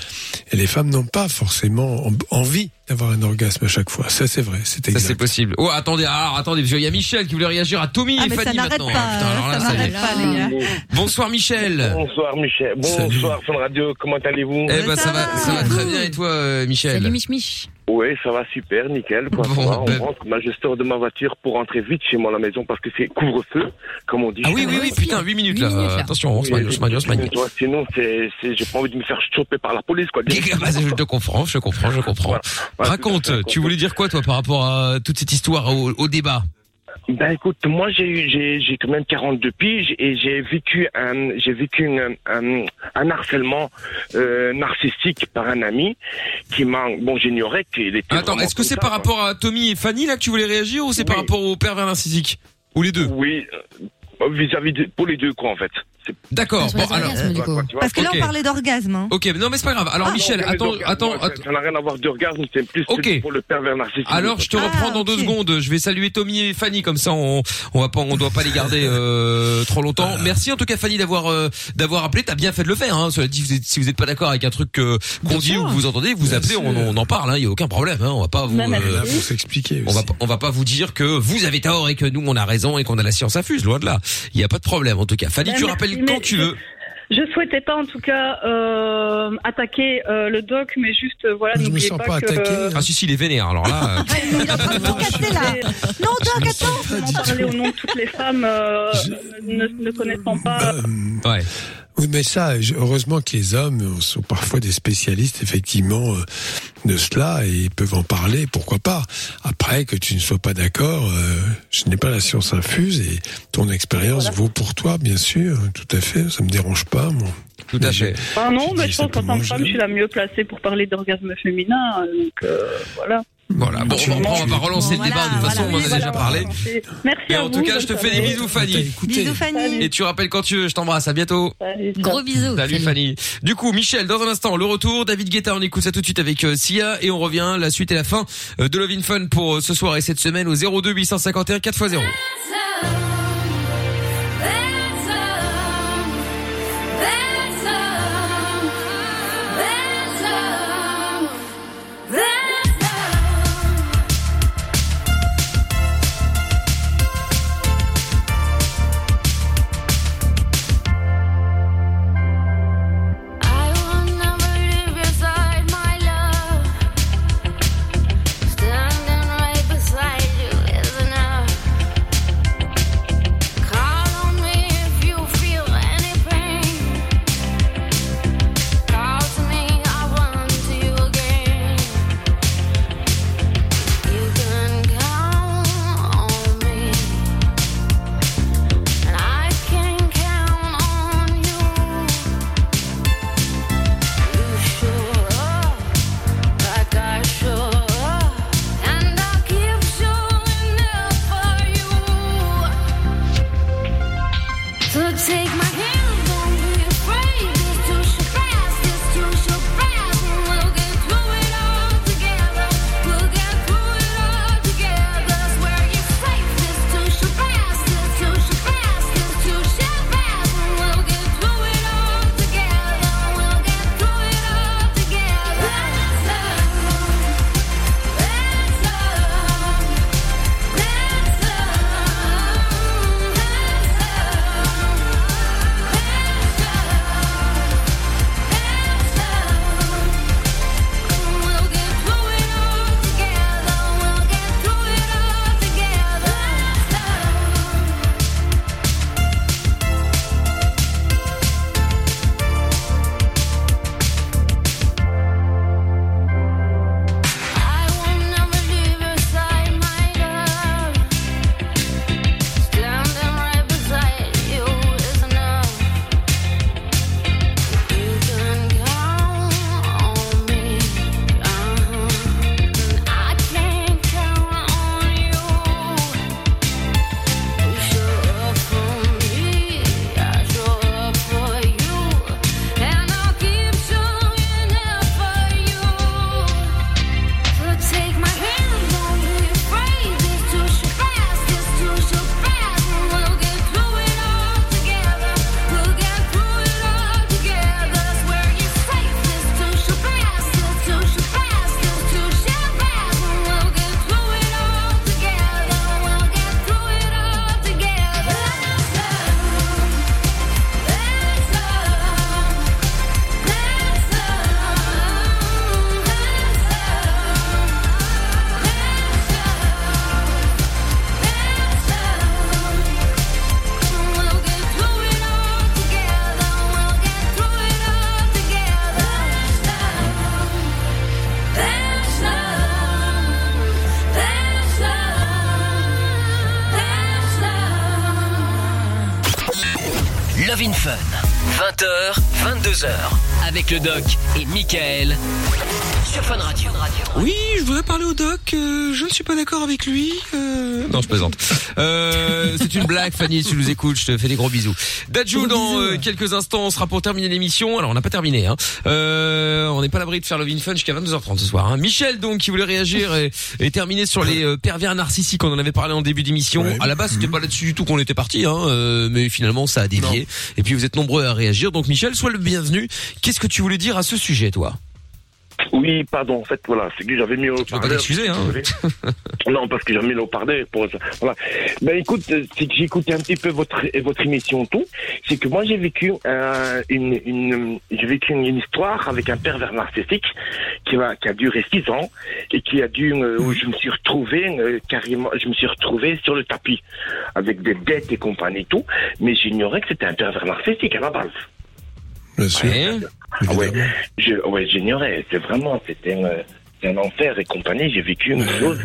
Et les femmes n'ont pas forcément en- envie d'avoir un orgasme à chaque fois. Ça, c'est vrai, c'est Ça exact. c'est possible. Oh attendez, alors attendez, parce qu'il y a Michel qui voulait réagir à Tommy Ah et mais ça Fanny n'arrête maintenant. pas. Putain, alors là, ça ça pas les gars. Bonsoir Michel. Bonsoir Michel. Bonsoir Fun Radio, comment allez-vous? Eh ben ça ça va, va. ça va très bien et toi euh, Michel? Salut Mich Mich. Oui, ça va super, nickel. Quoi, ça Bon, on ben- rentre, bah, je sors de ma voiture pour rentrer vite chez moi à la maison parce que c'est couvre-feu, comme on dit. Ah oui oui oui putain 8 minutes là. Huit minutes, là. Attention, on se magne, on se magne, on se magne. Sinon, c'est, c'est, j'ai pas envie de me faire choper par la police, quoi. Bah, Je te comprends, je comprends, je comprends. Voilà. Voilà, Raconte, tu voulais dire quoi toi par rapport à toute cette histoire au, au débat? Ben écoute, moi j'ai eu, j'ai, j'ai quand même 42 piges et j'ai vécu un, j'ai vécu une- un, un harcèlement euh, narcissique par un ami qui m'a, bon j'ignorais qu'il était. Attends, est-ce que c'est par rapport à Tommy et Fanny là que tu voulais réagir ou c'est par rapport au pervers narcissique? Ou les deux? Oui. euh, vis-à-vis de, pour les deux quoi en fait. D'accord. Bon, alors. Parce que là, on parlait d'orgasme. hein. Ok, mais non, mais c'est pas grave. Alors, Ah, Michel, Non, attends, attends, Moi, ça- n'a rien à voir d'orgasme, c'est plus Ok. pour le pervers narcissique. Alors, je te reprends dans deux secondes. Je vais saluer Tommy et Fanny comme ça, on on va pas, on doit pas les garder euh, trop longtemps. Merci en tout cas Fanny d'avoir euh, d'avoir appelé. T'as bien fait de le faire. Hein. Cela dit, vous êtes- si vous êtes pas d'accord avec un truc que- qu'on dit ou que vous entendez, vous appelez, on, on en parle. Il y a aucun problème. Hein. On va pas vous. Euh, s'expliquer on va on va pas vous dire que vous avez tort et que nous on a raison et qu'on a la science infuse. Loin de là. Il y a pas de problème en tout cas. Fanny, tu merci, quand tu je- veux. Je souhaitais pas en tout cas euh, attaquer euh, le doc, mais juste euh, voilà, n'oubliez pas, que. Ah si si, il est vénère. Alors là. euh, Non, Doc, attends parler au nom de toutes les femmes euh, ne, ne connaissant pas. Ouais. Oui, mais ça, heureusement que les hommes sont parfois des spécialistes, effectivement, euh, de cela et peuvent en parler, pourquoi pas. Après, que tu ne sois pas d'accord, euh, je n'ai pas la science infuse et ton expérience vaut pour toi, bien sûr, tout à fait, ça me dérange pas, moi. Tout à fait. Ah non, mais je pense qu'en tant que femme, je suis la mieux placée pour parler d'orgasme féminin. Donc euh, voilà. Voilà. Bon, on va, on va pas relancer le débat. De toute façon, on en a déjà parlé. Merci Et à en vous, tout cas, je te fais des bisous, Fanny. Bisous, Fanny. Et tu rappelles quand tu veux, je t'embrasse, à bientôt. Gros bisous. Salut Fanny. Du coup, Michel, dans un instant, le retour. David Guetta, on écoute ça tout de suite avec euh, Sia et on revient la suite et la fin euh, de Love in Fun pour euh, ce soir et cette semaine au 02 851 4x0. Le doc et Michael sur Fun Radio. Oui, je voudrais parler au doc. euh, je ne suis pas d'accord avec lui. euh. Non, je plaisante. Euh, c'est une blague, Fanny. Si tu nous écoutes, je te fais des gros bisous. Dadju, dans euh, quelques instants, on sera pour terminer l'émission. Alors, on n'a pas terminé. Hein. Euh, on n'est pas à l'abri de faire le Vin Fun jusqu'à 22h30 ce soir. Hein. Michel, donc, qui voulait réagir et, et terminer sur les euh, pervers narcissiques. On en avait parlé en début d'émission. À la base, c'était pas là-dessus du tout qu'on était parti, hein, euh, mais finalement, ça a dévié. Et puis, vous êtes nombreux à réagir. Donc, Michel, sois le bienvenu. Qu'est-ce que tu voulais dire à ce sujet, toi? Oui, pardon, en fait, voilà, c'est que j'avais mis au vas pas t'excuser, hein. Non, parce que j'avais mis au parler pour ça. Voilà. Ben écoute, euh, c'est que j'ai écouté un petit peu votre votre émission tout. C'est que moi j'ai vécu euh, une une j'ai vécu une, une histoire avec un pervers narcissique qui va qui a duré six ans et qui a dû euh, où je me suis retrouvé euh, carrément, je me suis retrouvé sur le tapis avec des dettes et compagnie et tout. Mais j'ignorais que c'était un pervers narcissique à la base. Bien sûr. Ah ouais, je, ouais, j'ignorais. C'est vraiment, c'était un, enfer et compagnie. J'ai vécu une chose.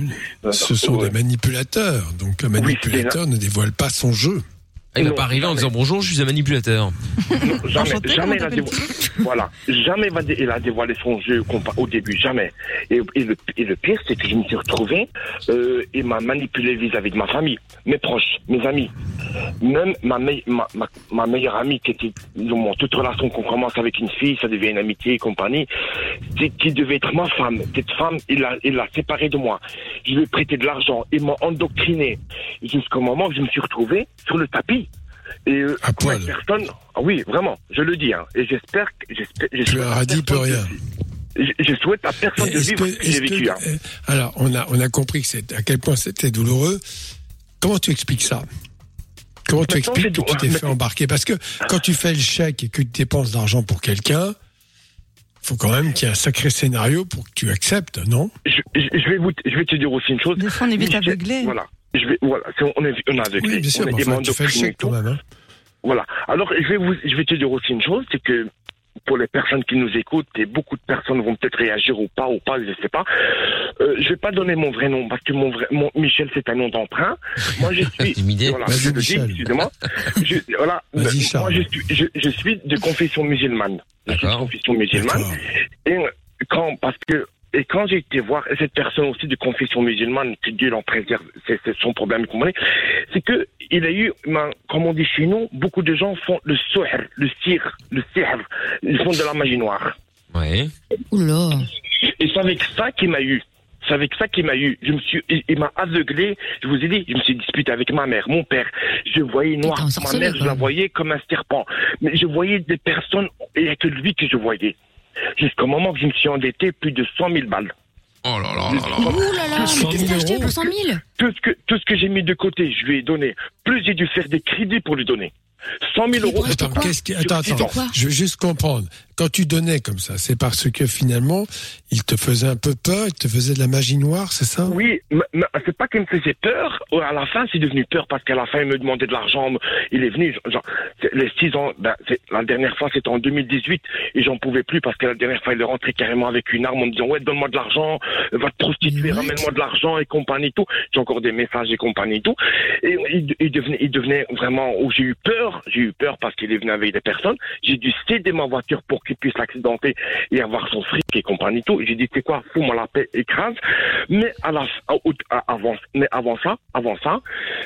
Ce sont des manipulateurs, donc un manipulateur ne dévoile pas son jeu. Il va pas arriver en disant bonjour, je suis un manipulateur. Jamais, jamais il a dévoilé, voilà, jamais il va dé- il a dévoilé son jeu compa- au début, jamais. Et, et le, et le pire, c'est que je me suis retrouvé, euh, il m'a manipulé vis-à-vis de ma famille, mes proches, mes amis. Même ma, me- ma, ma, ma meilleure amie, qui était, bon, toute relation qu'on commence avec une fille, ça devient une amitié et compagnie, c'est- qui devait être ma femme. Cette femme, il l'a, il l'a séparée de moi. Je lui ai prêté de l'argent, il m'a endoctriné. Jusqu'au moment où je me suis retrouvé sur le tapis. Et euh, combien de personnes Ah oui, vraiment, je le dis. Hein, et j'espère que à personne rien. Je, je souhaite à personne de vivre que- ce que j'ai que- vécu. hein. euh, Alors, on a, on a compris que à quel point c'était douloureux. Comment tu expliques ça? Comment tu Maintenant, expliques que tu t'es fait embarquer? Parce que quand tu fais le chèque et que tu dépenses de l'argent pour quelqu'un, faut quand même qu'il y ait un sacré scénario pour que tu acceptes, non? Je, vais vous, je vais te dire aussi une chose. Des fois, on est vite aveuglé. Voilà. Je vais, voilà. On est, on est aveuglé. Oui, bien sûr, on est enfin, tu fais le chèque et tout. quand même. hein. Voilà. Alors, je vais vous, je vais te dire aussi une chose, c'est que pour les personnes qui nous écoutent, et beaucoup de personnes vont peut-être réagir ou pas, ou pas, je sais pas. Euh, je vais pas donner mon vrai nom parce que mon vrai, mon Michel, c'est un nom d'emprunt. Moi, je suis. voilà, Vas-y, je le dis, Michel. excusez-moi. Je, voilà. Moi, je suis, je, je suis de confession musulmane. Je suis de confession musulmane. Et quand, parce que, et quand j'ai été voir cette personne aussi de confession musulmane, que Dieu l'en préserve, c'est son problème, vous comprenez, c'est que il a eu, ben, comme on dit chez nous, beaucoup de gens font le sohr, le sir, le sihr, ils font de la magie noire. Ouais. Oula. Et c'est avec ça qu'il m'a eu. C'est avec ça qu'il m'a eu. Je me suis, il, il m'a aveuglé. Je vous ai dit, je me suis disputé avec ma mère, mon père. Je voyais noir. Ma mère, je la voyais comme un serpent. Mais je voyais des personnes, et il n'y a que lui que je voyais. Jusqu'au moment que je me suis endetté plus de 100 000 balles. Oh là là là là. Ouh là là, mais qu'est-ce que t'as acheté pour 100 000 Tout ce que, tout ce que j'ai mis de côté, je lui ai donné. Plus j'ai dû faire des crédits pour lui donner. 100 000 euros. Attends, qu'est-ce qui... attends, attends. Je veux juste comprendre. Quand tu donnais comme ça, c'est parce que finalement, il te faisait un peu peur, il te faisait de la magie noire, c'est ça? Oui, c'est pas qu'il me faisait peur. À la fin, c'est devenu peur parce qu'à la fin, il me demandait de l'argent. Il est venu, genre, les six ans, ben, la dernière fois, c'était en 2018 et j'en pouvais plus parce que la dernière fois, il est rentré carrément avec une arme en me disant, ouais, donne-moi de l'argent, va te prostituer, ramène-moi de l'argent et compagnie et tout. Encore des messages et compagnie et tout. Et il, il devenait, il devenait vraiment, où j'ai eu peur, j'ai eu peur parce qu'il est venu avec des personnes. J'ai dû céder ma voiture pour qu'il puisse l'accidenter et avoir son fric et compagnie et tout. J'ai dit, c'est quoi, fous-moi la paix, écrase. Mais à la, à- au- à- avant, mais avant ça, avant ça,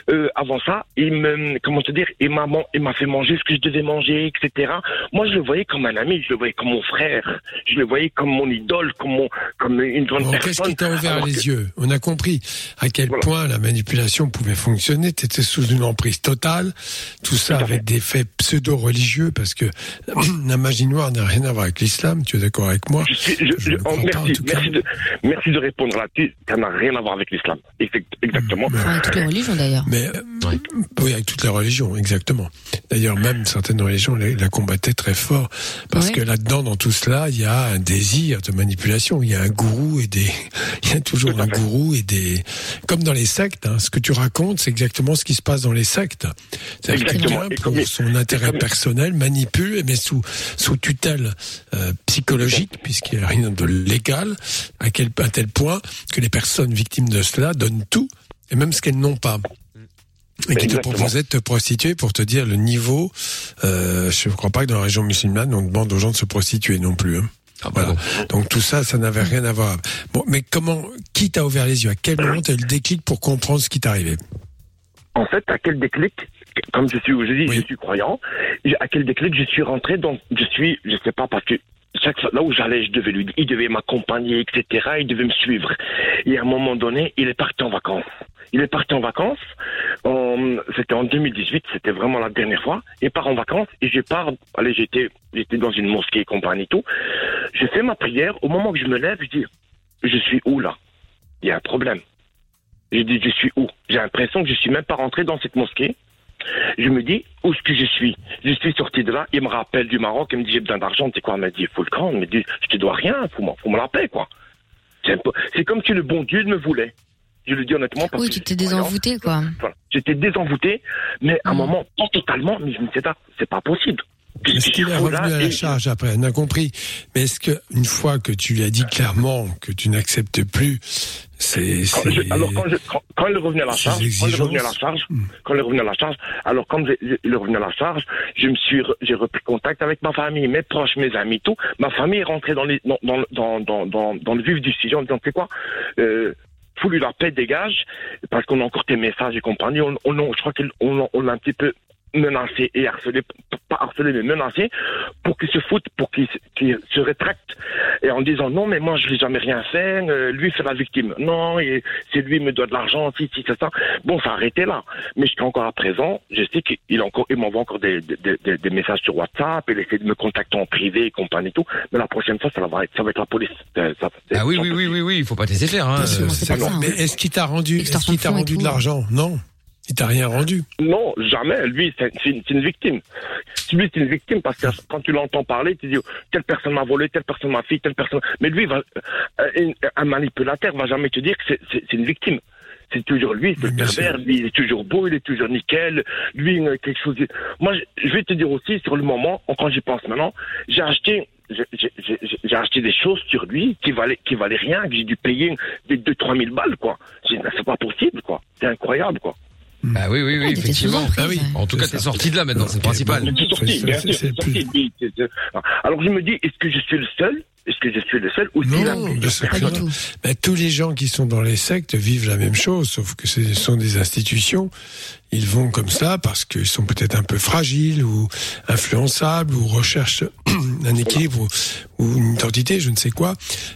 euh, avant ça, il me, comment te dire, il m'a, il m'a fait manger ce que je devais manger, etc. Moi, je le voyais comme un ami, je le voyais comme mon frère, je le voyais comme mon idole, comme mon, comme une grande Bon, personne. Qu'est-ce qui t'a ouvert Alors les que- yeux? On a compris à quel point la manipulation pouvait fonctionner. Tu étais sous une emprise totale. Tout ça avec des faits pseudo-religieux parce que la magie noire n'a rien à voir avec l'islam. Tu es d'accord avec moi? Je suis- je- je- oh, merci, merci, de, merci de répondre là-dessus. Ça n'a rien à voir avec l'islam. Exact- Exactement. Avec toutes les religions d'ailleurs. Mais oui, avec toutes les religions, exactement. D'ailleurs, même certaines religions la, la combattaient très fort parce Ouais. que là-dedans, dans tout cela, il y a un désir de manipulation. Il y a un gourou et des, il y a toujours un gourou et des, comme dans les sectes. Hein, ce que tu racontes, c'est exactement ce qui se passe dans les sectes. Exactement. quelqu'un, pour son intérêt personnel, manipule, mais sous sous tutelle euh, psychologique, puisqu'il n'y a rien de légal, à quel à tel point que les personnes victimes de cela donnent tout et même ce qu'elles n'ont pas. Et qui te proposait de te prostituer pour te dire le niveau. Euh, je ne crois pas que dans la région musulmane, on demande aux gens de se prostituer non plus. hein. Voilà. Donc tout ça, ça n'avait rien à voir. Bon, mais comment, qui t'a ouvert les yeux? À quel moment t'as eu le déclic pour comprendre ce qui t'arrivait? En fait, à quel déclic, comme je suis, je dis, je suis croyant, à quel déclic je suis rentré dans, je suis, je sais pas, parce que chaque là où j'allais, je devais lui, il devait m'accompagner, etc., il devait me suivre. Et à un moment donné, il est parti en vacances. Il est parti en vacances, c'était en 2018, c'était vraiment la dernière fois, il part en vacances, et je pars, allez, j'étais, dans une mosquée et compagnie tout, je fais ma prière, au moment que je me lève, je dis, je suis où là? Il y a un problème. Je dis, je suis où? J'ai l'impression que je suis même pas rentré dans cette mosquée. Je me dis, où est-ce que je suis Je suis sorti de là, il me rappelle du Maroc, il me dit, j'ai besoin d'argent, tu sais quoi Il m'a dit, faut le camp, il me dit, je te dois rien, faut, faut me paix, quoi. C'est comme si le bon Dieu me voulait. Je le dis honnêtement parce Oui, que tu t'es croyant. désenvoûté, quoi. Voilà. J'étais désenvoûté, mais à un moment, pas totalement, mais je me disais, ah, c'est pas possible. Est-ce qu'il est revenu à la charge après On a compris. Mais est-ce que une fois que tu lui as dit clairement que tu n'acceptes plus, c'est Quand je- alors quand, je, quand, quand il est revenu à la charge, quand il est revenu à la charge, quand il est revenu à la charge, alors j'ai- il est revenu à la charge, je me suis, re- j'ai repris contact avec ma famille, mes proches, mes amis, tout. Ma famille est rentrée dans, les, dans, dans, dans, dans, dans, dans le vif du sujet en disant, tu sais quoi, euh, fous-lui la paix, dégage, parce qu'on a encore tes messages et compagnie. On, on, on- je crois qu'on on, on l'a un petit peu menacé et harcelé, pas harcelé mais menacé, pour qu'il se foute, pour qu'il se- qu'il se rétracte, et en disant non mais moi je n'ai jamais rien fait, euh, lui c'est la victime, non et c'est lui qui me doit de l'argent, si si c'est ça. Bon ça a arrêté là, mais jusqu'à encore à présent, je sais qu'il encore, il m'envoie encore des, des, des, des messages sur WhatsApp, il essaie de me contacter en privé et compagnie et tout, mais la prochaine fois ça va être, ça va être la police. Euh, ça- Ah oui, oui, oui, oui, oui, il faut pas te laisser faire. Hein. Euh, ça. Mais est-ce qu'il t'a rendu, est-ce qu'il t'a rendu de l'argent? Non, il t'a rien rendu. Non, jamais. Lui, c'est une, victime. Lui, c'est une victime parce que quand tu l'entends parler, tu dis oh, telle personne m'a volé, telle personne m'a fait, telle personne. Mais lui, va, euh, un manipulateur va jamais te dire que c'est- une victime. C'est toujours lui, c'est le pervers. Lui, il est toujours beau, il est toujours nickel. Lui, euh, quelque chose. Moi, je- vais te dire aussi sur le moment, quand j'y pense maintenant, j'ai acheté. j'ai- acheté des choses sur lui qui valaient, qui valaient rien, que j'ai dû payer des 2-3 000 balles, quoi. C'est pas possible, quoi. C'est incroyable, quoi. Ah oui, oui, oui, Ouais, t'étais effectivement. Ah oui. En tout cas, t'es sorti de là maintenant, c'est le principal. Alors je me dis, est-ce que je suis le seul? Est-ce que je suis le seul ou Non, personnes clair. Mais tous les gens qui sont dans les sectes vivent la même chose, sauf que ce sont des institutions. Ils vont comme ça parce qu'ils sont peut-être un peu fragiles ou influençables ou recherchent un équilibre ou, ou une identité, je ne sais quoi,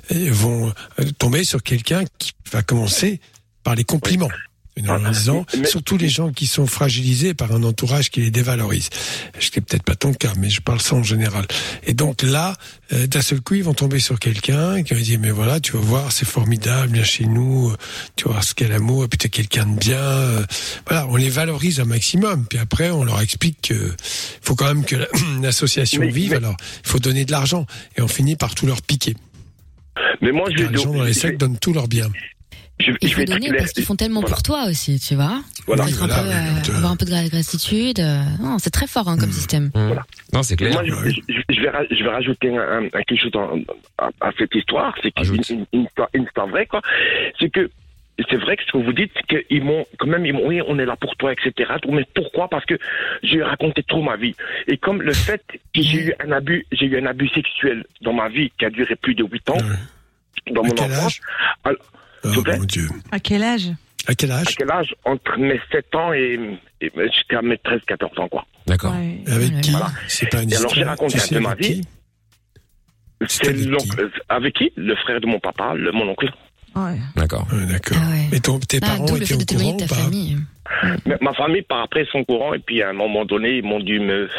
et vont euh, tomber sur quelqu'un qui va commencer par les compliments. Disant, surtout les gens qui sont fragilisés par un entourage qui les dévalorise. Ce qui n'est peut-être pas ton cas, mais je parle ça en général. Et donc là, euh, d'un seul coup, ils vont tomber sur quelqu'un qui va dire, mais voilà, tu vas voir, c'est formidable, viens chez nous, euh, tu vas voir ce qu'est l'amour, et puis t'es quelqu'un de bien. euh, Voilà, on les valorise un maximum. Puis après, on leur explique qu'il faut quand même que la- l'association Mais- vive, mais- alors il faut donner de l'argent. Et on finit par tout leur piquer. Mais moi, je vais les gens dans les sectes donnent tout leur bien. Je, Il je vais donner parce qu'ils font tellement pour toi aussi, tu vois. Voilà. Être un Voilà, peu, euh, euh, avoir un peu de gra- gratitude. euh, non, c'est très fort hein, comme système. Non, c'est clair. Moi, je, je- je vais, je vais rajouter un, un- quelque chose en- à, à cette histoire, c'est une, une, une histoire, une histoire vraie, quoi. C'est que c'est vrai que ce que vous dites, c'est qu'ils m'ont, quand même, ils m'ont, oui, on est là pour toi, etc. Mais pourquoi? Parce que j'ai raconté trop ma vie. Et comme le fait que j'ai eu un abus, j'ai eu un abus sexuel dans ma vie qui a duré plus de 8 ans, dans mon enfance. Alors, s'il vous plaît À quel âge À quel âge À quel âge Entre mes 7 ans et, et jusqu'à mes 13, 14 ans, quoi. D'accord. Avec qui C'est pas une Et alors j'ai histoire, raconté tu un sais peu ma avec vie. qui C'est l'oncle- avec qui Le frère de mon papa, le, mon oncle. D'accord. D'accord. Et ton, tes Ah, parents d'où le étaient de au courant de ou ta pas famille. Ma famille, par après, sont courants et puis à un moment donné, ils m'ont dû me,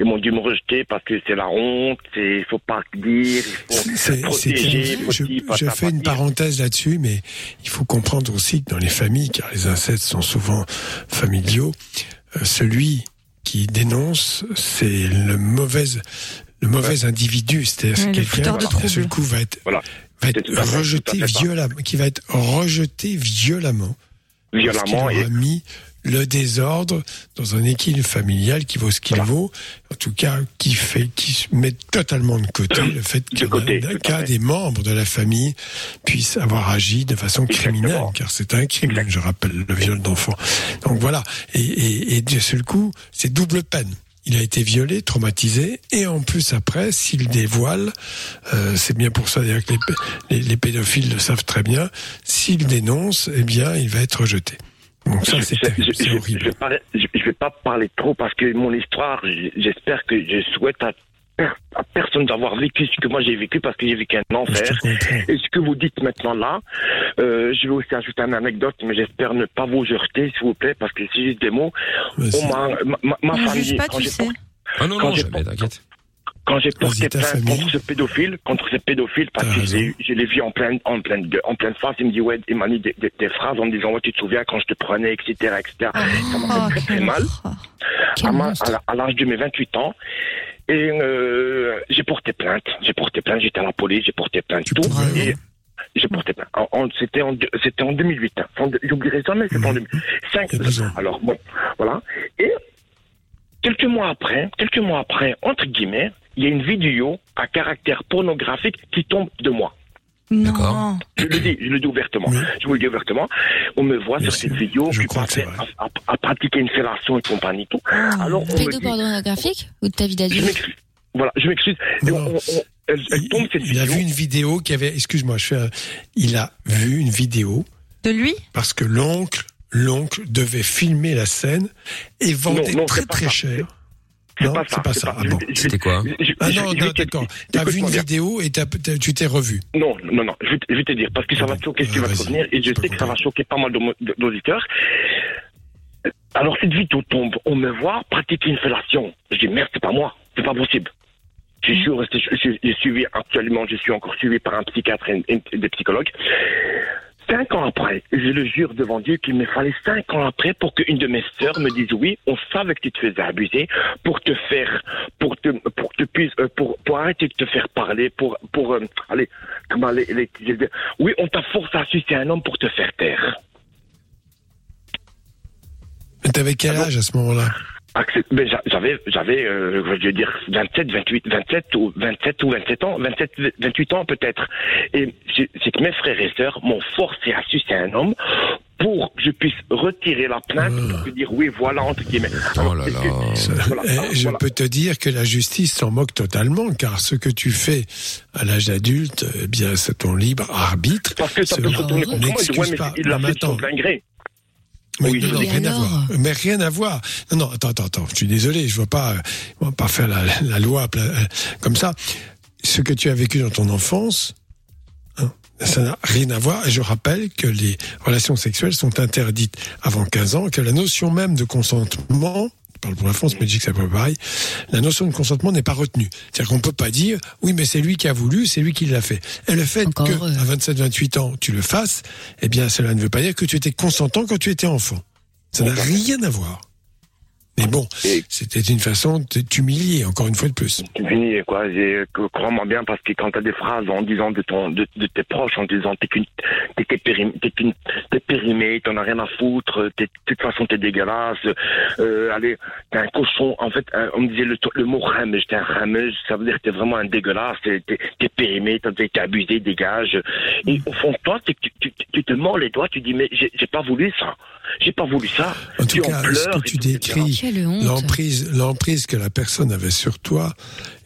ils m'ont dû me rejeter parce que c'est la honte, il faut pas dire, il faut protéger, je, fais une parenthèse là-dessus, mais il faut comprendre aussi que dans les familles, car les incestes sont souvent familiaux, euh, celui qui dénonce, c'est le mauvais, le mauvais individu, c'est-à-dire Ouais, quelqu'un qui d'un seul troubles. coup va être, Voilà. va rejeté violemment, qui va être rejeté violemment violemment. Qu'il aura mis le désordre dans un équilibre familial qui vaut ce qu'il vaut, en tout cas qui fait, qui met totalement de côté le fait qu'un qu'un des membres de la famille puisse avoir agi de façon criminelle, car c'est un crime, je rappelle, le viol d'enfant. Donc voilà, et, et, et d'un seul coup, c'est double peine. Il a été violé, traumatisé, et en plus après, s'il dévoile, euh, c'est bien pour ça d'ailleurs que les, pé- les, les pédophiles le savent très bien, s'il dénonce, eh bien, il va être rejeté. Donc ça, c'est horrible. Je vais, pas, je, je vais pas parler trop parce que mon histoire, j'espère que je souhaite à, à personne d'avoir vécu ce que moi j'ai vécu parce que j'ai vécu un enfer. Et ce que vous dites maintenant là, euh, je vais aussi ajouter une anecdote, mais j'espère ne pas vous heurter, s'il vous plaît, parce que c'est juste des mots. On m'a- ma, ma, ma On famille, pas, quand tu j'ai sais. por- Ah non, quand non, j'ai jamais, por- t'inquiète. quand j'ai porté plainte contre ce pédophile, contre ce pédophile, parce que je l'ai- je l'ai vu en pleine, en pleine, en pleine face, il me dit ouais, il m'a dit des, des- des phrases en me disant ouais, tu te souviens quand je te prenais, etc., etc. Oh, Ça m'a fait très très mal. À, ma- à la- à l'âge de mes 28 ans. Et euh, j'ai porté plainte. J'ai porté plainte. J'étais à la police. J'ai porté plainte. Tout. Et j'ai porté plainte. C'était en, c'était en 2008. hein. J'oublierai jamais. C'était en 2005. Alors bon, voilà. Et quelques mois après, quelques mois après, entre guillemets, il y a une vidéo à caractère pornographique qui tombe de moi. Non. Je le dis, je le dis ouvertement. Je vous le dis ouvertement. On me voit sur cette vidéo, je passais à, à- à pratiquer une fellation et compagnie, tout. Alors, on me dit, Pédopornographique ou de ta vie je d'adulte m'excuse. Voilà, je m'excuse. Elle, elle tombe cette Il vidéo. a vu une vidéo qui avait, excuse-moi, je fais un- il a vu une vidéo. De lui? Parce que l'oncle, l'oncle devait filmer la scène et vendait non, très très ça. cher. C'est Non, pas c'est ça, pas c'est ça. pas- Ah C'était quoi je- Ah je- non, d'accord. T'as vu une vidéo et tu t'es revu. Non, non, non, je vais, te- je vais te dire, parce que ça va choquer ce qui va te revenir, et je sais que ça va choquer pas mal d'auditeurs. Alors, cette vidéo tombe, on me voit pratiquer une fellation. Je dis, merde, c'est pas moi, c'est pas possible. Je suis resté, je suis, je suis suivi actuellement, je suis encore suivi par un psychiatre et, et des psychologues. Cinq ans après, je le jure devant Dieu qu'il me fallait cinq ans après pour qu'une de mes sœurs me dise oui, on savait que tu te faisais abuser pour te faire, pour te, pour que tu puisses, euh, pour, pour arrêter de te faire parler, pour, pour, euh, allez, comment les, les- dire, oui, on t'a forcé à sucer un homme pour te faire taire. Mais t'avais quel âge à ce moment-là? J'a- j'avais, j'avais, euh, je veux dire, 27, 28, 27 ou 27 ou 27 ans, 27, 28 ans peut-être. Et c'est que mes frères et sœurs m'ont forcé à sucer un homme pour que je puisse retirer la plainte pour dire oui, voilà, entre guillemets. Oh là là. Je peux te dire que la justice s'en moque totalement, car ce que tu fais à l'âge adulte, eh bien, c'est ton libre arbitre. Parce que ça peut se retourner contre moi. Mais il l'a mais fait de son plein gré. Oui, non, et rien à voir. Mais rien à voir. Non, non, attends, attends, attends. Je suis désolé, je vois pas, on va pas faire la, la loi euh, comme ça. Ce que tu as vécu dans ton enfance, hein, ça n'a rien à voir. Et je rappelle que les relations sexuelles sont interdites avant 15 ans, que la notion même de consentement, parle pour la France, mais je dis que c'est pas pareil, la notion de consentement n'est pas retenue. C'est-à-dire qu'on peut pas dire, oui, mais c'est lui qui a voulu, c'est lui qui l'a fait. Et le fait que, à 27, 28 ans, tu le fasses, eh bien, cela ne veut pas dire que tu étais consentant quand tu étais enfant. Ça n'a rien à voir. Mais bon, c'était une façon de t'humilier, encore une fois de plus. Fini, quoi. Et, que- Crois-moi bien, parce que quand t'as des phrases en disant de ton, de, de tes proches, en disant t'es qu'une, t'es périm- t'es qu'une, t'es périmé, t'en as rien à foutre, t'es, de toute façon t'es dégueulasse, euh, allez, t'es un cochon. En fait, euh, on me disait le, le mot rameuse, t'es un rameuse, ça veut dire que t'es vraiment un dégueulasse, t'es, t'es, t'es périmé, t'as été abusé, dégage. Et au fond de toi, tu, tu, tu te mords les doigts, tu dis, mais j'ai, j'ai pas voulu ça. J'ai pas voulu ça. En tout cas, ce que tu décris, l'emprise, l'emprise que la personne avait sur toi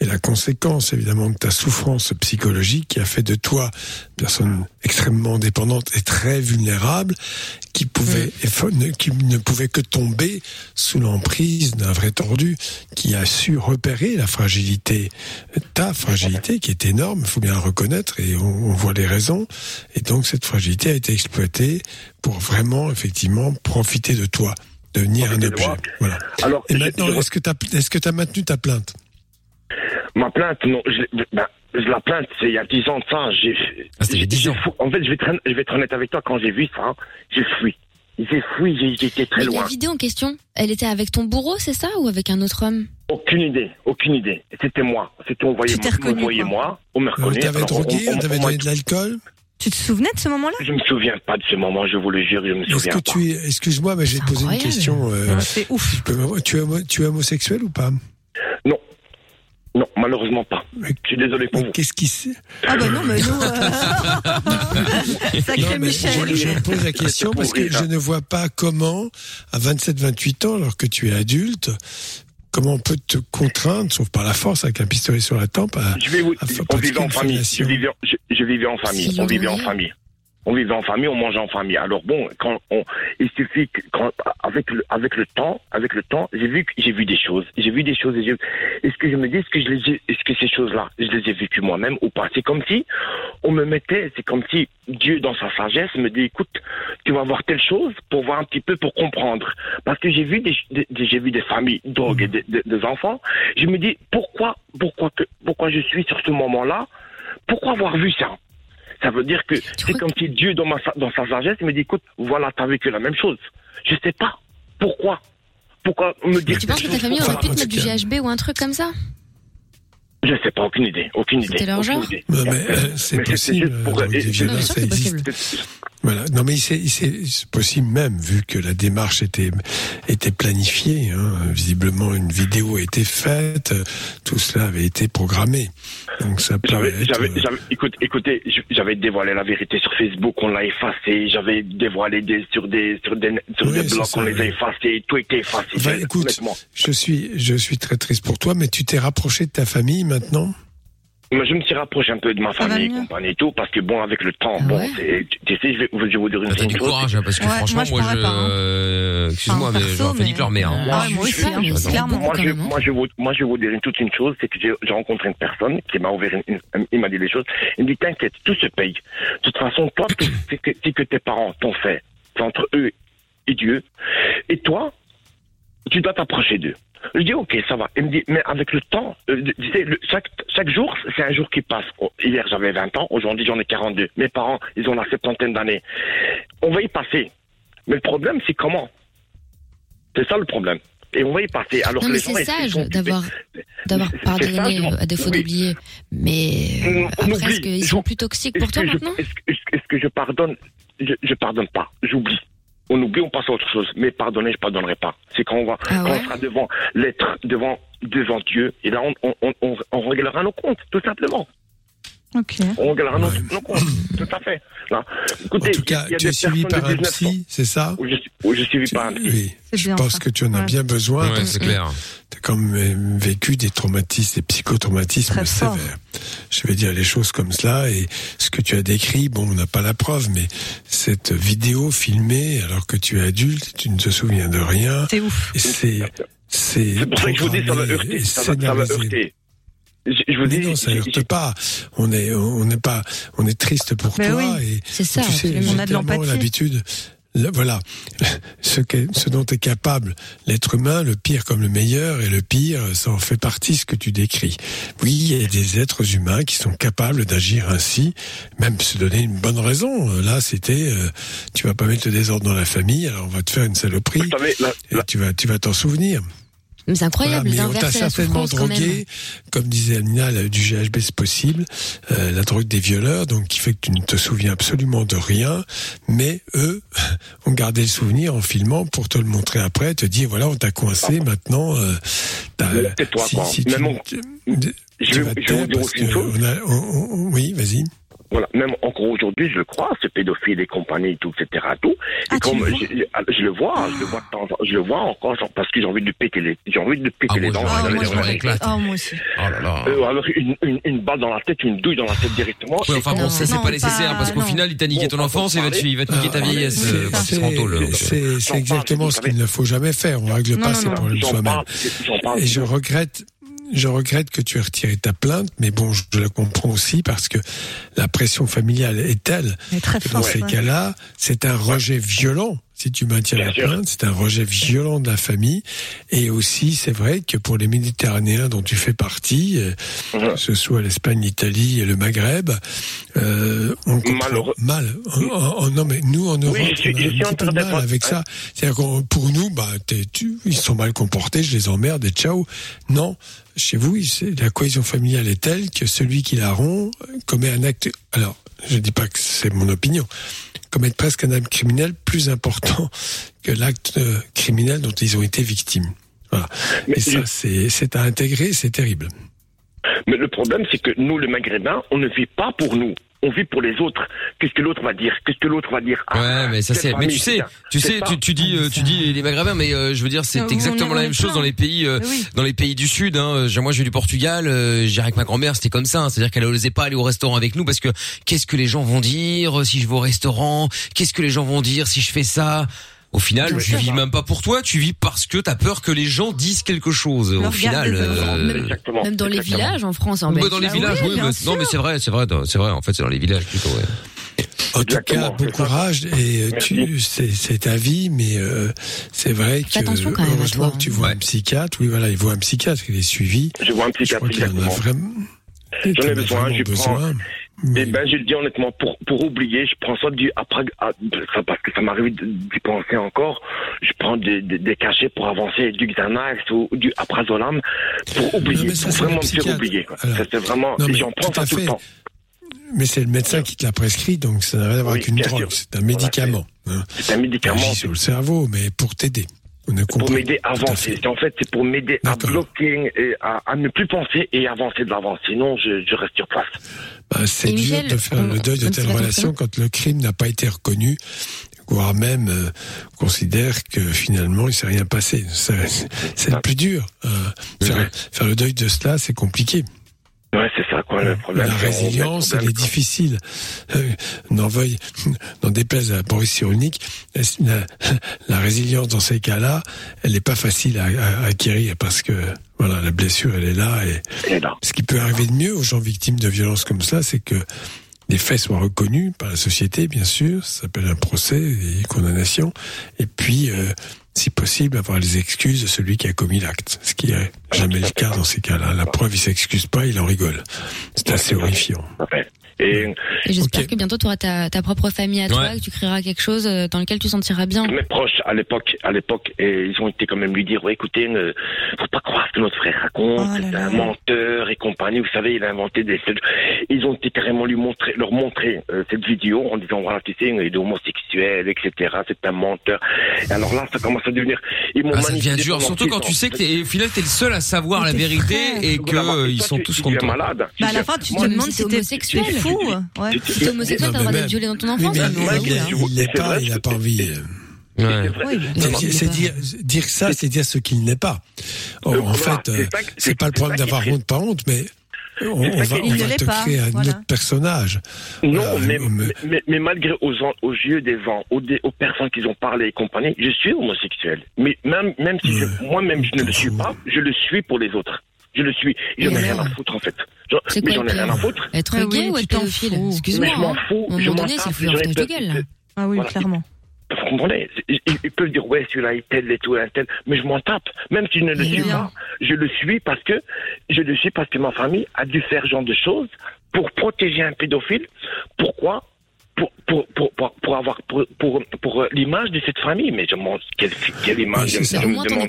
et la conséquence évidemment de ta souffrance psychologique qui a fait de toi une personne extrêmement dépendante et très vulnérable qui pouvait, ne- qui ne pouvait que tomber sous l'emprise d'un vrai tordu qui a su repérer la fragilité, ta fragilité qui est énorme, il faut bien la reconnaître et on, on voit les raisons. Et donc cette fragilité a été exploitée pour vraiment effectivement profiter de toi, devenir un objet. Voilà. Alors, et maintenant, je- est-ce que tu as, est-ce que as maintenu ta plainte? Ma plainte, non, je, ben, la plainte, c'est il y a 10 ans de ça. J'ai, c'était il y a 10 ans. En fait, je vais, être, je vais être honnête avec toi, quand j'ai vu ça, j'ai fui. J'ai fui, j'ai j'ai été très Mais loin. La vidéo en question, elle était avec ton bourreau, c'est ça, ou avec un autre homme? Aucune idée, aucune idée. C'était moi. C'était on voyait, on voyait moi, on me Euh, reconnaît. T'avais Alors, on- drogué, on- on t'avait donné de l'alcool? Tu te souvenais de ce moment-là? Je me souviens pas de ce moment, je vous le jure, je me Est-ce souviens que pas. tu es, excuse-moi, mais j'ai posé une question. euh, c'est ouf. tu, es, homo- tu es homosexuel ou pas? Non. Non, malheureusement pas. Je suis désolé pour vous. Qu'est-ce qui se... Ah bah non, mais nous... euh, Sacré Non, Michel. je, je me pose la question parce que je ne vois pas comment, à 27-28 ans, alors que tu es adulte, comment on peut te contraindre, sauf par la force, avec un pistolet sur la tempe, à, Je vais vous, à on vivait en famille. Je vivais, je, je vivais en famille. Si, on vivait en famille. On vivait en famille, on mangeait en famille. Alors bon, quand on, il suffit que, quand, avec le, avec le temps, avec le temps, j'ai vu, j'ai vu des choses. J'ai vu des choses. et Est-ce que je me dis, est-ce que je les ai, est-ce que ces choses-là, je les ai vécues moi-même ou pas? C'est comme si on me mettait, c'est comme si Dieu, dans sa sagesse, me dit, écoute, tu vas voir telle chose pour voir un petit peu, pour comprendre. Parce que j'ai vu des, des- j'ai vu des familles droguées, des, des- des enfants. Je me dis, pourquoi, pourquoi que, pourquoi je suis sur ce moment-là? Pourquoi avoir vu ça? Ça veut dire que c'est comme si Dieu, dans, ma, sa- dans sa sagesse, me dit, écoute, voilà, t'as vécu la même chose. Je sais pas. Pourquoi Pourquoi me dire Tu penses que ta famille aurait pu te mettre du GHB ou un truc comme ça? Je sais pas, aucune idée. Aucune idée. C'était leur genre idée. Non, mais euh, c'est Mais c'était possible. juste pour- euh, ça c'est existe. Voilà. Non, mais c'est possible même, vu que la démarche était, était planifiée. Hein. Visiblement, une vidéo a été faite, tout cela avait été programmé. Donc ça peut J'avais, être... euh, écoute, écoutez, j'avais dévoilé la vérité sur Facebook, on l'a effacé. J'avais dévoilé des, sur des, sur des, sur Oui, des blogs, ça, on les a effacés. Tout était effacé. Je- écoute, je suis, je suis très triste pour toi, mais tu t'es rapproché de ta famille maintenant? Moi, je me suis rapproché un peu de ma Ça va famille, mieux compagnie et tout, parce que bon, avec le temps, Ah bon, ouais c'est, tu sais, je vais, je vais vous dire une, Bah, T'as une du chose. courage, hein, parce que Ouais, franchement, moi, je moi, je, pourrais pas, hein. euh, excuse-moi, Enfin, mais perso, leur mère. hein. Ah ouais, moi aussi, hein, je- clairement. Moi, quand je, même, hein. moi, je vous, moi, je vais vous dire une, toute une chose, c'est que j'ai j'ai rencontré une personne qui m'a ouvert, une, une- il m'a dit des choses. Il me dit, t'inquiète, tout se paye. De toute façon, toi, tout ce que, ce que tes parents t'ont fait, c'est entre eux et Dieu. Et toi, tu dois t'approcher d'eux. Je dis, ok, ça va. Il me dit, mais avec le temps, euh, tu sais, le- chaque, chaque jour, c'est un jour qui passe. Oh, Hier, j'avais 20 ans, aujourd'hui, j'en ai 42. Mes parents, ils ont la septantaine d'années. On va y passer. Mais le problème, c'est comment? C'est ça le problème. Et on va y passer. Alors Non, mais c'est sage d'avoir d'avoir pardonné euh, à défaut oui. d'oublier. Mais euh, on après, est-ce qu'ils sont plus toxiques pour toi que maintenant est-ce que je pardonne? Je, je pardonne pas. J'oublie. On oublie, on passe à autre chose. Mais pardonner, je pardonnerai pas. C'est quand on va, Ah quand on sera devant l'être, devant, devant Dieu, et là, on, on, on, on, on réglera nos comptes, tout simplement. Ok. On nos, nos comptes, tout à fait. Là, écoutez, En tout cas, il y a tu es suivi par de un 19 ans. psy, c'est ça Oui, je suis, oui, je suis suivi par un psy. Oui, je pense ça. que tu en as Ouais. bien besoin. Ouais, parce c'est que clair. Tu as quand même vécu des traumatismes, des psychotraumatismes Très fort. sévères. Je vais dire les choses comme cela et ce que tu as décrit, bon, on n'a pas la preuve, mais cette vidéo filmée alors que tu es adulte, tu ne te souviens de rien. C'est ouf. C'est, c'est C'est pour ça que je vous dis, ça va heurter. Ça va, ça va scénarisé. heurter. Je, je vous Mais dis, non, ça heurte pas. On est, on n'est pas, on est triste pour Mais toi oui, et c'est ça, tu sais, On a de l'empathie. l'habitude. le- Voilà, ce, qu'est- ce dont est capable l'être humain, le pire comme le meilleur, et le pire, ça en fait partie ce que tu décris. Oui, il y a des êtres humains qui sont capables d'agir ainsi, même se donner une bonne raison. Là, c'était, euh, tu vas pas mettre le désordre dans la famille, alors on va te faire une saloperie, et tu vas, tu vas t'en souvenir. Mais c'est incroyable Voilà, mais on t'a certainement drogué, comme disait Amina, la- du GHB c'est possible, euh, la drogue des violeurs, donc qui fait que tu ne te souviens absolument de rien, mais eux ont gardé le souvenir en filmant pour te le montrer après, te dire voilà on t'a coincé, maintenant euh, tais-toi, si, tu, Même on- tu- je tu vas je vais taire vous dire parce aussi une que chose. on a- on- on- oui vas-y. Voilà, même encore aujourd'hui, je le crois, ce pédophile et compagnie, tout, etc. Tout. Et Ah, tu comme le je, je- je le vois, je le vois de temps en temps, je le vois encore, genre, parce que j'ai envie de péter les, j'ai envie de péter Ah, les dents. Ah, J'avais moi. Oh, aussi. Oh là là. Euh, alors une, une, une balle dans la tête, une douille dans la tête directement. Oui, Et enfin bon, ça c'est pas nécessaire pas- parce qu'au final il t'a niqué ton on enfance et il va te, il va te niquer ta Ah, vieillesse c'est- euh, c'est-. C'est c'est exactement ce qu'il ne faut jamais faire. On règle pas problèmes J'en soi-même. Et je regrette, je regrette que tu aies retiré ta plainte, mais bon, je, la comprends aussi parce que la pression familiale est telle très que dans ces ouais. cas-là, c'est un rejet violent. Si tu maintiens la plainte. C'est un rejet violent de la famille. Et aussi, c'est vrai que pour les Méditerranéens dont tu fais partie, euh, que ce soit l'Espagne, l'Italie et le Maghreb, euh, on comprend mal. Oh, oh, oh, non, mais nous en Europe, je on a un peu mal avec ça. C'est-à-dire pour nous, bah, t'es- tu, ils sont mal comportés, je les emmerde et ciao. Non, chez vous, la cohésion familiale est telle que celui qui la rompt commet un acte. Alors, je dis pas que c'est mon opinion. Commettre presque un acte criminel plus important que l'acte euh, criminel dont ils ont été victimes. Voilà. et ça, c'est c'est à intégrer, c'est terrible. Mais le problème, c'est que nous, les Maghrébins, on ne vit pas pour nous. On vit pour les autres. Qu'est-ce que l'autre va dire? Qu'est-ce que l'autre va dire? Ah, Ouais, mais ça c'est. Mais tu sais, tu sais, tu, tu dis, euh, tu dis les Maghrébins, mais euh, je veux dire, c'est exactement la même chose dans les pays, euh, dans les pays du Sud. Hein. J'ai- Moi, j'ai du Portugal. Euh, J'irais avec ma grand-mère, c'était comme ça. hein. C'est-à-dire qu'elle osait pas aller au restaurant avec nous parce que qu'est-ce que les gens vont dire si je vais au restaurant? Qu'est-ce que les gens vont dire si je fais ça? Au final, tu vis même pas pour toi, tu vis parce que t'as peur que les gens disent quelque chose. Au final, euh. Même dans les villages en France, en bah, Belgique. dans les villages, oui, mais- non mais c'est vrai, c'est vrai, c'est vrai. En fait, c'est dans les villages plutôt. Ouais. En tout cas, bon courage et euh, tu, c'est, c'est ta vie, mais euh, c'est vrai que attention quand même à heureusement toi, que tu vois un psychiatre. Oui, voilà, il voit un psychiatre, il est suivi. Je vois un Je psychiatre, crois qu'il en a exactement. vraiment. J'en ai as besoin, je prends. besoin. Eh ben, je le dis honnêtement, pour, pour oublier, je prends ça du après, ah, parce que ça m'arrive d'y penser encore. Je prends des, des, des cachets pour avancer, du Xanax ou du Aprazolam pour oublier, mais ça, pour vraiment me faire oublier. quoi. Alors, Ça, c'est vraiment, non, mais j'en prends ça tout le temps. Mais c'est le médecin qui te l'a prescrit, donc ça n'a rien à voir avec une drogue. C'est un médicament. hein. C'est un médicament. Il agit sur le cerveau, mais pour t'aider. Pour m'aider à avancer. C'est- En fait, c'est pour m'aider à bloquer et à, à ne plus penser et avancer de l'avant. Sinon, je, je reste sur place. Bah, c'est dur Michel, de faire on- le deuil de on telle se fait relation quand le crime n'a pas été reconnu, voire même euh, considère que finalement il s'est rien passé. C'est c'est le plus dur. euh, faire, faire le deuil de cela, c'est compliqué. Ouais, c'est ça, quoi, le problème. La résilience, elle est difficile. Euh, N'en veuille, n'en déplaise à Boris Cyrulnik, la, la résilience dans ces cas-là, elle n'est pas facile à, à acquérir parce que voilà, la blessure, elle est là. Et ce qui peut arriver de mieux aux gens victimes de violences comme ça, c'est que les faits soient reconnus par la société, bien sûr. Ça s'appelle un procès et condamnation. Et puis, euh, si possible, avoir les excuses de celui qui a commis l'acte. Ce qui est jamais le cas dans ces cas-là. La preuve, il s'excuse pas, il en rigole. C'est assez horrifiant. Et, Et j'espère que bientôt tu auras ta, ta propre famille à toi, Ouais. que tu créeras quelque chose euh, dans lequel tu te sentiras bien. Mes proches, à l'époque, à l'époque, et ils ont été quand même lui dire, ouais, écoutez, ne faut pas croire ce que notre frère raconte, Oh c'est un menteur et compagnie. Vous savez, il a inventé des. Ils ont été carrément lui montrer, leur montrer euh, cette vidéo en disant, voilà, tu sais, il est homosexuel, etc. C'est un menteur. Et alors là, ça commence à devenir. Ils m'ont Ah, ça devient dur, surtout quand tu sais que t'es, au final t'es le seul à savoir la vérité et que euh, ils sont tous malade. Bah, à la fin, tu te demandes si t'es homosexuel. Fou. Ouais. Si t'es homosexuel, t'as le droit d'être violé dans ton enfance. il- hein. il l'est pas, il n'a pas envie. euh. C'est- C'est dire, dire ça, c'est dire ce qu'il n'est pas. Oh, en fait, euh, c'est pas le problème d'avoir honte, pas honte, mais on, on va, on te pas, créer un voilà. autre personnage. Non, mais, mais- mais, mais malgré aux, yeux des gens, aux, des- aux personnes qui ont parlé et compagnie, je suis homosexuel. Mais même, même si je- moi-même je ne le suis pas, je le suis pour les autres. Je le suis. J'en ai Et rien à foutre en fait. J'en- mais ai rien à foutre. Être Ah gay oui, ou tu être pédophile fous. Excuse-moi. Mais je m'en hein. fous, je m'en donné, c'est tape, le de gueule. Ah oui, Voilà. clairement. Vous comprenez ils, ils peuvent dire ouais celui-là est tel et tout et tel, mais je m'en tape. Même si je ne le suis pas, je le suis parce que je le suis parce que ma famille a dû faire ce genre de choses pour protéger un pédophile. Pourquoi? Pour, pour, pour, pour, pour avoir pour, pour, pour, euh, l'image de cette famille, mais je quelle, quelle image. je, je me demande.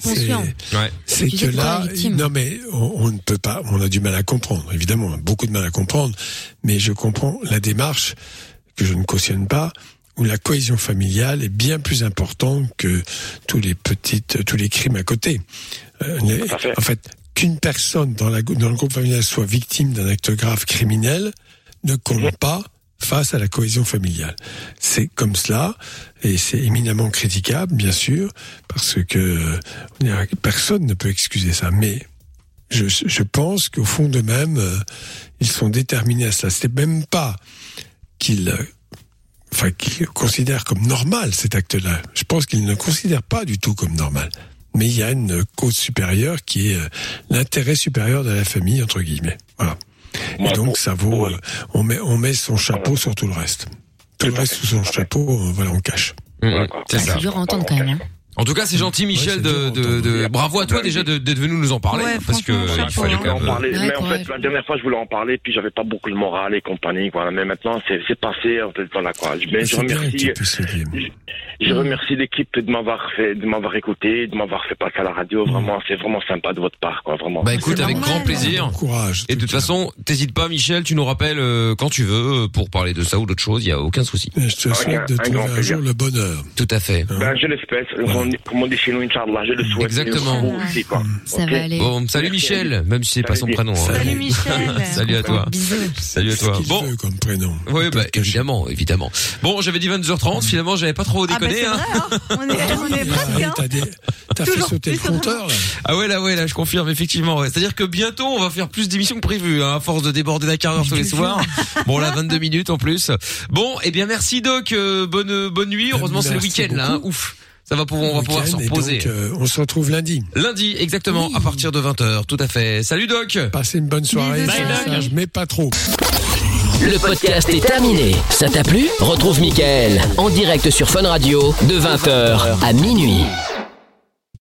C'est que là, non mais on, on ne peut pas, on a du mal à comprendre. Évidemment, on a beaucoup de mal à comprendre, mais je comprends la démarche que je ne cautionne pas, où la cohésion familiale est bien plus importante que tous les petites, tous les crimes à côté. Euh, les- en fait, qu'une personne dans, la, dans le groupe familial soit victime d'un acte grave criminel ne compte pas face à la cohésion familiale. C'est comme cela, et c'est éminemment critiquable, bien sûr, parce que personne ne peut excuser ça. Mais je, je pense qu'au fond d'eux-mêmes, euh, ils sont déterminés à cela. C'est même pas qu'ils euh, enfin, qu'ils considèrent comme normal cet acte-là. Je pense qu'ils ne le considèrent pas du tout comme normal. Mais il y a une cause supérieure qui est euh, l'intérêt supérieur de la famille, entre guillemets. Voilà. Et donc, ça vaut, euh, on met, on met son chapeau sur tout le reste. Tout le reste sous son chapeau, euh, voilà, on cache. Mmh, Ah. C'est dur à entendre quand même. hein. En tout cas, c'est gentil, Michel, de, de, de- bravo à toi déjà de- d'être venu nous en parler, Ouais, parce que il fallait hein. Je voulais quand en même. parler, mais en fait, la dernière fois, je voulais en parler, puis j'avais pas beaucoup le moral et compagnie, voilà. Mais maintenant, c'est c'est passé, en fait, voilà, quoi. Mais je que remercie, je, je remercie l'équipe de m'avoir fait, de m'avoir écouté, de m'avoir fait passer à la radio. Vraiment, c'est vraiment sympa de votre part, quoi, vraiment. Bah écoute, avec grand plaisir. Courage. Et de toute façon, t'hésites pas, Michel, tu nous rappelles euh, quand tu veux euh, pour parler de ça ou d'autre chose, il y a aucun souci. Je te souhaite de trouver un jour le bonheur. Tout à fait. Ben, je l'espère. Comme on- Comme on dit chez nous, Inch'Allah, je le souhaite. Exactement. Et vous aussi, quoi. Ça va aller. Bon, salut Michel, même si c'est pas son prénom. hein. Salut, Michel. Salut à toi. Salut à toi. Bon, comme prénom. Oui, bah évidemment, évidemment. Bon, j'avais dit 22h30, finalement, j'avais pas trop Ah, bah, déconné. c'est hein. vrai, hein. On est, on est presque, hein. T'as fait sauter le compteur, là. Ah ouais, là, ouais, là, je confirme, effectivement. ouais. C'est-à-dire que bientôt, on va faire plus d'émissions que prévu, hein, à force de déborder la carrière tous les soirs. Bon, là, 22 minutes en plus. Bon, eh bien, merci Doc. euh, bonne bonne nuit. Heureusement, c'est le week-end, là. hein. Ouf. Ça va pouvoir, on va pouvoir se reposer. donc, euh, on se retrouve lundi. Lundi, exactement, à partir de 20h. Tout à fait. Salut Doc. Passez une bonne soirée. Un Doc. message, mais pas trop. Le podcast est terminé. Ça t'a plu? Retrouve Mickaël en direct sur Fun Radio de 20h à minuit.